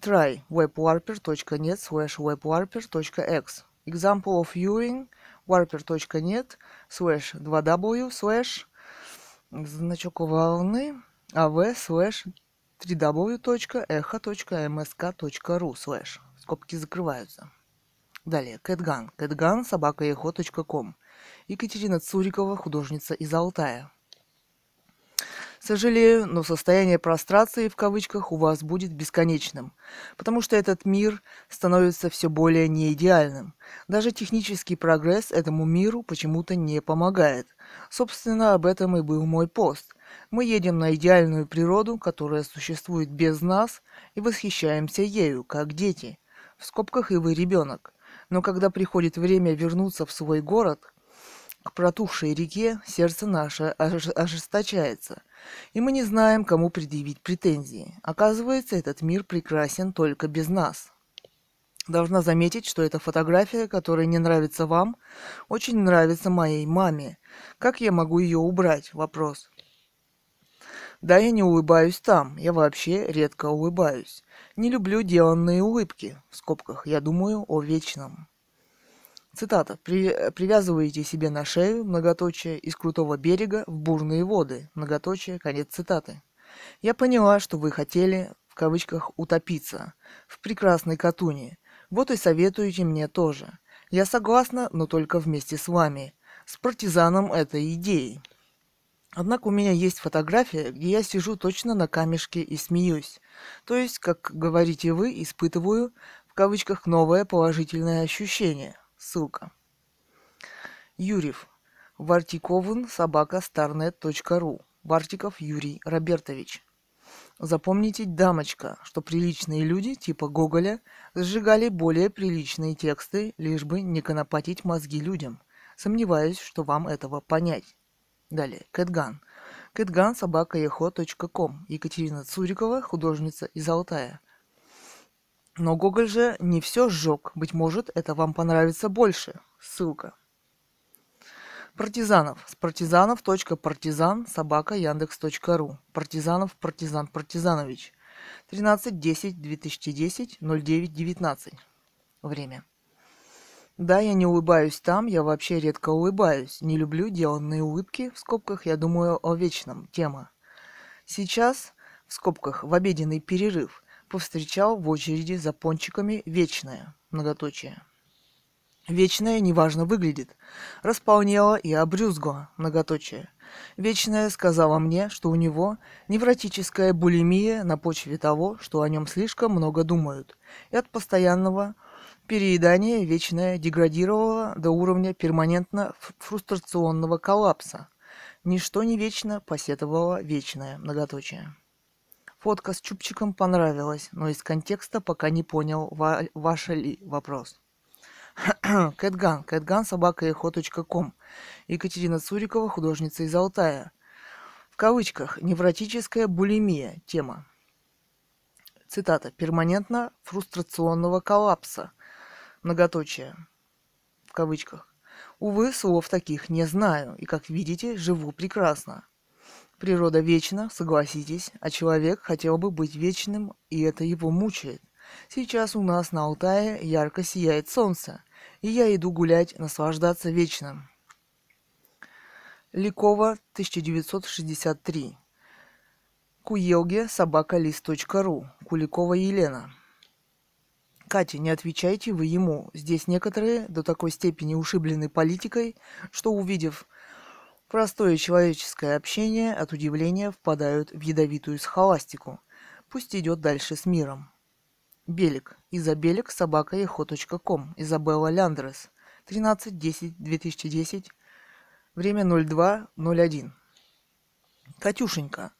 Try webwarper.net slash webwarper.x. Example of viewing warper.net slash 2w slash Значок волны av слэш www.echo.msk.ru слэш. Скобки закрываются. Далее. Кэтган. Кэтган собака ком. Екатерина Цурикова, художница из Алтая. Сожалею, но состояние прострации в кавычках у вас будет бесконечным, потому что этот мир становится все более неидеальным. Даже технический прогресс этому миру почему-то не помогает. Собственно, об этом и был мой пост. Мы едем на идеальную природу, которая существует без нас, и восхищаемся ею, как дети. В скобках и вы ребенок. Но когда приходит время вернуться в свой город, к протухшей реке сердце наше ожесточается, и мы не знаем, кому предъявить претензии. Оказывается, этот мир прекрасен только без нас. Должна заметить, что эта фотография, которая не нравится вам, очень нравится моей маме. Как я могу ее убрать? Вопрос. Да, я не улыбаюсь там, я вообще редко улыбаюсь. Не люблю деланные улыбки, в скобках, я думаю о вечном. Цитата. При, привязываете себе на шею, многоточие, из крутого берега в бурные воды, многоточие, конец цитаты. Я поняла, что вы хотели, в кавычках, утопиться, в прекрасной катуне. Вот и советуете мне тоже. Я согласна, но только вместе с вами, с партизаном этой идеи. Однако у меня есть фотография, где я сижу точно на камешке и смеюсь. То есть, как говорите вы, испытываю, в кавычках, новое положительное ощущение. Ссылка. Юрьев. Вартиковын собака старнет.ру. Вартиков Юрий Робертович. Запомните, дамочка, что приличные люди типа Гоголя сжигали более приличные тексты, лишь бы не конопатить мозги людям. Сомневаюсь, что вам этого понять. Далее. Кэтган. Кэтган собака ком. Екатерина Цурикова, художница из Алтая. Но Гоголь же не все сжег. Быть может, это вам понравится больше. Ссылка. Партизанов. С партизанов. Партизан. Собака. Яндекс.ру. Партизанов. Партизан. Партизанович. 13.10.2010. 09.19. Время. Да, я не улыбаюсь там, я вообще редко улыбаюсь. Не люблю деланные улыбки, в скобках я думаю о вечном. Тема. Сейчас, в скобках, в обеденный перерыв, повстречал в очереди за пончиками вечное, многоточие. Вечное неважно выглядит. Располнела и обрюзгла, многоточие. Вечное сказала мне, что у него невротическая булимия на почве того, что о нем слишком много думают, и от постоянного переедания вечное деградировало до уровня перманентно фрустрационного коллапса. Ничто не вечно посетовало вечное, многоточие. Фотка с чупчиком понравилась, но из контекста пока не понял, ва- ваш ли вопрос. Кэтган. Кэтган собака ком. Екатерина Цурикова, художница из Алтая. В кавычках. Невротическая булимия. Тема. Цитата. Перманентно фрустрационного коллапса. Многоточие. В кавычках. Увы, слов таких не знаю, и, как видите, живу прекрасно. Природа вечна, согласитесь, а человек хотел бы быть вечным, и это его мучает. Сейчас у нас на Алтае ярко сияет солнце, и я иду гулять, наслаждаться вечным. Ликова, 1963. Куелге, собака лист.ру. Куликова Елена. Катя, не отвечайте вы ему. Здесь некоторые до такой степени ушиблены политикой, что увидев Простое человеческое общение от удивления впадают в ядовитую схоластику. Пусть идет дальше с миром. Белик. Изабелик собака ехо.ком. Изабелла Ляндрес. 13.10.2010. Время 02.01. Катюшенька.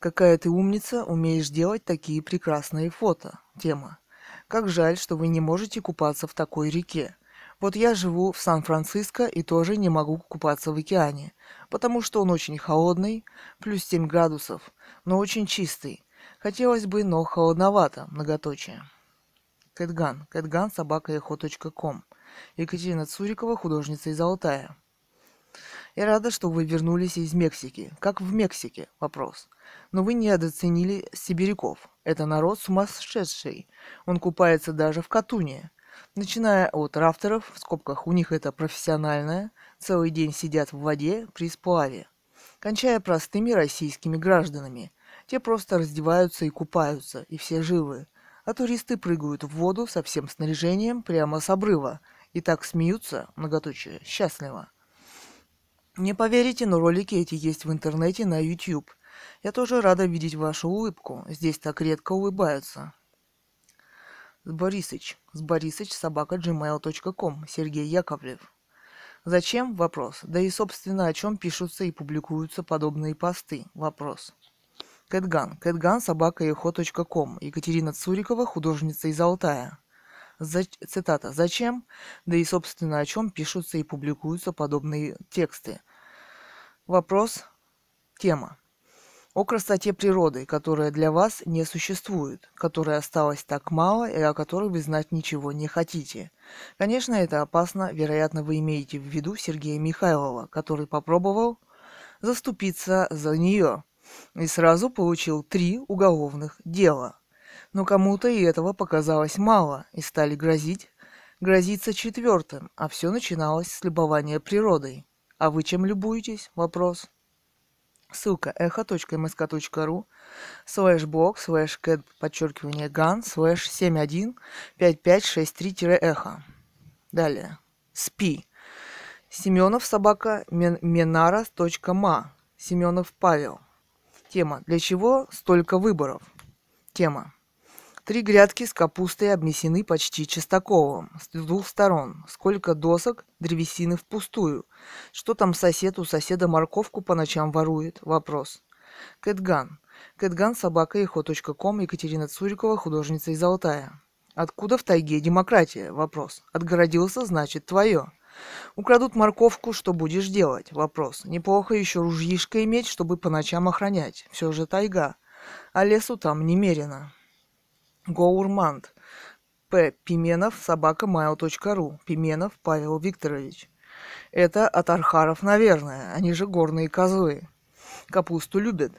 Какая ты умница, умеешь делать такие прекрасные фото. Тема. Как жаль, что вы не можете купаться в такой реке. Вот я живу в Сан-Франциско и тоже не могу купаться в океане, потому что он очень холодный, плюс 7 градусов, но очень чистый. Хотелось бы, но холодновато, многоточие. Кэтган. Кэтган, собака ком. Екатерина Цурикова, художница из Алтая. Я рада, что вы вернулись из Мексики. Как в Мексике? Вопрос. Но вы недооценили сибиряков. Это народ сумасшедший. Он купается даже в Катуне. Начиная от рафтеров, в скобках у них это профессиональное, целый день сидят в воде при сплаве. кончая простыми российскими гражданами. Те просто раздеваются и купаются, и все живы. А туристы прыгают в воду со всем снаряжением прямо с обрыва. И так смеются, многоточие, счастливо. Не поверите, но ролики эти есть в интернете на YouTube. Я тоже рада видеть вашу улыбку. Здесь так редко улыбаются. Борисыч. С Борисыч собака gmail.com. Сергей Яковлев. Зачем? Вопрос. Да и, собственно, о чем пишутся и публикуются подобные посты? Вопрос. Кэтган. Кэтган собака ком. Екатерина Цурикова, художница из Алтая. За... Цитата. Зачем? Да и, собственно, о чем пишутся и публикуются подобные тексты? Вопрос. Тема о красоте природы, которая для вас не существует, которая осталась так мало и о которой вы знать ничего не хотите. Конечно, это опасно, вероятно, вы имеете в виду Сергея Михайлова, который попробовал заступиться за нее и сразу получил три уголовных дела. Но кому-то и этого показалось мало, и стали грозить, грозиться четвертым, а все начиналось с любования природой. А вы чем любуетесь? Вопрос. Ссылка echo.msk.ru слэш блог слэш кэт подчеркивание ган слэш 715563-эхо. Далее. СПИ. Семенов собака менара.ма. Семенов Павел. Тема. Для чего столько выборов? Тема. Три грядки с капустой обнесены почти чистаковым, с двух сторон. Сколько досок древесины впустую. Что там сосед у соседа морковку по ночам ворует? Вопрос. Кэтган. Кэтган, собака, ком Екатерина Цурикова, художница из Алтая. Откуда в тайге демократия? Вопрос. Отгородился, значит, твое. Украдут морковку, что будешь делать? Вопрос. Неплохо еще ружьишко иметь, чтобы по ночам охранять. Все же тайга. А лесу там немерено. Гоурманд. П. Пименов, собака mail.ru. Пименов Павел Викторович. Это от архаров, наверное, они же горные козлы. Капусту любят.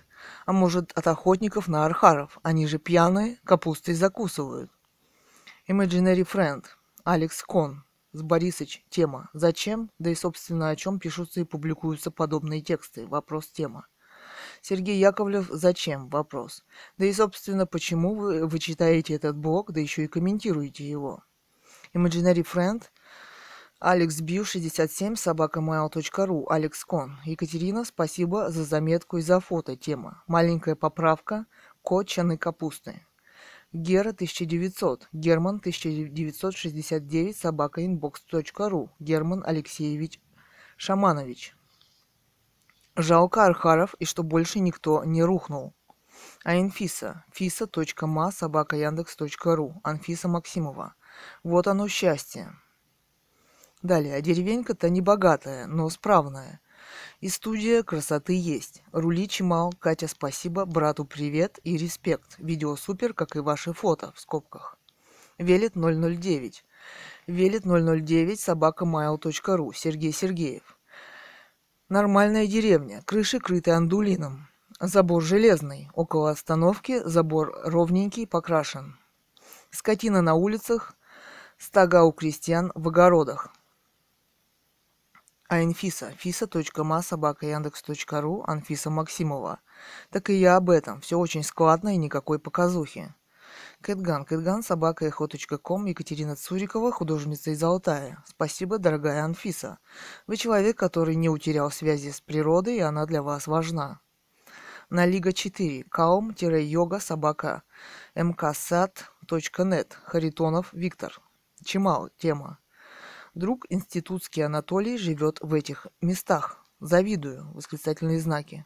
А может, от охотников на архаров. Они же пьяные, капустой закусывают. Imaginary Friend. Алекс Кон. С Борисыч. Тема. Зачем? Да и, собственно, о чем пишутся и публикуются подобные тексты. Вопрос тема. Сергей Яковлев «Зачем?» вопрос. Да и, собственно, почему вы, вы читаете этот блог, да еще и комментируете его? Imaginary Friend Алекс Бью 67 собакамайл.ру Алекс Кон. Екатерина, спасибо за заметку и за фото. Тема. Маленькая поправка. Кот чаны капусты. Гера 1900. Герман 1969 собакаинбокс.ру. Герман Алексеевич Шаманович. Жалко Архаров и что больше никто не рухнул. А Инфиса. Фиса.ма собака Яндекс.ру. Анфиса Максимова. Вот оно счастье. Далее. А деревенька-то не богатая, но справная. И студия красоты есть. Рули Чимал, Катя, спасибо, брату привет и респект. Видео супер, как и ваши фото, в скобках. Велит 009. Велит 009 собака mail.ru. Сергей Сергеев. Нормальная деревня, крыши крыты андулином. Забор железный, около остановки забор ровненький, покрашен. Скотина на улицах, стога у крестьян в огородах. А Инфиса, фиса.ма, собака яндекс.ру, Анфиса Максимова. Так и я об этом, все очень складно и никакой показухи. Кэтган. Кэтган, собака эхо.ком, Екатерина Цурикова, художница из Алтая. Спасибо, дорогая Анфиса. Вы человек, который не утерял связи с природой, и она для вас важна. На Лига 4. Каум-йога собака мксат.нет. Харитонов Виктор. Чемал. Тема. Друг институтский Анатолий живет в этих местах. Завидую. Восклицательные знаки.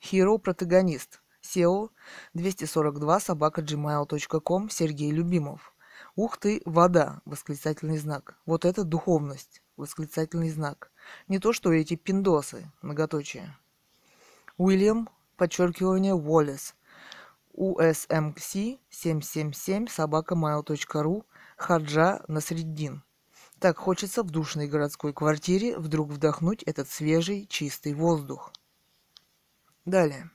Hero протагонист. SEO 242 собака gmail.com Сергей Любимов. Ух ты, вода! Восклицательный знак. Вот это духовность! Восклицательный знак. Не то, что эти пиндосы. Многоточие. Уильям, подчеркивание, Уоллес. USMC 777 собака mail.ru Хаджа Насреддин. Так хочется в душной городской квартире вдруг вдохнуть этот свежий, чистый воздух. Далее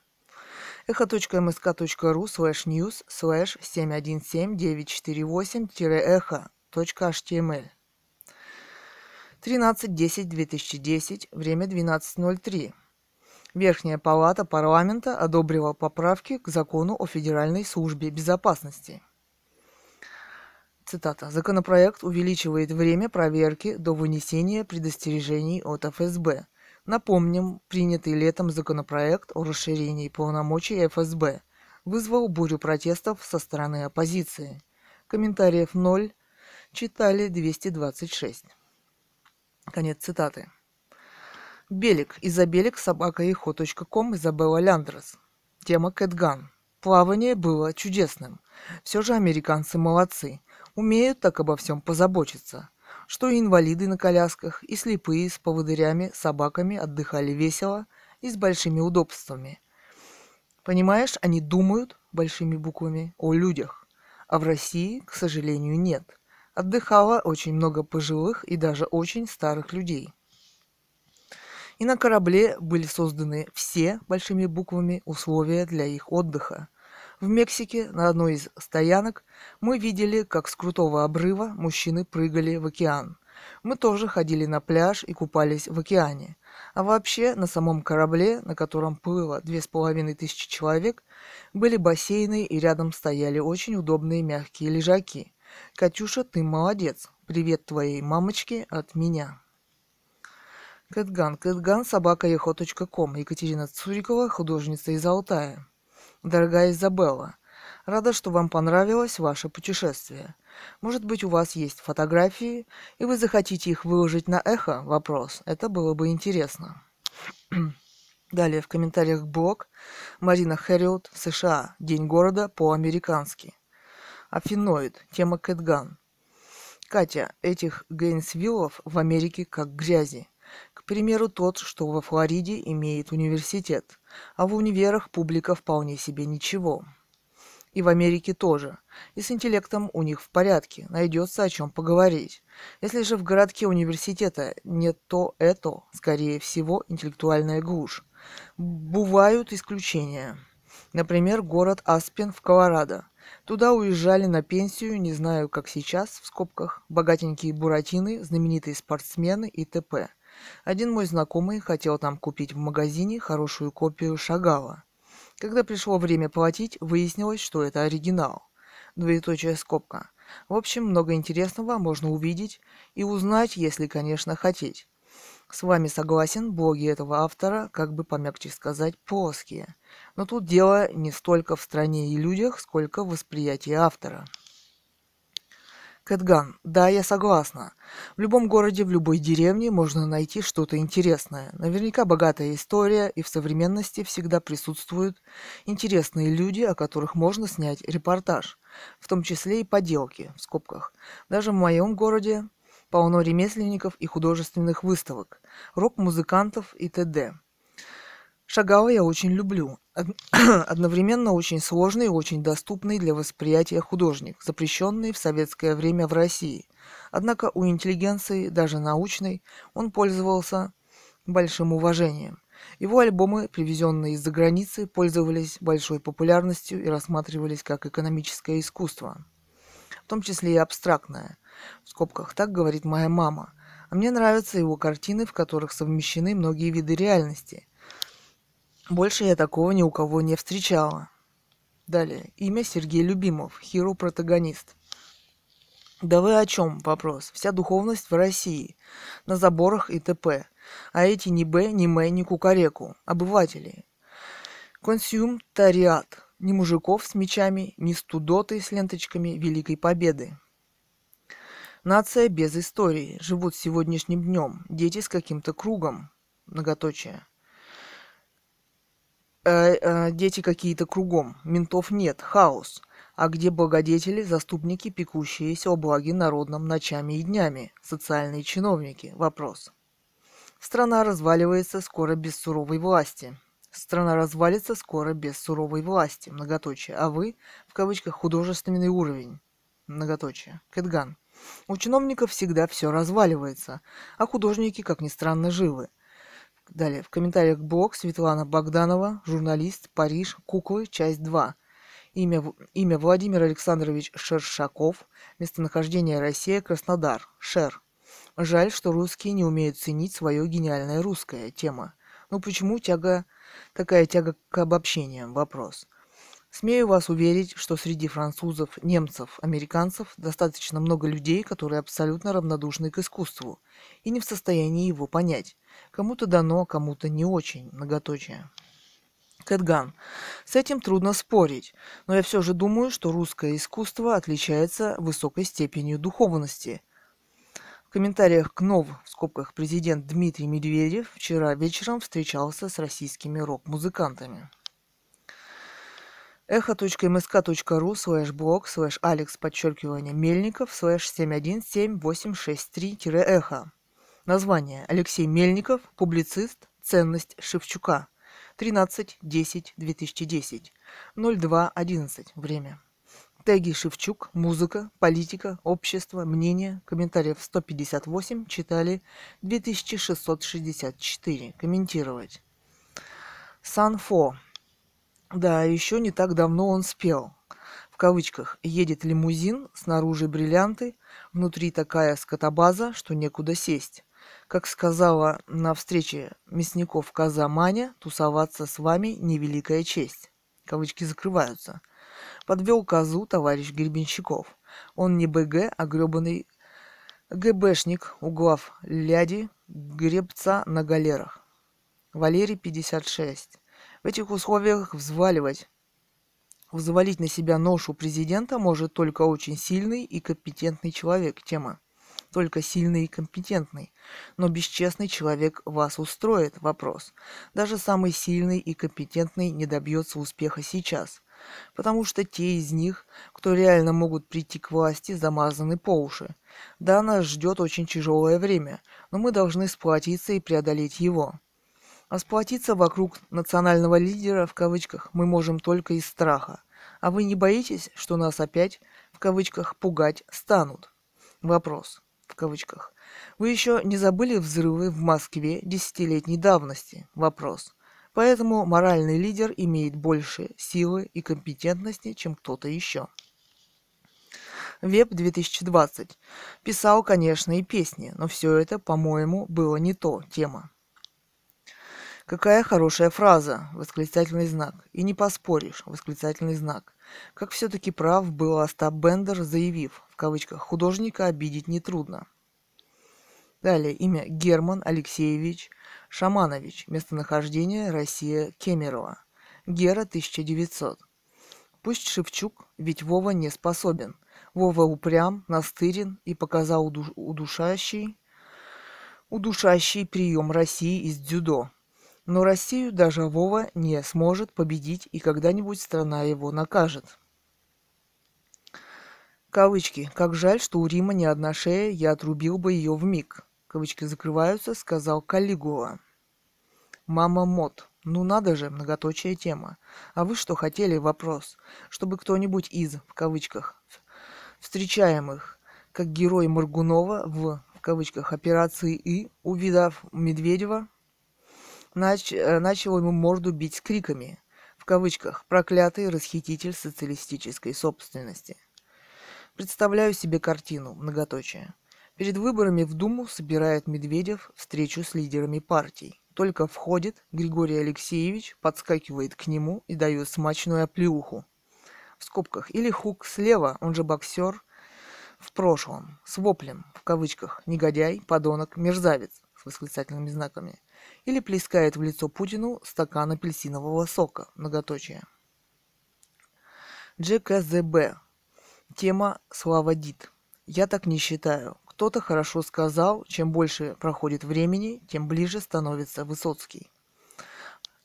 echo.msk.ru slash news slash 717948-echo.html 13.10.2010, время 12.03. Верхняя палата парламента одобрила поправки к закону о Федеральной службе безопасности. Цитата. Законопроект увеличивает время проверки до вынесения предостережений от ФСБ. Напомним, принятый летом законопроект о расширении полномочий ФСБ вызвал бурю протестов со стороны оппозиции. Комментариев 0, читали 226. Конец цитаты. Белик. Изабелик, собака ком Изабелла Ляндрес. Тема Кэтган. Плавание было чудесным. Все же американцы молодцы. Умеют так обо всем позаботиться. Что и инвалиды на колясках, и слепые с поводырями, собаками отдыхали весело и с большими удобствами. Понимаешь, они думают, большими буквами, о людях. А в России, к сожалению, нет. Отдыхало очень много пожилых и даже очень старых людей – и на корабле были созданы все, большими буквами, условия для их отдыха. В Мексике на одной из стоянок мы видели, как с крутого обрыва мужчины прыгали в океан. Мы тоже ходили на пляж и купались в океане. А вообще на самом корабле, на котором плыло две с половиной тысячи человек, были бассейны и рядом стояли очень удобные мягкие лежаки. Катюша, ты молодец. Привет твоей мамочке от меня. Кэтган. Кэтган собака ком. Екатерина Цурикова, художница из Алтая. Дорогая Изабелла, рада, что вам понравилось ваше путешествие. Может быть, у вас есть фотографии, и вы захотите их выложить на эхо? Вопрос. Это было бы интересно. Далее в комментариях блог Марина Хэриот, США. День города по-американски. Афиноид. Тема Кэтган. Катя, этих Гейнсвиллов в Америке как грязи примеру, тот, что во Флориде имеет университет, а в универах публика вполне себе ничего. И в Америке тоже. И с интеллектом у них в порядке, найдется о чем поговорить. Если же в городке университета нет то это, скорее всего, интеллектуальная глушь. Бывают исключения. Например, город Аспен в Колорадо. Туда уезжали на пенсию, не знаю, как сейчас, в скобках, богатенькие буратины, знаменитые спортсмены и т.п. Один мой знакомый хотел там купить в магазине хорошую копию Шагала. Когда пришло время платить, выяснилось, что это оригинал. Двоеточая скобка. В общем, много интересного можно увидеть и узнать, если, конечно, хотеть. С вами согласен, блоги этого автора, как бы помягче сказать, плоские. Но тут дело не столько в стране и людях, сколько в восприятии автора. Кэтган. Да, я согласна. В любом городе, в любой деревне можно найти что-то интересное. Наверняка богатая история, и в современности всегда присутствуют интересные люди, о которых можно снять репортаж. В том числе и поделки, в скобках. Даже в моем городе полно ремесленников и художественных выставок, рок-музыкантов и т.д. Шагала я очень люблю. Одновременно очень сложный и очень доступный для восприятия художник, запрещенный в советское время в России. Однако у интеллигенции, даже научной, он пользовался большим уважением. Его альбомы, привезенные из-за границы, пользовались большой популярностью и рассматривались как экономическое искусство, в том числе и абстрактное. В скобках так говорит моя мама. А мне нравятся его картины, в которых совмещены многие виды реальности – больше я такого ни у кого не встречала. Далее. Имя Сергей Любимов. Хиро-протагонист. Да вы о чем? Вопрос. Вся духовность в России. На заборах и т.п. А эти ни Б, ни М, ни Кукареку. Обыватели. Консюмтариат. Ни мужиков с мечами, ни студоты с ленточками Великой Победы. Нация без истории. Живут сегодняшним днем. Дети с каким-то кругом. Многоточие. Э, э, дети какие-то кругом, ментов нет, хаос. А где благодетели, заступники, пекущиеся о благе народном ночами и днями, социальные чиновники? Вопрос. Страна разваливается скоро без суровой власти. Страна развалится скоро без суровой власти. Многоточие. А вы, в кавычках, художественный уровень. Многоточие. Кэтган. У чиновников всегда все разваливается, а художники, как ни странно, живы. Далее, в комментариях блог Светлана Богданова, журналист, Париж, куклы, часть 2. Имя, имя Владимир Александрович Шершаков, местонахождение Россия, Краснодар, Шер. Жаль, что русские не умеют ценить свое гениальное русское. Тема. Ну почему тяга, такая тяга к обобщениям? Вопрос. Смею вас уверить, что среди французов, немцев, американцев достаточно много людей, которые абсолютно равнодушны к искусству и не в состоянии его понять. Кому-то дано, кому-то не очень, многоточие. Кэтган. С этим трудно спорить, но я все же думаю, что русское искусство отличается высокой степенью духовности. В комментариях к НОВ, в скобках, президент Дмитрий Медведев вчера вечером встречался с российскими рок-музыкантами эхо.мск.ру слэш блог слэш алекс подчеркивание мельников слэш 717863-эхо. Название. Алексей Мельников, публицист, ценность Шевчука. 13.10.2010. 02.11. Время. Теги Шевчук, музыка, политика, общество, мнение, комментариев 158, читали 2664. Комментировать. Санфо. Да, еще не так давно он спел. В кавычках «едет лимузин, снаружи бриллианты, внутри такая скотобаза, что некуда сесть». Как сказала на встрече мясников коза Маня, тусоваться с вами – невеликая честь. Кавычки закрываются. Подвел козу товарищ Гребенщиков. Он не БГ, а гребаный ГБшник, углав ляди, гребца на галерах. Валерий 56. В этих условиях взваливать взвалить на себя ношу президента может только очень сильный и компетентный человек. Тема. Только сильный и компетентный. Но бесчестный человек вас устроит. Вопрос. Даже самый сильный и компетентный не добьется успеха сейчас. Потому что те из них, кто реально могут прийти к власти, замазаны по уши. Да, нас ждет очень тяжелое время, но мы должны сплотиться и преодолеть его. А сплотиться вокруг национального лидера, в кавычках, мы можем только из страха. А вы не боитесь, что нас опять, в кавычках, пугать станут? Вопрос, в кавычках. Вы еще не забыли взрывы в Москве десятилетней давности? Вопрос. Поэтому моральный лидер имеет больше силы и компетентности, чем кто-то еще. Веб 2020. Писал, конечно, и песни, но все это, по-моему, было не то тема. Какая хорошая фраза! Восклицательный знак. И не поспоришь! Восклицательный знак. Как все-таки прав был Остап Бендер, заявив, кавычках, художника обидеть нетрудно. Далее имя Герман Алексеевич Шаманович. Местонахождение Россия Кемерово. Гера 1900. Пусть Шевчук, ведь Вова не способен. Вова упрям, настырен и показал удушающий, удушающий прием России из дзюдо. Но Россию даже Вова не сможет победить, и когда-нибудь страна его накажет. Кавычки. Как жаль, что у Рима не одна шея, я отрубил бы ее в миг. Кавычки закрываются, сказал Калигула. Мама Мот. Ну надо же, многоточая тема. А вы что хотели? Вопрос. Чтобы кто-нибудь из, в кавычках, встречаемых, как герой Маргунова в, в кавычках, операции И, увидав Медведева, нач... Э, начал ему морду бить с криками, в кавычках, «проклятый расхититель социалистической собственности». Представляю себе картину, многоточие. Перед выборами в Думу собирает Медведев встречу с лидерами партий. Только входит, Григорий Алексеевич подскакивает к нему и дает смачную оплеуху. В скобках. Или хук слева, он же боксер, в прошлом, с воплем, в кавычках, негодяй, подонок, мерзавец, с восклицательными знаками или плескает в лицо Путину стакан апельсинового сока. Многоточие. ДЖКЗБ. Тема «Слава Дид». Я так не считаю. Кто-то хорошо сказал, чем больше проходит времени, тем ближе становится Высоцкий.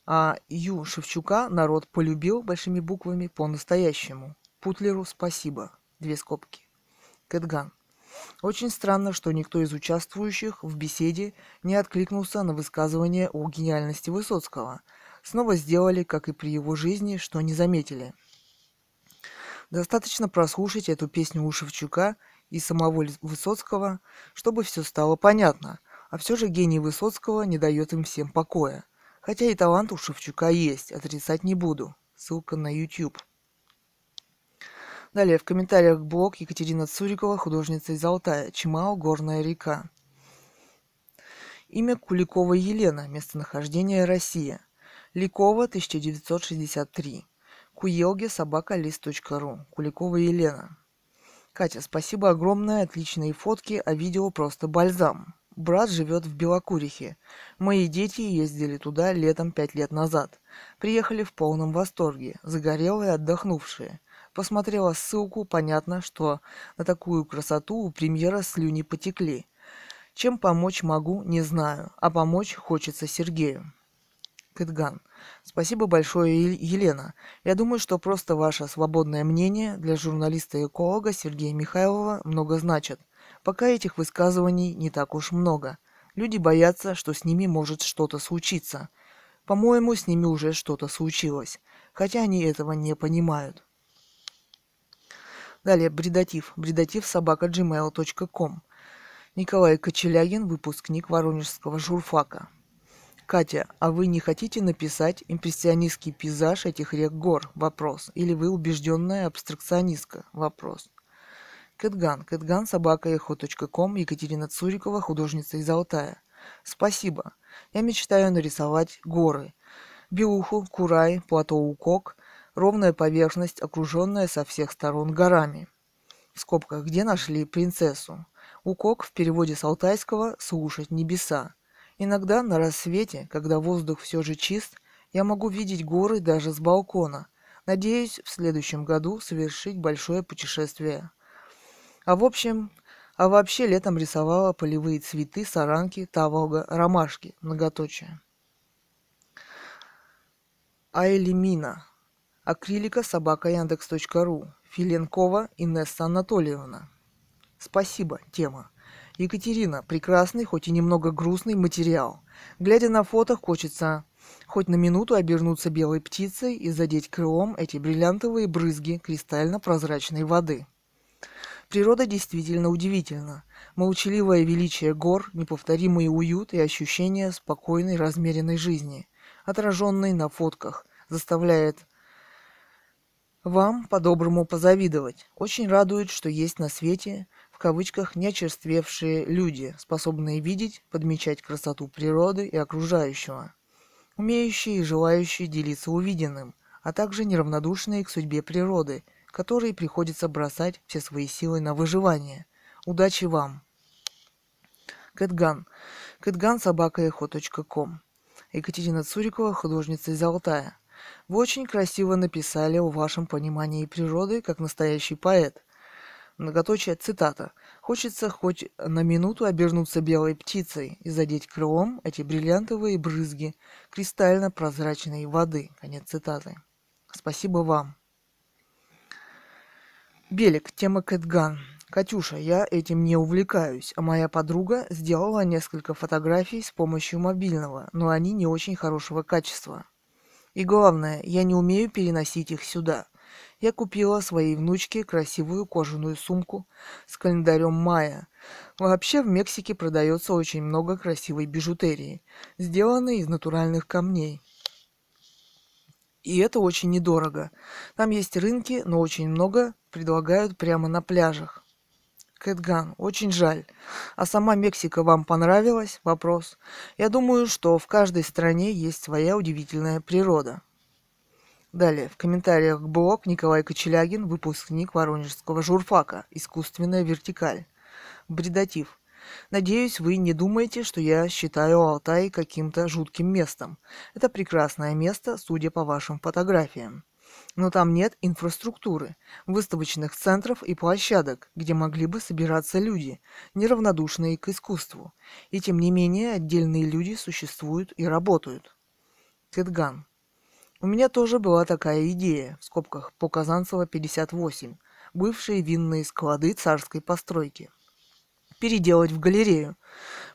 А Ю Шевчука народ полюбил большими буквами по-настоящему. Путлеру спасибо. Две скобки. Кэтган. Очень странно, что никто из участвующих в беседе не откликнулся на высказывание о гениальности Высоцкого. Снова сделали, как и при его жизни, что не заметили. Достаточно прослушать эту песню у Шевчука и самого Высоцкого, чтобы все стало понятно. А все же гений Высоцкого не дает им всем покоя. Хотя и талант у Шевчука есть, отрицать не буду. Ссылка на YouTube. Далее в комментариях блог Екатерина Цурикова, художница из Алтая. Чимао, горная река. Имя Куликова Елена. Местонахождение Россия. Ликова, 1963. Куелге, собака, лист.ру. Куликова Елена. Катя, спасибо огромное, отличные фотки, а видео просто бальзам. Брат живет в Белокурихе. Мои дети ездили туда летом пять лет назад. Приехали в полном восторге, загорелые, отдохнувшие. Посмотрела ссылку, понятно, что на такую красоту у премьера слюни потекли. Чем помочь могу, не знаю, а помочь хочется Сергею. Кэтган. Спасибо большое, Елена. Я думаю, что просто ваше свободное мнение для журналиста-эколога Сергея Михайлова много значит. Пока этих высказываний не так уж много. Люди боятся, что с ними может что-то случиться. По-моему, с ними уже что-то случилось, хотя они этого не понимают. Далее, бредатив. Бредатив собака gmail.com. Николай Кочелягин, выпускник Воронежского журфака. Катя, а вы не хотите написать импрессионистский пейзаж этих рек гор? Вопрос. Или вы убежденная абстракционистка? Вопрос. Кэтган. Кэтган, собака эхо.ком, Екатерина Цурикова, художница из Алтая. Спасибо. Я мечтаю нарисовать горы. Белуху, Курай, плато Укок, ровная поверхность, окруженная со всех сторон горами. В скобках, где нашли принцессу? Укок в переводе с алтайского «слушать небеса». Иногда на рассвете, когда воздух все же чист, я могу видеть горы даже с балкона. Надеюсь в следующем году совершить большое путешествие. А в общем, а вообще летом рисовала полевые цветы, саранки, таволга, ромашки, многоточие. Айлимина. Акрилика собака Яндекс.ру. Филенкова Инесса Анатольевна. Спасибо, тема. Екатерина, прекрасный, хоть и немного грустный материал. Глядя на фото, хочется хоть на минуту обернуться белой птицей и задеть крылом эти бриллиантовые брызги кристально-прозрачной воды. Природа действительно удивительна. Молчаливое величие гор, неповторимый уют и ощущение спокойной, размеренной жизни, отраженной на фотках, заставляет вам по-доброму позавидовать. Очень радует, что есть на свете кавычках «неочерствевшие люди», способные видеть, подмечать красоту природы и окружающего, умеющие и желающие делиться увиденным, а также неравнодушные к судьбе природы, которые приходится бросать все свои силы на выживание. Удачи вам! Кэтган. Кэтган собака ком. Екатерина Цурикова, художница из Алтая. Вы очень красиво написали о вашем понимании природы как настоящий поэт – Многоточие цитата. Хочется хоть на минуту обернуться белой птицей и задеть крылом эти бриллиантовые брызги кристально-прозрачной воды. Конец цитаты. Спасибо вам. Белик. Тема Кэтган. Катюша, я этим не увлекаюсь, а моя подруга сделала несколько фотографий с помощью мобильного, но они не очень хорошего качества. И главное, я не умею переносить их сюда я купила своей внучке красивую кожаную сумку с календарем мая. Вообще в Мексике продается очень много красивой бижутерии, сделанной из натуральных камней. И это очень недорого. Там есть рынки, но очень много предлагают прямо на пляжах. Кэтган, очень жаль. А сама Мексика вам понравилась? Вопрос. Я думаю, что в каждой стране есть своя удивительная природа. Далее, в комментариях блог Николай Кочелягин, выпускник Воронежского журфака «Искусственная вертикаль». Бредатив. Надеюсь, вы не думаете, что я считаю Алтай каким-то жутким местом. Это прекрасное место, судя по вашим фотографиям. Но там нет инфраструктуры, выставочных центров и площадок, где могли бы собираться люди, неравнодушные к искусству. И тем не менее, отдельные люди существуют и работают. Кэтган. У меня тоже была такая идея, в скобках, по Казанцево 58, бывшие винные склады царской постройки. Переделать в галерею,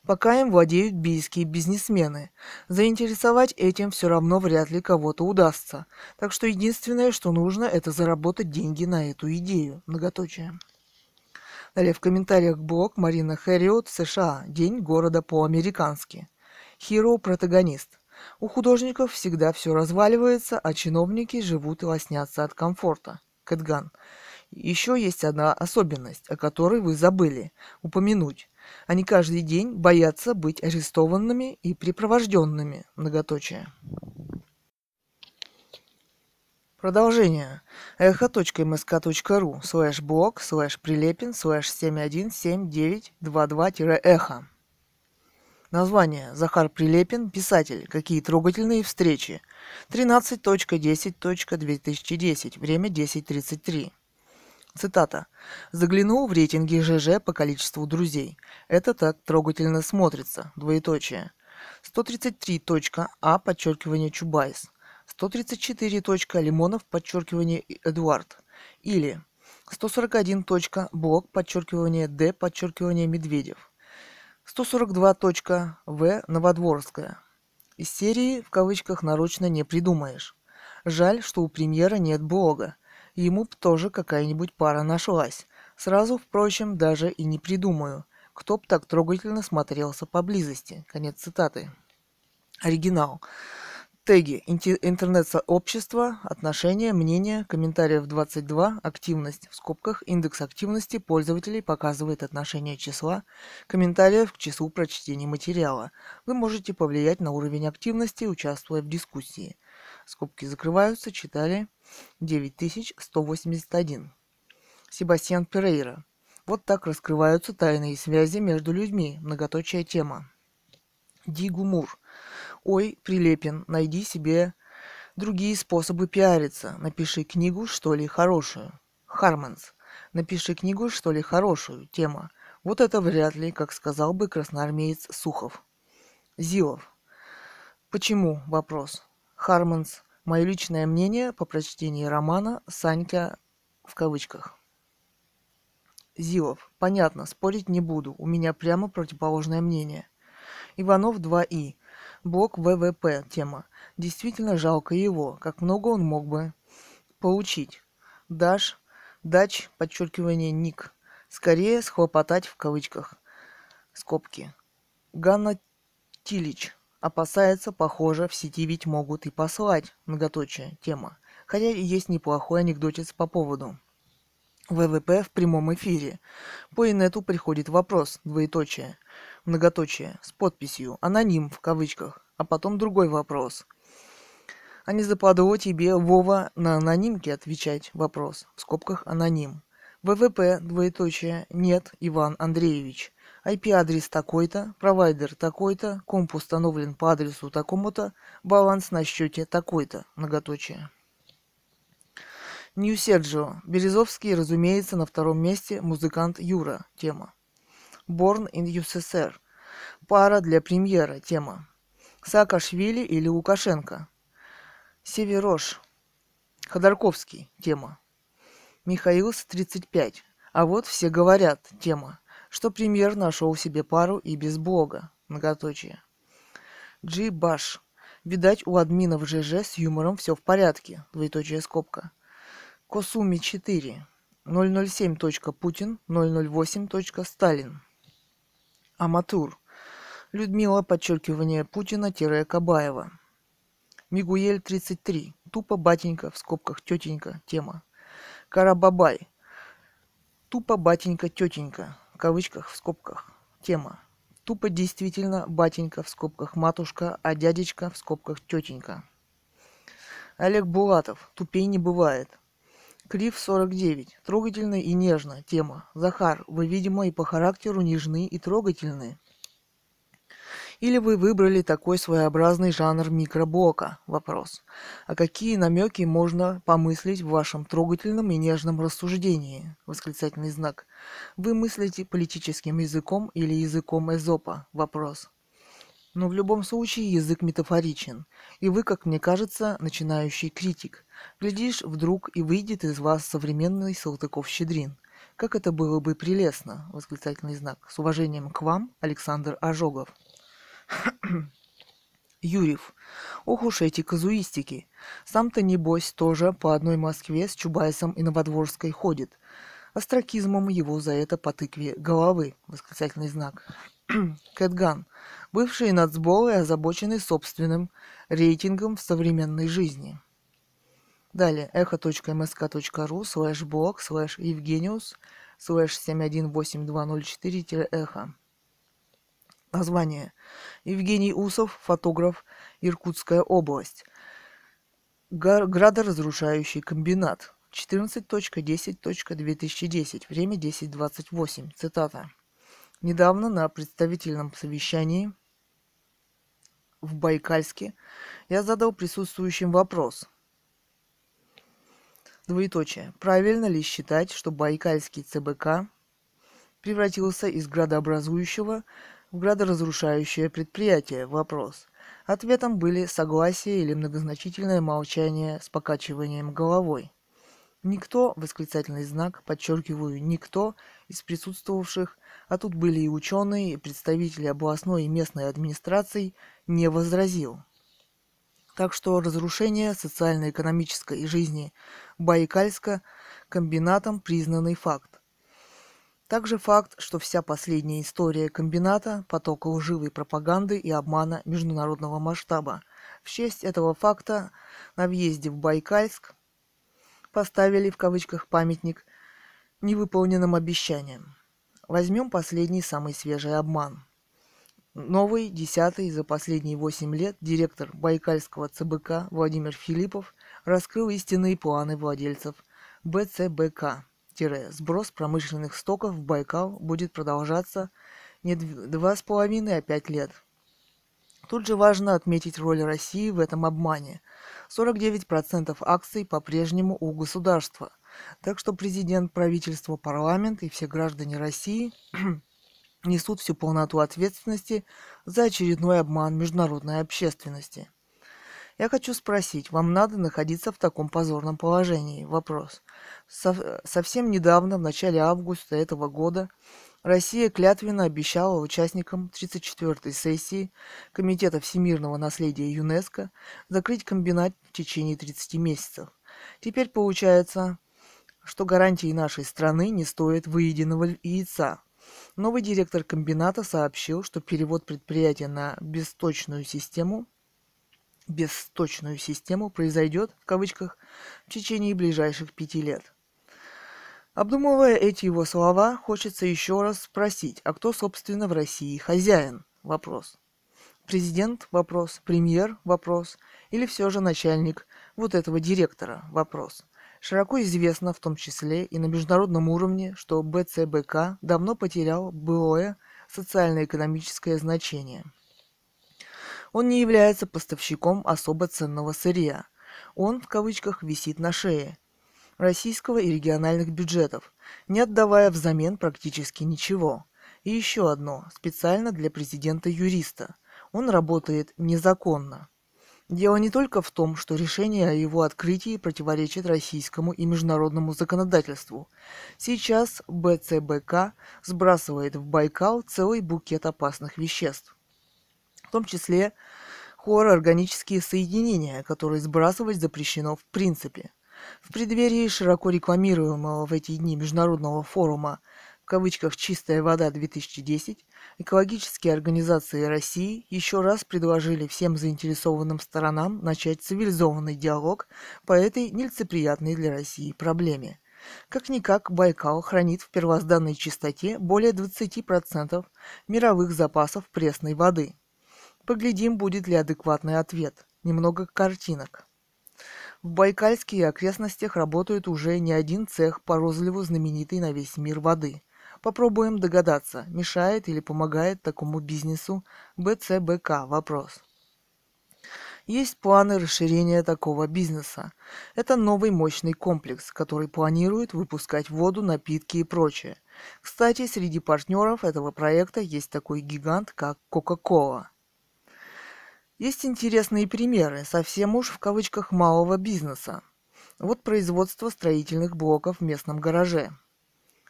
пока им владеют бийские бизнесмены. Заинтересовать этим все равно вряд ли кого-то удастся. Так что единственное, что нужно, это заработать деньги на эту идею. Многоточие. Далее в комментариях блог Марина Хэриот, США. День города по-американски. Hero протагонист. У художников всегда все разваливается, а чиновники живут и лоснятся от комфорта. Кэтган. Еще есть одна особенность, о которой вы забыли упомянуть. Они каждый день боятся быть арестованными и препровожденными. Многоточие. Продолжение. эхо.мск.ру слэш блог слэш прилепин слэш 717922-эхо. Название. Захар Прилепин, писатель. Какие трогательные встречи. 13.10.2010. Время 10.33. Цитата. «Заглянул в рейтинги ЖЖ по количеству друзей. Это так трогательно смотрится. Двоеточие. 133.а подчеркивание Чубайс. 134. Лимонов, подчеркивание Эдуард. Или 141. Блок, подчеркивание Д, подчеркивание Медведев. 142. В. Новодворская. Из серии, в кавычках, нарочно не придумаешь. Жаль, что у премьера нет блога. Ему б тоже какая-нибудь пара нашлась. Сразу, впрочем, даже и не придумаю, кто б так трогательно смотрелся поблизости. Конец цитаты. Оригинал. Теги. Интернет-сообщество. Отношения. Мнения. Комментариев 22. Активность. В скобках. Индекс активности пользователей показывает отношение числа комментариев к числу прочтения материала. Вы можете повлиять на уровень активности, участвуя в дискуссии. Скобки закрываются. Читали 9181. Себастьян Перейра. Вот так раскрываются тайные связи между людьми. Многоточая тема. Ди Гумур. Ой, Прилепин, найди себе другие способы пиариться. Напиши книгу, что ли, хорошую. Харманс. Напиши книгу, что ли, хорошую. Тема. Вот это вряд ли, как сказал бы красноармеец Сухов. Зилов. Почему? Вопрос. Харманс. Мое личное мнение по прочтении романа «Санька» в кавычках. Зилов. Понятно, спорить не буду. У меня прямо противоположное мнение. Иванов 2И. Блок ВВП. Тема. Действительно жалко его, как много он мог бы получить. Даш, дач, подчеркивание, ник. Скорее схлопотать в кавычках. Скобки. Ганна Тилич. Опасается, похоже, в сети ведь могут и послать. Многоточие. Тема. Хотя есть неплохой анекдотец по поводу. ВВП в прямом эфире. По инету приходит вопрос, двоеточие многоточие, с подписью «Аноним» в кавычках, а потом другой вопрос. А не западло тебе, Вова, на анонимке отвечать вопрос, в скобках «Аноним». ВВП, двоеточие, нет, Иван Андреевич. IP-адрес такой-то, провайдер такой-то, комп установлен по адресу такому-то, баланс на счете такой-то, многоточие. Нью Серджио. Березовский, разумеется, на втором месте музыкант Юра. Тема. Born in USSR. Пара для премьера. Тема. Саакашвили или Лукашенко. Северош. Ходорковский. Тема. Михаил с 35. А вот все говорят. Тема. Что премьер нашел себе пару и без блога. Многоточие. Джи Баш. Видать, у админов ЖЖ с юмором все в порядке. Двоеточие скобка. Косуми 4. 007. Путин. 008. Сталин. Аматур. Людмила, подчеркивание Путина-Кабаева. Мигуель, 33. Тупо батенька, в скобках тетенька, тема. Карабабай. Тупо батенька, тетенька, в кавычках, в скобках, тема. Тупо действительно батенька, в скобках матушка, а дядечка, в скобках тетенька. Олег Булатов. Тупей не бывает. Клифф 49. Трогательно и нежно. Тема. Захар, вы, видимо, и по характеру нежны и трогательны. Или вы выбрали такой своеобразный жанр микроблока? Вопрос. А какие намеки можно помыслить в вашем трогательном и нежном рассуждении? Восклицательный знак. Вы мыслите политическим языком или языком эзопа? Вопрос. Но в любом случае язык метафоричен, и вы, как мне кажется, начинающий критик. Глядишь, вдруг и выйдет из вас современный Салтыков-Щедрин. Как это было бы прелестно, восклицательный знак. С уважением к вам, Александр Ожогов. Юрьев. Ох уж эти казуистики. Сам-то, небось, тоже по одной Москве с Чубайсом и Новодворской ходит. Остракизмом его за это по тыкве головы. Восклицательный знак. Кэтган. Бывший нацбол и озабоченный собственным рейтингом в современной жизни. Далее эхо.мск.ру слэш блог слэш евгениус слэш 718204-эхо. Название. Евгений Усов, фотограф, Иркутская область. Градоразрушающий комбинат. 14.10.2010. Время 10.28. Цитата. Недавно на представительном совещании в Байкальске я задал присутствующим вопрос. Двоеточие. Правильно ли считать, что Байкальский ЦБК превратился из градообразующего в градоразрушающее предприятие? Вопрос. Ответом были согласие или многозначительное молчание с покачиванием головой. Никто, восклицательный знак, подчеркиваю, никто из присутствовавших, а тут были и ученые, и представители областной и местной администраций, не возразил. Так что разрушение социально-экономической жизни Байкальска комбинатом признанный факт. Также факт, что вся последняя история комбината – поток лживой пропаганды и обмана международного масштаба. В честь этого факта на въезде в Байкальск поставили в кавычках памятник невыполненным обещаниям. Возьмем последний, самый свежий обман. Новый, десятый за последние восемь лет директор Байкальского ЦБК Владимир Филиппов раскрыл истинные планы владельцев БЦБК. Сброс промышленных стоков в Байкал будет продолжаться не два с половиной, а пять лет. Тут же важно отметить роль России в этом обмане. 49% акций по-прежнему у государства. Так что президент, правительство, парламент и все граждане России несут всю полноту ответственности за очередной обман международной общественности. Я хочу спросить, вам надо находиться в таком позорном положении? Вопрос. Со- совсем недавно, в начале августа этого года, Россия клятвенно обещала участникам 34-й сессии Комитета всемирного наследия ЮНЕСКО закрыть комбинат в течение 30 месяцев. Теперь получается, что гарантии нашей страны не стоят выеденного яйца. Новый директор комбината сообщил, что перевод предприятия на бесточную систему бесточную систему произойдет, в кавычках, в течение ближайших пяти лет. Обдумывая эти его слова, хочется еще раз спросить, а кто, собственно, в России хозяин? Вопрос. Президент? Вопрос. Премьер? Вопрос. Или все же начальник вот этого директора? Вопрос. Широко известно, в том числе и на международном уровне, что БЦБК давно потерял былое социально-экономическое значение. Он не является поставщиком особо ценного сырья. Он, в кавычках, висит на шее российского и региональных бюджетов, не отдавая взамен практически ничего. И еще одно, специально для президента-юриста. Он работает незаконно. Дело не только в том, что решение о его открытии противоречит российскому и международному законодательству. Сейчас БЦБК сбрасывает в Байкал целый букет опасных веществ. В том числе хлороорганические соединения, которые сбрасывать запрещено в принципе. В преддверии широко рекламируемого в эти дни международного форума кавычках «Чистая вода-2010» экологические организации России еще раз предложили всем заинтересованным сторонам начать цивилизованный диалог по этой нелицеприятной для России проблеме. Как-никак Байкал хранит в первозданной чистоте более 20% мировых запасов пресной воды. Поглядим, будет ли адекватный ответ. Немного картинок. В Байкальске и окрестностях работает уже не один цех по розливу знаменитой на весь мир воды. Попробуем догадаться, мешает или помогает такому бизнесу БЦБК? Вопрос. Есть планы расширения такого бизнеса. Это новый мощный комплекс, который планирует выпускать воду, напитки и прочее. Кстати, среди партнеров этого проекта есть такой гигант, как Coca-Cola. Есть интересные примеры, совсем уж в кавычках малого бизнеса. Вот производство строительных блоков в местном гараже.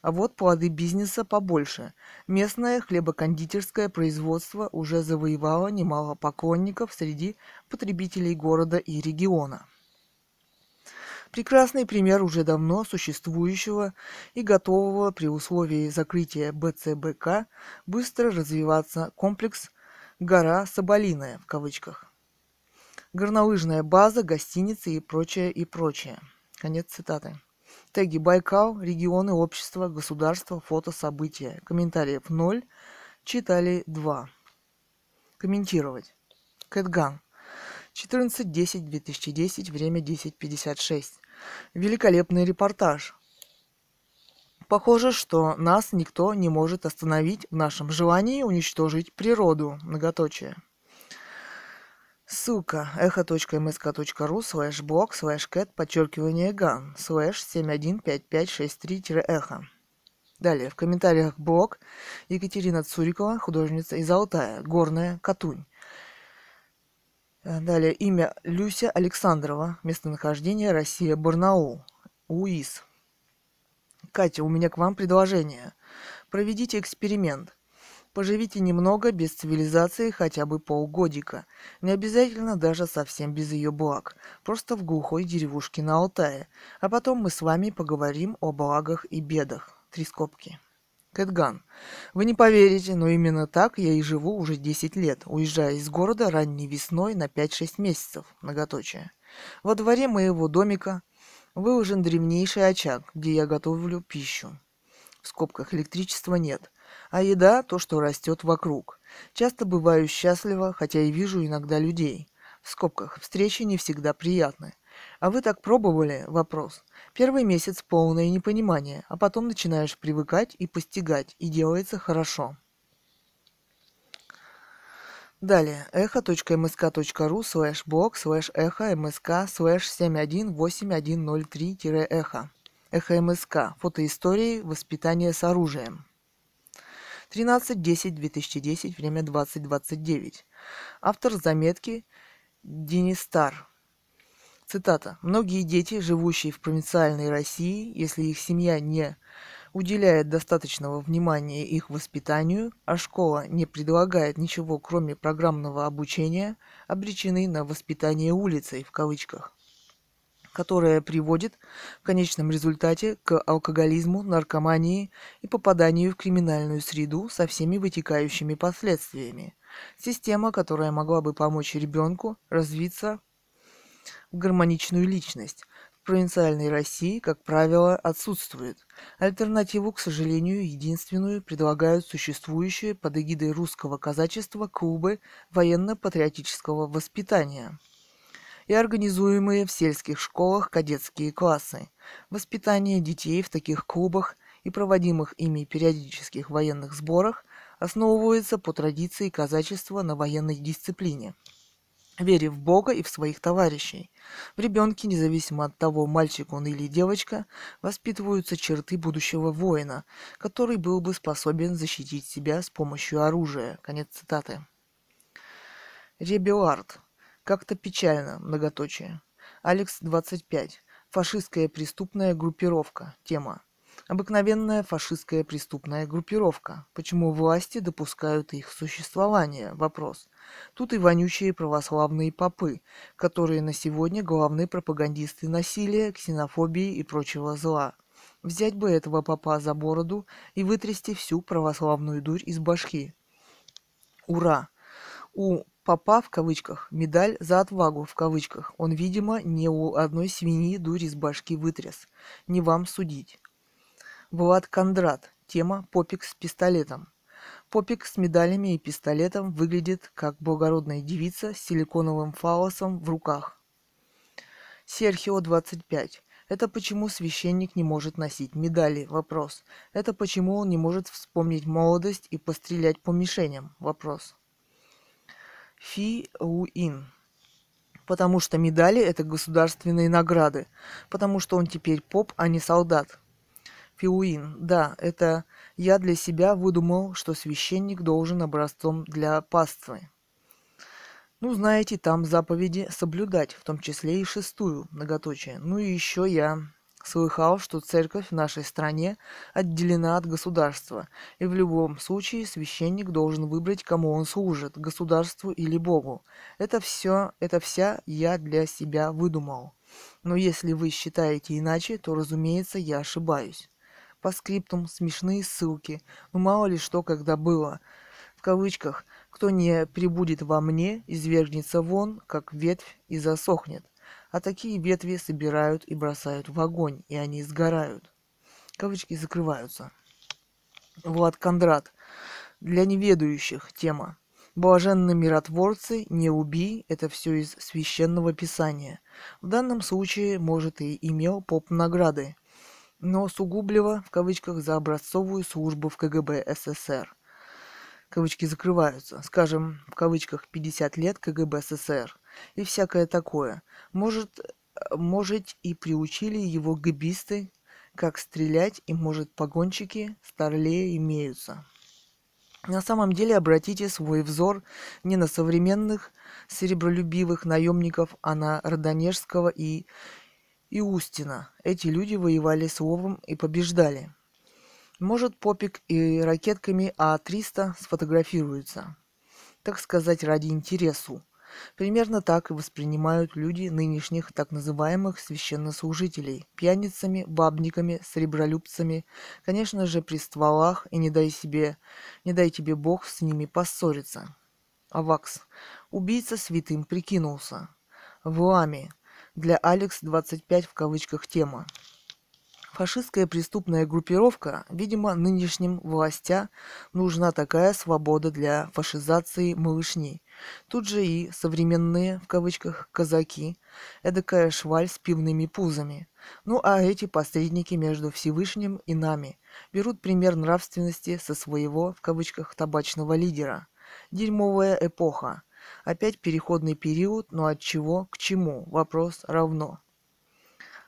А вот плоды бизнеса побольше. Местное хлебокондитерское производство уже завоевало немало поклонников среди потребителей города и региона. Прекрасный пример уже давно существующего и готового при условии закрытия БЦБК быстро развиваться комплекс «Гора Соболиная» в кавычках. Горнолыжная база, гостиницы и прочее, и прочее. Конец цитаты. Теги Байкал, регионы, общество, государство, фото, события. Комментариев 0. Читали 2. Комментировать. Кэтган. 14.10.2010, время 10.56. Великолепный репортаж. Похоже, что нас никто не может остановить в нашем желании уничтожить природу. Многоточие. Ссылка echo.msk.ru слэш блог слэш кэт подчеркивание ган слэш 715563-эхо. Далее, в комментариях блог Екатерина Цурикова, художница из Алтая, Горная Катунь. Э, далее, имя Люся Александрова, местонахождение Россия, Барнаул, УИС. Катя, у меня к вам предложение. Проведите эксперимент. Поживите немного без цивилизации хотя бы полгодика. Не обязательно даже совсем без ее благ. Просто в глухой деревушке на Алтае. А потом мы с вами поговорим о благах и бедах. Три скобки. Кэтган. Вы не поверите, но именно так я и живу уже 10 лет, уезжая из города ранней весной на 5-6 месяцев. Многоточие. Во дворе моего домика выложен древнейший очаг, где я готовлю пищу. В скобках электричества нет а еда – то, что растет вокруг. Часто бываю счастлива, хотя и вижу иногда людей. В скобках, встречи не всегда приятны. А вы так пробовали? Вопрос. Первый месяц полное непонимание, а потом начинаешь привыкать и постигать, и делается хорошо. Далее. echo.msk.ru слэш блог слэш эхо мск слэш 718103-эхо. Эхо МСК. Фотоистории воспитания с оружием. 13.10.2010, время 20.29. Автор заметки Денис Стар. Цитата. «Многие дети, живущие в провинциальной России, если их семья не уделяет достаточного внимания их воспитанию, а школа не предлагает ничего, кроме программного обучения, обречены на воспитание улицей, в кавычках которая приводит в конечном результате к алкоголизму, наркомании и попаданию в криминальную среду со всеми вытекающими последствиями. Система, которая могла бы помочь ребенку развиться в гармоничную личность, в провинциальной России, как правило, отсутствует. Альтернативу, к сожалению, единственную предлагают существующие под эгидой русского казачества клубы военно-патриотического воспитания – и организуемые в сельских школах кадетские классы. Воспитание детей в таких клубах и проводимых ими периодических военных сборах основывается по традиции казачества на военной дисциплине вере в Бога и в своих товарищей. В ребенке, независимо от того, мальчик он или девочка, воспитываются черты будущего воина, который был бы способен защитить себя с помощью оружия. Конец цитаты. Ребелард. Как-то печально, многоточие. Алекс 25. Фашистская преступная группировка. Тема. Обыкновенная фашистская преступная группировка. Почему власти допускают их существование? Вопрос. Тут и вонючие православные попы, которые на сегодня главные пропагандисты насилия, ксенофобии и прочего зла. Взять бы этого попа за бороду и вытрясти всю православную дурь из башки. Ура! У Попа в кавычках медаль за отвагу в кавычках он, видимо, не у одной свиньи дурь из башки вытряс. Не вам судить. Влад Кондрат. Тема «Попик с пистолетом». Попик с медалями и пистолетом выглядит как благородная девица с силиконовым фалосом в руках. Серхио 25. Это почему священник не может носить медали? Вопрос. Это почему он не может вспомнить молодость и пострелять по мишеням? Вопрос. Фи Уин. Потому что медали – это государственные награды. Потому что он теперь поп, а не солдат. Фиуин. Да, это я для себя выдумал, что священник должен образцом для паствы. Ну, знаете, там заповеди соблюдать, в том числе и шестую, многоточие. Ну и еще я Слыхал, что церковь в нашей стране отделена от государства, и в любом случае священник должен выбрать, кому он служит, государству или Богу. Это все, это вся я для себя выдумал. Но если вы считаете иначе, то, разумеется, я ошибаюсь. По скриптум смешные ссылки, ну мало ли что когда было. В кавычках, кто не прибудет во мне, извергнется вон, как ветвь, и засохнет а такие ветви собирают и бросают в огонь, и они сгорают. Кавычки закрываются. Влад Кондрат. Для неведающих тема. Блаженны миротворцы, не убий, это все из священного писания. В данном случае, может, и имел поп награды, но сугубливо, в кавычках, за образцовую службу в КГБ СССР. Кавычки закрываются. Скажем, в кавычках, 50 лет КГБ СССР. И всякое такое. Может, может и приучили его гбисты, как стрелять, и может погонщики старлее имеются. На самом деле обратите свой взор не на современных серебролюбивых наемников, а на Родонежского и Иустина. Эти люди воевали словом и побеждали. Может, Попик и ракетками А-300 сфотографируются. Так сказать, ради интересу. Примерно так и воспринимают люди нынешних так называемых священнослужителей, пьяницами, бабниками, сребролюбцами, конечно же, при стволах, и не дай себе, не дай тебе Бог с ними поссориться. Авакс. Убийца святым прикинулся. В. Для Алекс 25 в кавычках тема. Фашистская преступная группировка, видимо, нынешним властям нужна такая свобода для фашизации малышни. Тут же и современные, в кавычках, казаки, эдакая шваль с пивными пузами. Ну а эти посредники между Всевышним и нами берут пример нравственности со своего, в кавычках, табачного лидера. Дерьмовая эпоха. Опять переходный период, но от чего к чему? Вопрос равно.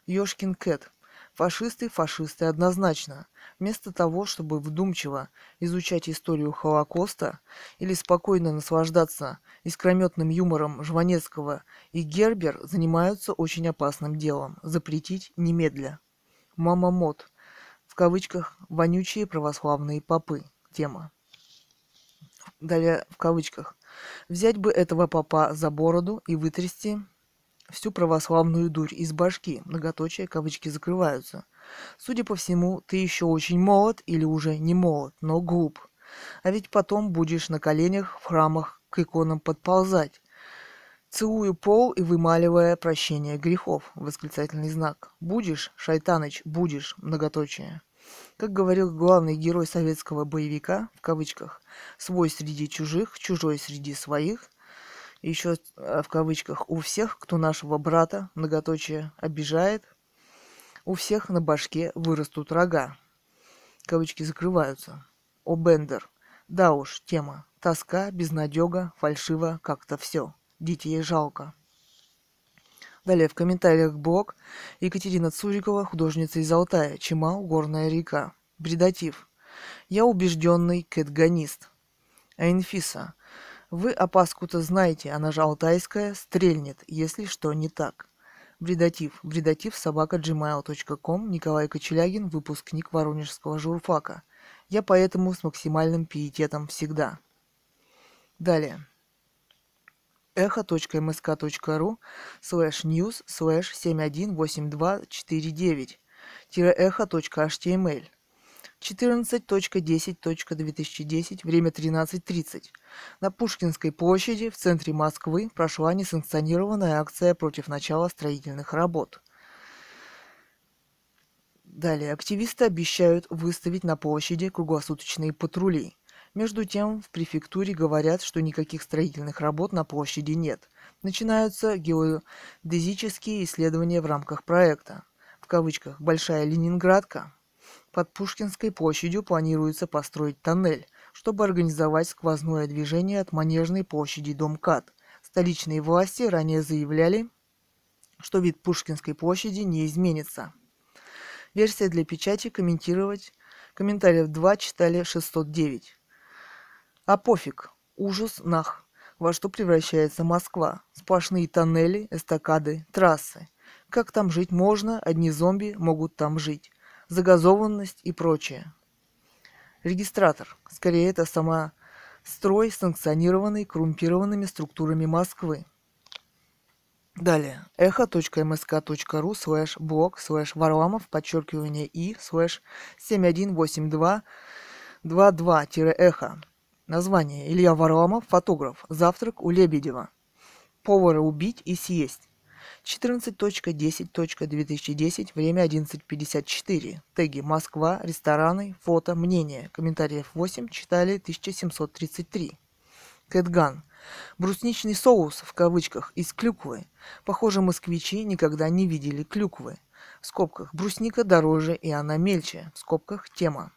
Ёшкин Кэт. Фашисты, фашисты однозначно. Вместо того, чтобы вдумчиво изучать историю Холокоста или спокойно наслаждаться искрометным юмором Жванецкого и Гербер занимаются очень опасным делом – запретить немедля. Мама Мод. В кавычках «вонючие православные попы». Тема. Далее в кавычках. Взять бы этого попа за бороду и вытрясти всю православную дурь из башки, многоточие, кавычки закрываются. Судя по всему, ты еще очень молод или уже не молод, но глуп. А ведь потом будешь на коленях в храмах к иконам подползать. Целую пол и вымаливая прощение грехов. Восклицательный знак. Будешь, Шайтаныч, будешь, многоточие. Как говорил главный герой советского боевика, в кавычках, свой среди чужих, чужой среди своих – еще э, в кавычках, у всех, кто нашего брата, многоточие, обижает, у всех на башке вырастут рога. Кавычки закрываются. О, Бендер. Да уж, тема. Тоска, безнадега, фальшиво, как-то все. Детей жалко. Далее в комментариях блог Екатерина Цурикова, художница из Алтая, Чемал, Горная река. Бредатив. Я убежденный кэтганист. А Инфиса. Вы опаску-то знаете, она же алтайская, стрельнет, если что не так. Бредатив. Бредатив собака gmail.com. Николай Кочелягин, выпускник Воронежского журфака. Я поэтому с максимальным пиететом всегда. Далее. echo.msk.ru слэш news слэш 718249 эхо.html 14.10.2010, время 13.30. На Пушкинской площади в центре Москвы прошла несанкционированная акция против начала строительных работ. Далее, активисты обещают выставить на площади круглосуточные патрули. Между тем, в префектуре говорят, что никаких строительных работ на площади нет. Начинаются геодезические исследования в рамках проекта. В кавычках «Большая Ленинградка», под Пушкинской площадью планируется построить тоннель, чтобы организовать сквозное движение от Манежной площади до МКАД. Столичные власти ранее заявляли, что вид Пушкинской площади не изменится. Версия для печати комментировать. Комментариев 2 читали 609. А пофиг. Ужас нах. Во что превращается Москва? Сплошные тоннели, эстакады, трассы. Как там жить можно? Одни зомби могут там жить загазованность и прочее. Регистратор. Скорее, это самострой, санкционированный коррумпированными структурами Москвы. Далее. эхо.мск.ру слэш блог слэш Варламов подчеркивание и слэш 7182 22-эхо. Название. Илья Варламов, фотограф. Завтрак у Лебедева. Повара убить и съесть. 14.10.2010, время 11.54. Теги Москва, рестораны, фото, мнение. Комментариев 8, читали 1733. Кэтган. Брусничный соус, в кавычках, из клюквы. Похоже, москвичи никогда не видели клюквы. В скобках брусника дороже и она мельче. В скобках тема.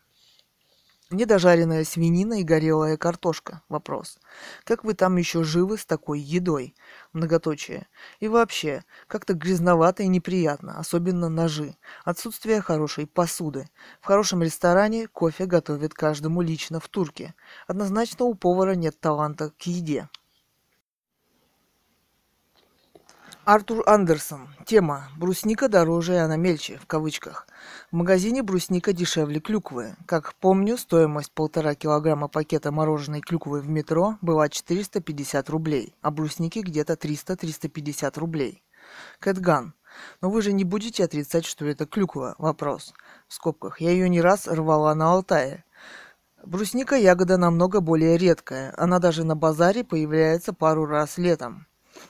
Недожаренная свинина и горелая картошка. Вопрос. Как вы там еще живы с такой едой? Многоточие. И вообще, как-то грязновато и неприятно, особенно ножи. Отсутствие хорошей посуды. В хорошем ресторане кофе готовят каждому лично в турке. Однозначно у повара нет таланта к еде. Артур Андерсон. Тема «Брусника дороже, и она мельче» в кавычках. В магазине брусника дешевле клюквы. Как помню, стоимость полтора килограмма пакета мороженой клюквы в метро была 450 рублей, а брусники где-то 300-350 рублей. Кэтган. Но вы же не будете отрицать, что это клюква? Вопрос. В скобках. Я ее не раз рвала на Алтае. Брусника ягода намного более редкая. Она даже на базаре появляется пару раз летом.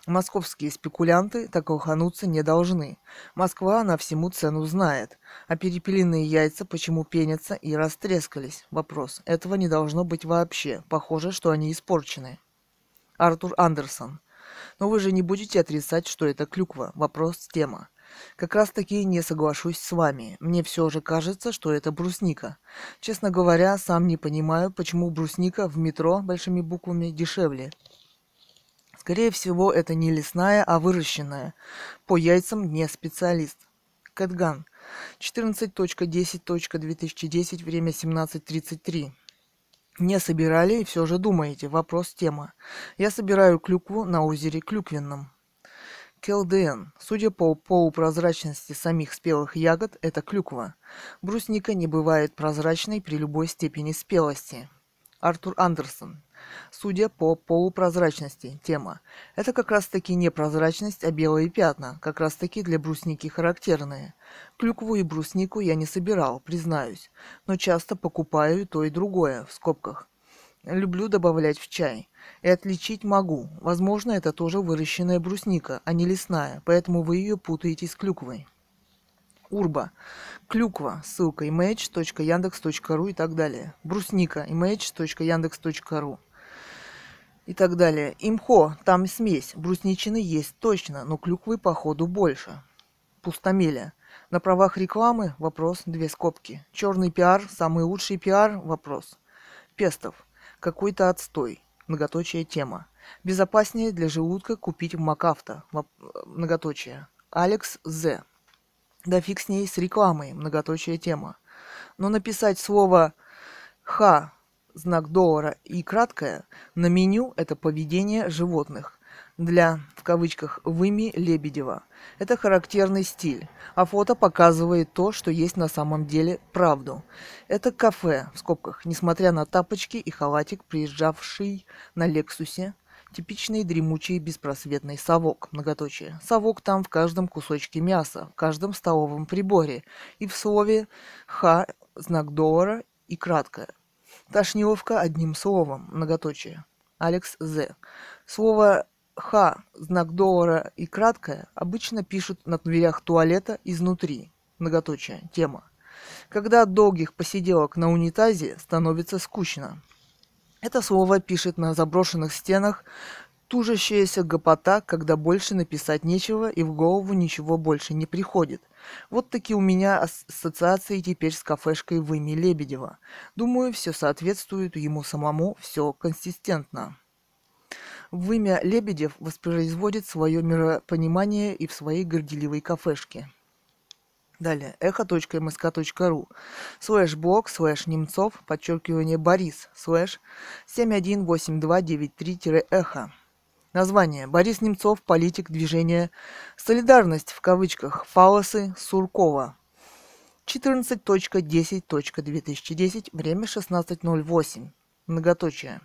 Московские спекулянты так лохануться не должны. Москва на всему цену знает. А перепелиные яйца почему пенятся и растрескались? Вопрос. Этого не должно быть вообще. Похоже, что они испорчены. Артур Андерсон. Но вы же не будете отрицать, что это клюква. Вопрос тема. Как раз таки не соглашусь с вами. Мне все же кажется, что это брусника. Честно говоря, сам не понимаю, почему брусника в метро большими буквами дешевле. Скорее всего, это не лесная, а выращенная. По яйцам не специалист. Кэтган. 14.10.2010, время 17.33. Не собирали и все же думаете. Вопрос тема. Я собираю клюкву на озере Клюквенном. КЛДН. Судя по полупрозрачности самих спелых ягод, это клюква. Брусника не бывает прозрачной при любой степени спелости. Артур Андерсон. Судя по полупрозрачности, тема. Это как раз таки не прозрачность, а белые пятна, как раз таки для брусники характерные. Клюкву и бруснику я не собирал, признаюсь, но часто покупаю то и другое, в скобках. Люблю добавлять в чай. И отличить могу. Возможно, это тоже выращенная брусника, а не лесная, поэтому вы ее путаете с клюквой. Урба. Клюква. Ссылка image.yandex.ru и так далее. Брусника. image.yandex.ru и так далее. Имхо, там смесь. Брусничины есть точно, но клюквы походу больше. Пустомеля. На правах рекламы? Вопрос. Две скобки. Черный пиар. Самый лучший пиар? Вопрос. Пестов. Какой-то отстой. Многоточие тема. Безопаснее для желудка купить в Макафта. Многоточие. Алекс З. Да фиг с ней с рекламой. Многоточие тема. Но написать слово «ха» знак доллара и краткое на меню это поведение животных для, в кавычках, выми Лебедева. Это характерный стиль, а фото показывает то, что есть на самом деле правду. Это кафе, в скобках, несмотря на тапочки и халатик, приезжавший на Лексусе, типичный дремучий беспросветный совок, многоточие. Совок там в каждом кусочке мяса, в каждом столовом приборе, и в слове «ха» знак доллара и краткое – Тошниловка одним словом, многоточие. Алекс З. Слово «х», знак доллара и краткое обычно пишут на дверях туалета изнутри, многоточие, тема. Когда от долгих посиделок на унитазе становится скучно. Это слово пишет на заброшенных стенах тужащаяся гопота, когда больше написать нечего и в голову ничего больше не приходит. Вот такие у меня ассоциации теперь с кафешкой в имя Лебедева. Думаю, все соответствует ему самому, все консистентно. В имя Лебедев воспроизводит свое миропонимание и в своей горделивой кафешке. Далее. эхо.мск.ру слэш блог слэш немцов подчеркивание Борис слэш 718293-эхо Название. Борис Немцов, политик движения «Солидарность» в кавычках, фаллосы Суркова. 14.10.2010, время 16.08. Многоточие.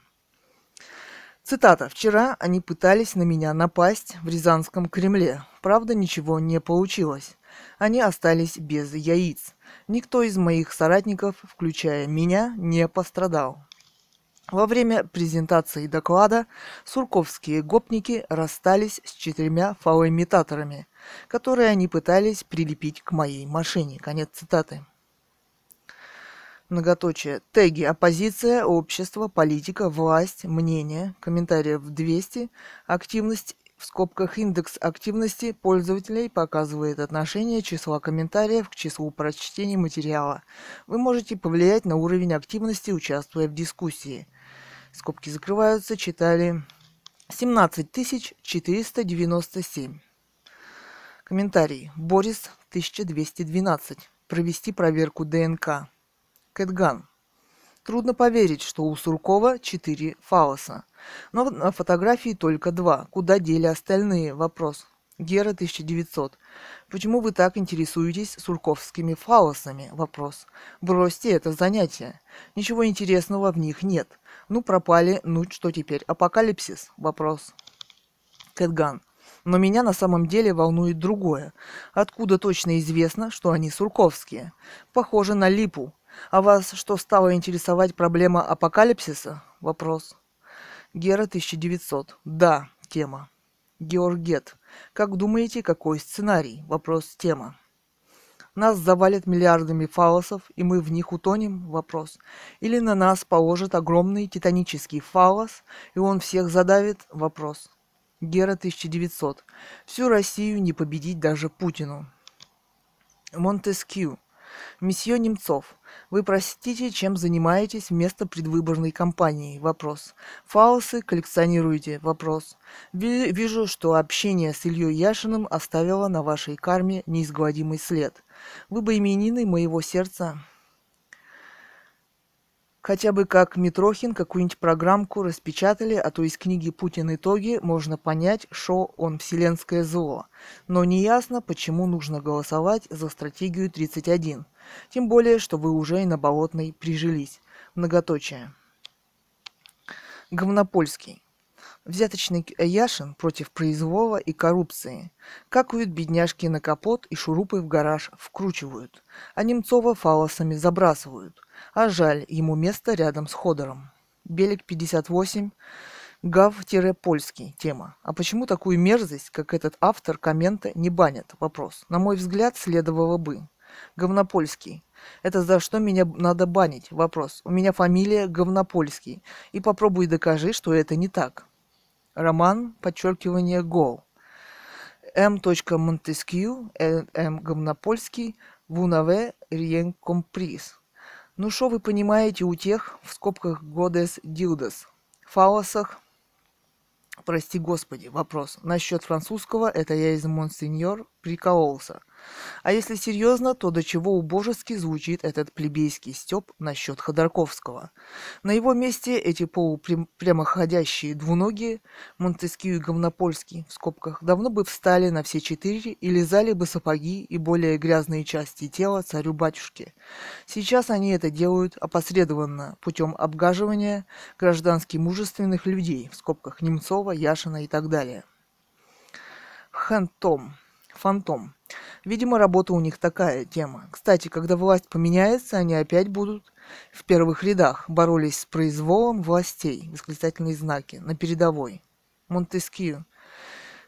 Цитата. «Вчера они пытались на меня напасть в Рязанском Кремле. Правда, ничего не получилось. Они остались без яиц. Никто из моих соратников, включая меня, не пострадал. Во время презентации доклада сурковские гопники расстались с четырьмя фалоимитаторами, которые они пытались прилепить к моей машине. Конец цитаты. Многоточие. Теги. Оппозиция, общество, политика, власть, мнение. Комментариев 200. Активность в скобках индекс активности пользователей показывает отношение числа комментариев к числу прочтений материала. Вы можете повлиять на уровень активности, участвуя в дискуссии. Скобки закрываются, читали 17 497. Комментарий. Борис 1212. Провести проверку ДНК. Кэтган. Трудно поверить, что у Суркова четыре фалоса. Но на фотографии только два. Куда дели остальные? Вопрос. Гера 1900. Почему вы так интересуетесь сурковскими фалосами? Вопрос. Бросьте это занятие. Ничего интересного в них нет. Ну пропали, ну что теперь? Апокалипсис? Вопрос. Кэтган. Но меня на самом деле волнует другое. Откуда точно известно, что они сурковские? Похоже на липу. А вас что стало интересовать проблема апокалипсиса? Вопрос. Гера 1900. Да, тема. Георгет. Как думаете, какой сценарий? Вопрос. Тема. Нас завалят миллиардами фалосов, и мы в них утонем? Вопрос. Или на нас положит огромный титанический фалос, и он всех задавит? Вопрос. Гера 1900. Всю Россию не победить даже Путину. Монтескью. Месье Немцов, вы простите, чем занимаетесь вместо предвыборной кампании? Вопрос. Фаусы коллекционируете? Вопрос. Вижу, что общение с Ильей Яшиным оставило на вашей карме неизгладимый след. Вы бы именины моего сердца Хотя бы как Митрохин какую-нибудь программку распечатали, а то из книги «Путин. Итоги» можно понять, что он вселенское зло. Но неясно, почему нужно голосовать за стратегию 31. Тем более, что вы уже и на Болотной прижились. Многоточие. Говнопольский. Взяточный Яшин против произвола и коррупции. Какают бедняжки на капот и шурупы в гараж вкручивают, а Немцова фалосами забрасывают. А жаль, ему место рядом с Ходором. Белик 58, Гав-польский. Тема. А почему такую мерзость, как этот автор коммента, не банят? Вопрос. На мой взгляд, следовало бы. Говнопольский. Это за что меня надо банить? Вопрос. У меня фамилия Говнопольский. И попробуй докажи, что это не так. Роман, подчеркивание, гол. М. Монтескью, М. Говнопольский, Вунаве, Риен Комприс. Ну что вы понимаете у тех, в скобках Годес Дилдес, фалосах, прости господи, вопрос. Насчет французского, это я из Монсеньор прикололся. А если серьезно, то до чего убожески звучит этот плебейский стёб насчет Ходорковского. На его месте эти полупрямоходящие двуногие, Монтескью и Говнопольский, в скобках, давно бы встали на все четыре и лизали бы сапоги и более грязные части тела царю-батюшке. Сейчас они это делают опосредованно, путем обгаживания граждански мужественных людей, в скобках Немцова, Яшина и так далее. Хэнтом. Фантом. Видимо, работа у них такая тема. Кстати, когда власть поменяется, они опять будут в первых рядах, боролись с произволом властей, восклицательные знаки, на передовой. Монтескью.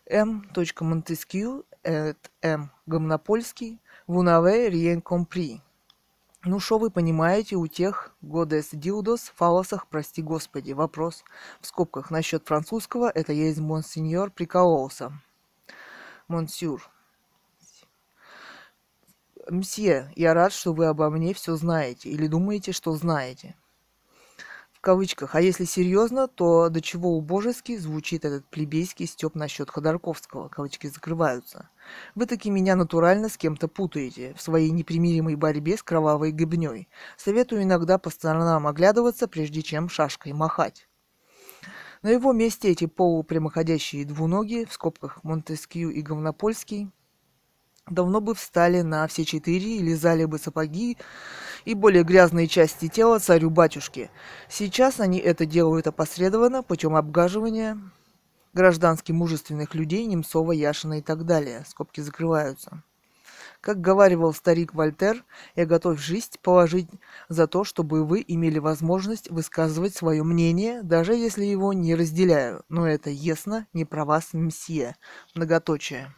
М. Монтескью, М. Гомнопольский, Вунаве Риен Компри. Ну что вы понимаете у тех Годес Дилдос, фалосах, прости господи, вопрос в скобках насчет французского, это из Монсеньор прикололся. Монсюр. Мсье, я рад, что вы обо мне все знаете или думаете, что знаете. В кавычках. А если серьезно, то до чего убожески звучит этот плебейский степ насчет Ходорковского. Кавычки закрываются. Вы таки меня натурально с кем-то путаете в своей непримиримой борьбе с кровавой гыбней. Советую иногда по сторонам оглядываться, прежде чем шашкой махать. На его месте эти полупрямоходящие двуногие, в скобках Монтескью и Говнопольский, давно бы встали на все четыре и лизали бы сапоги и более грязные части тела царю-батюшке. Сейчас они это делают опосредованно путем обгаживания гражданских мужественных людей Немцова, Яшина и так далее. Скобки закрываются. Как говаривал старик Вольтер, я готов жизнь положить за то, чтобы вы имели возможность высказывать свое мнение, даже если его не разделяю. Но это ясно не про вас, мсье. Многоточие.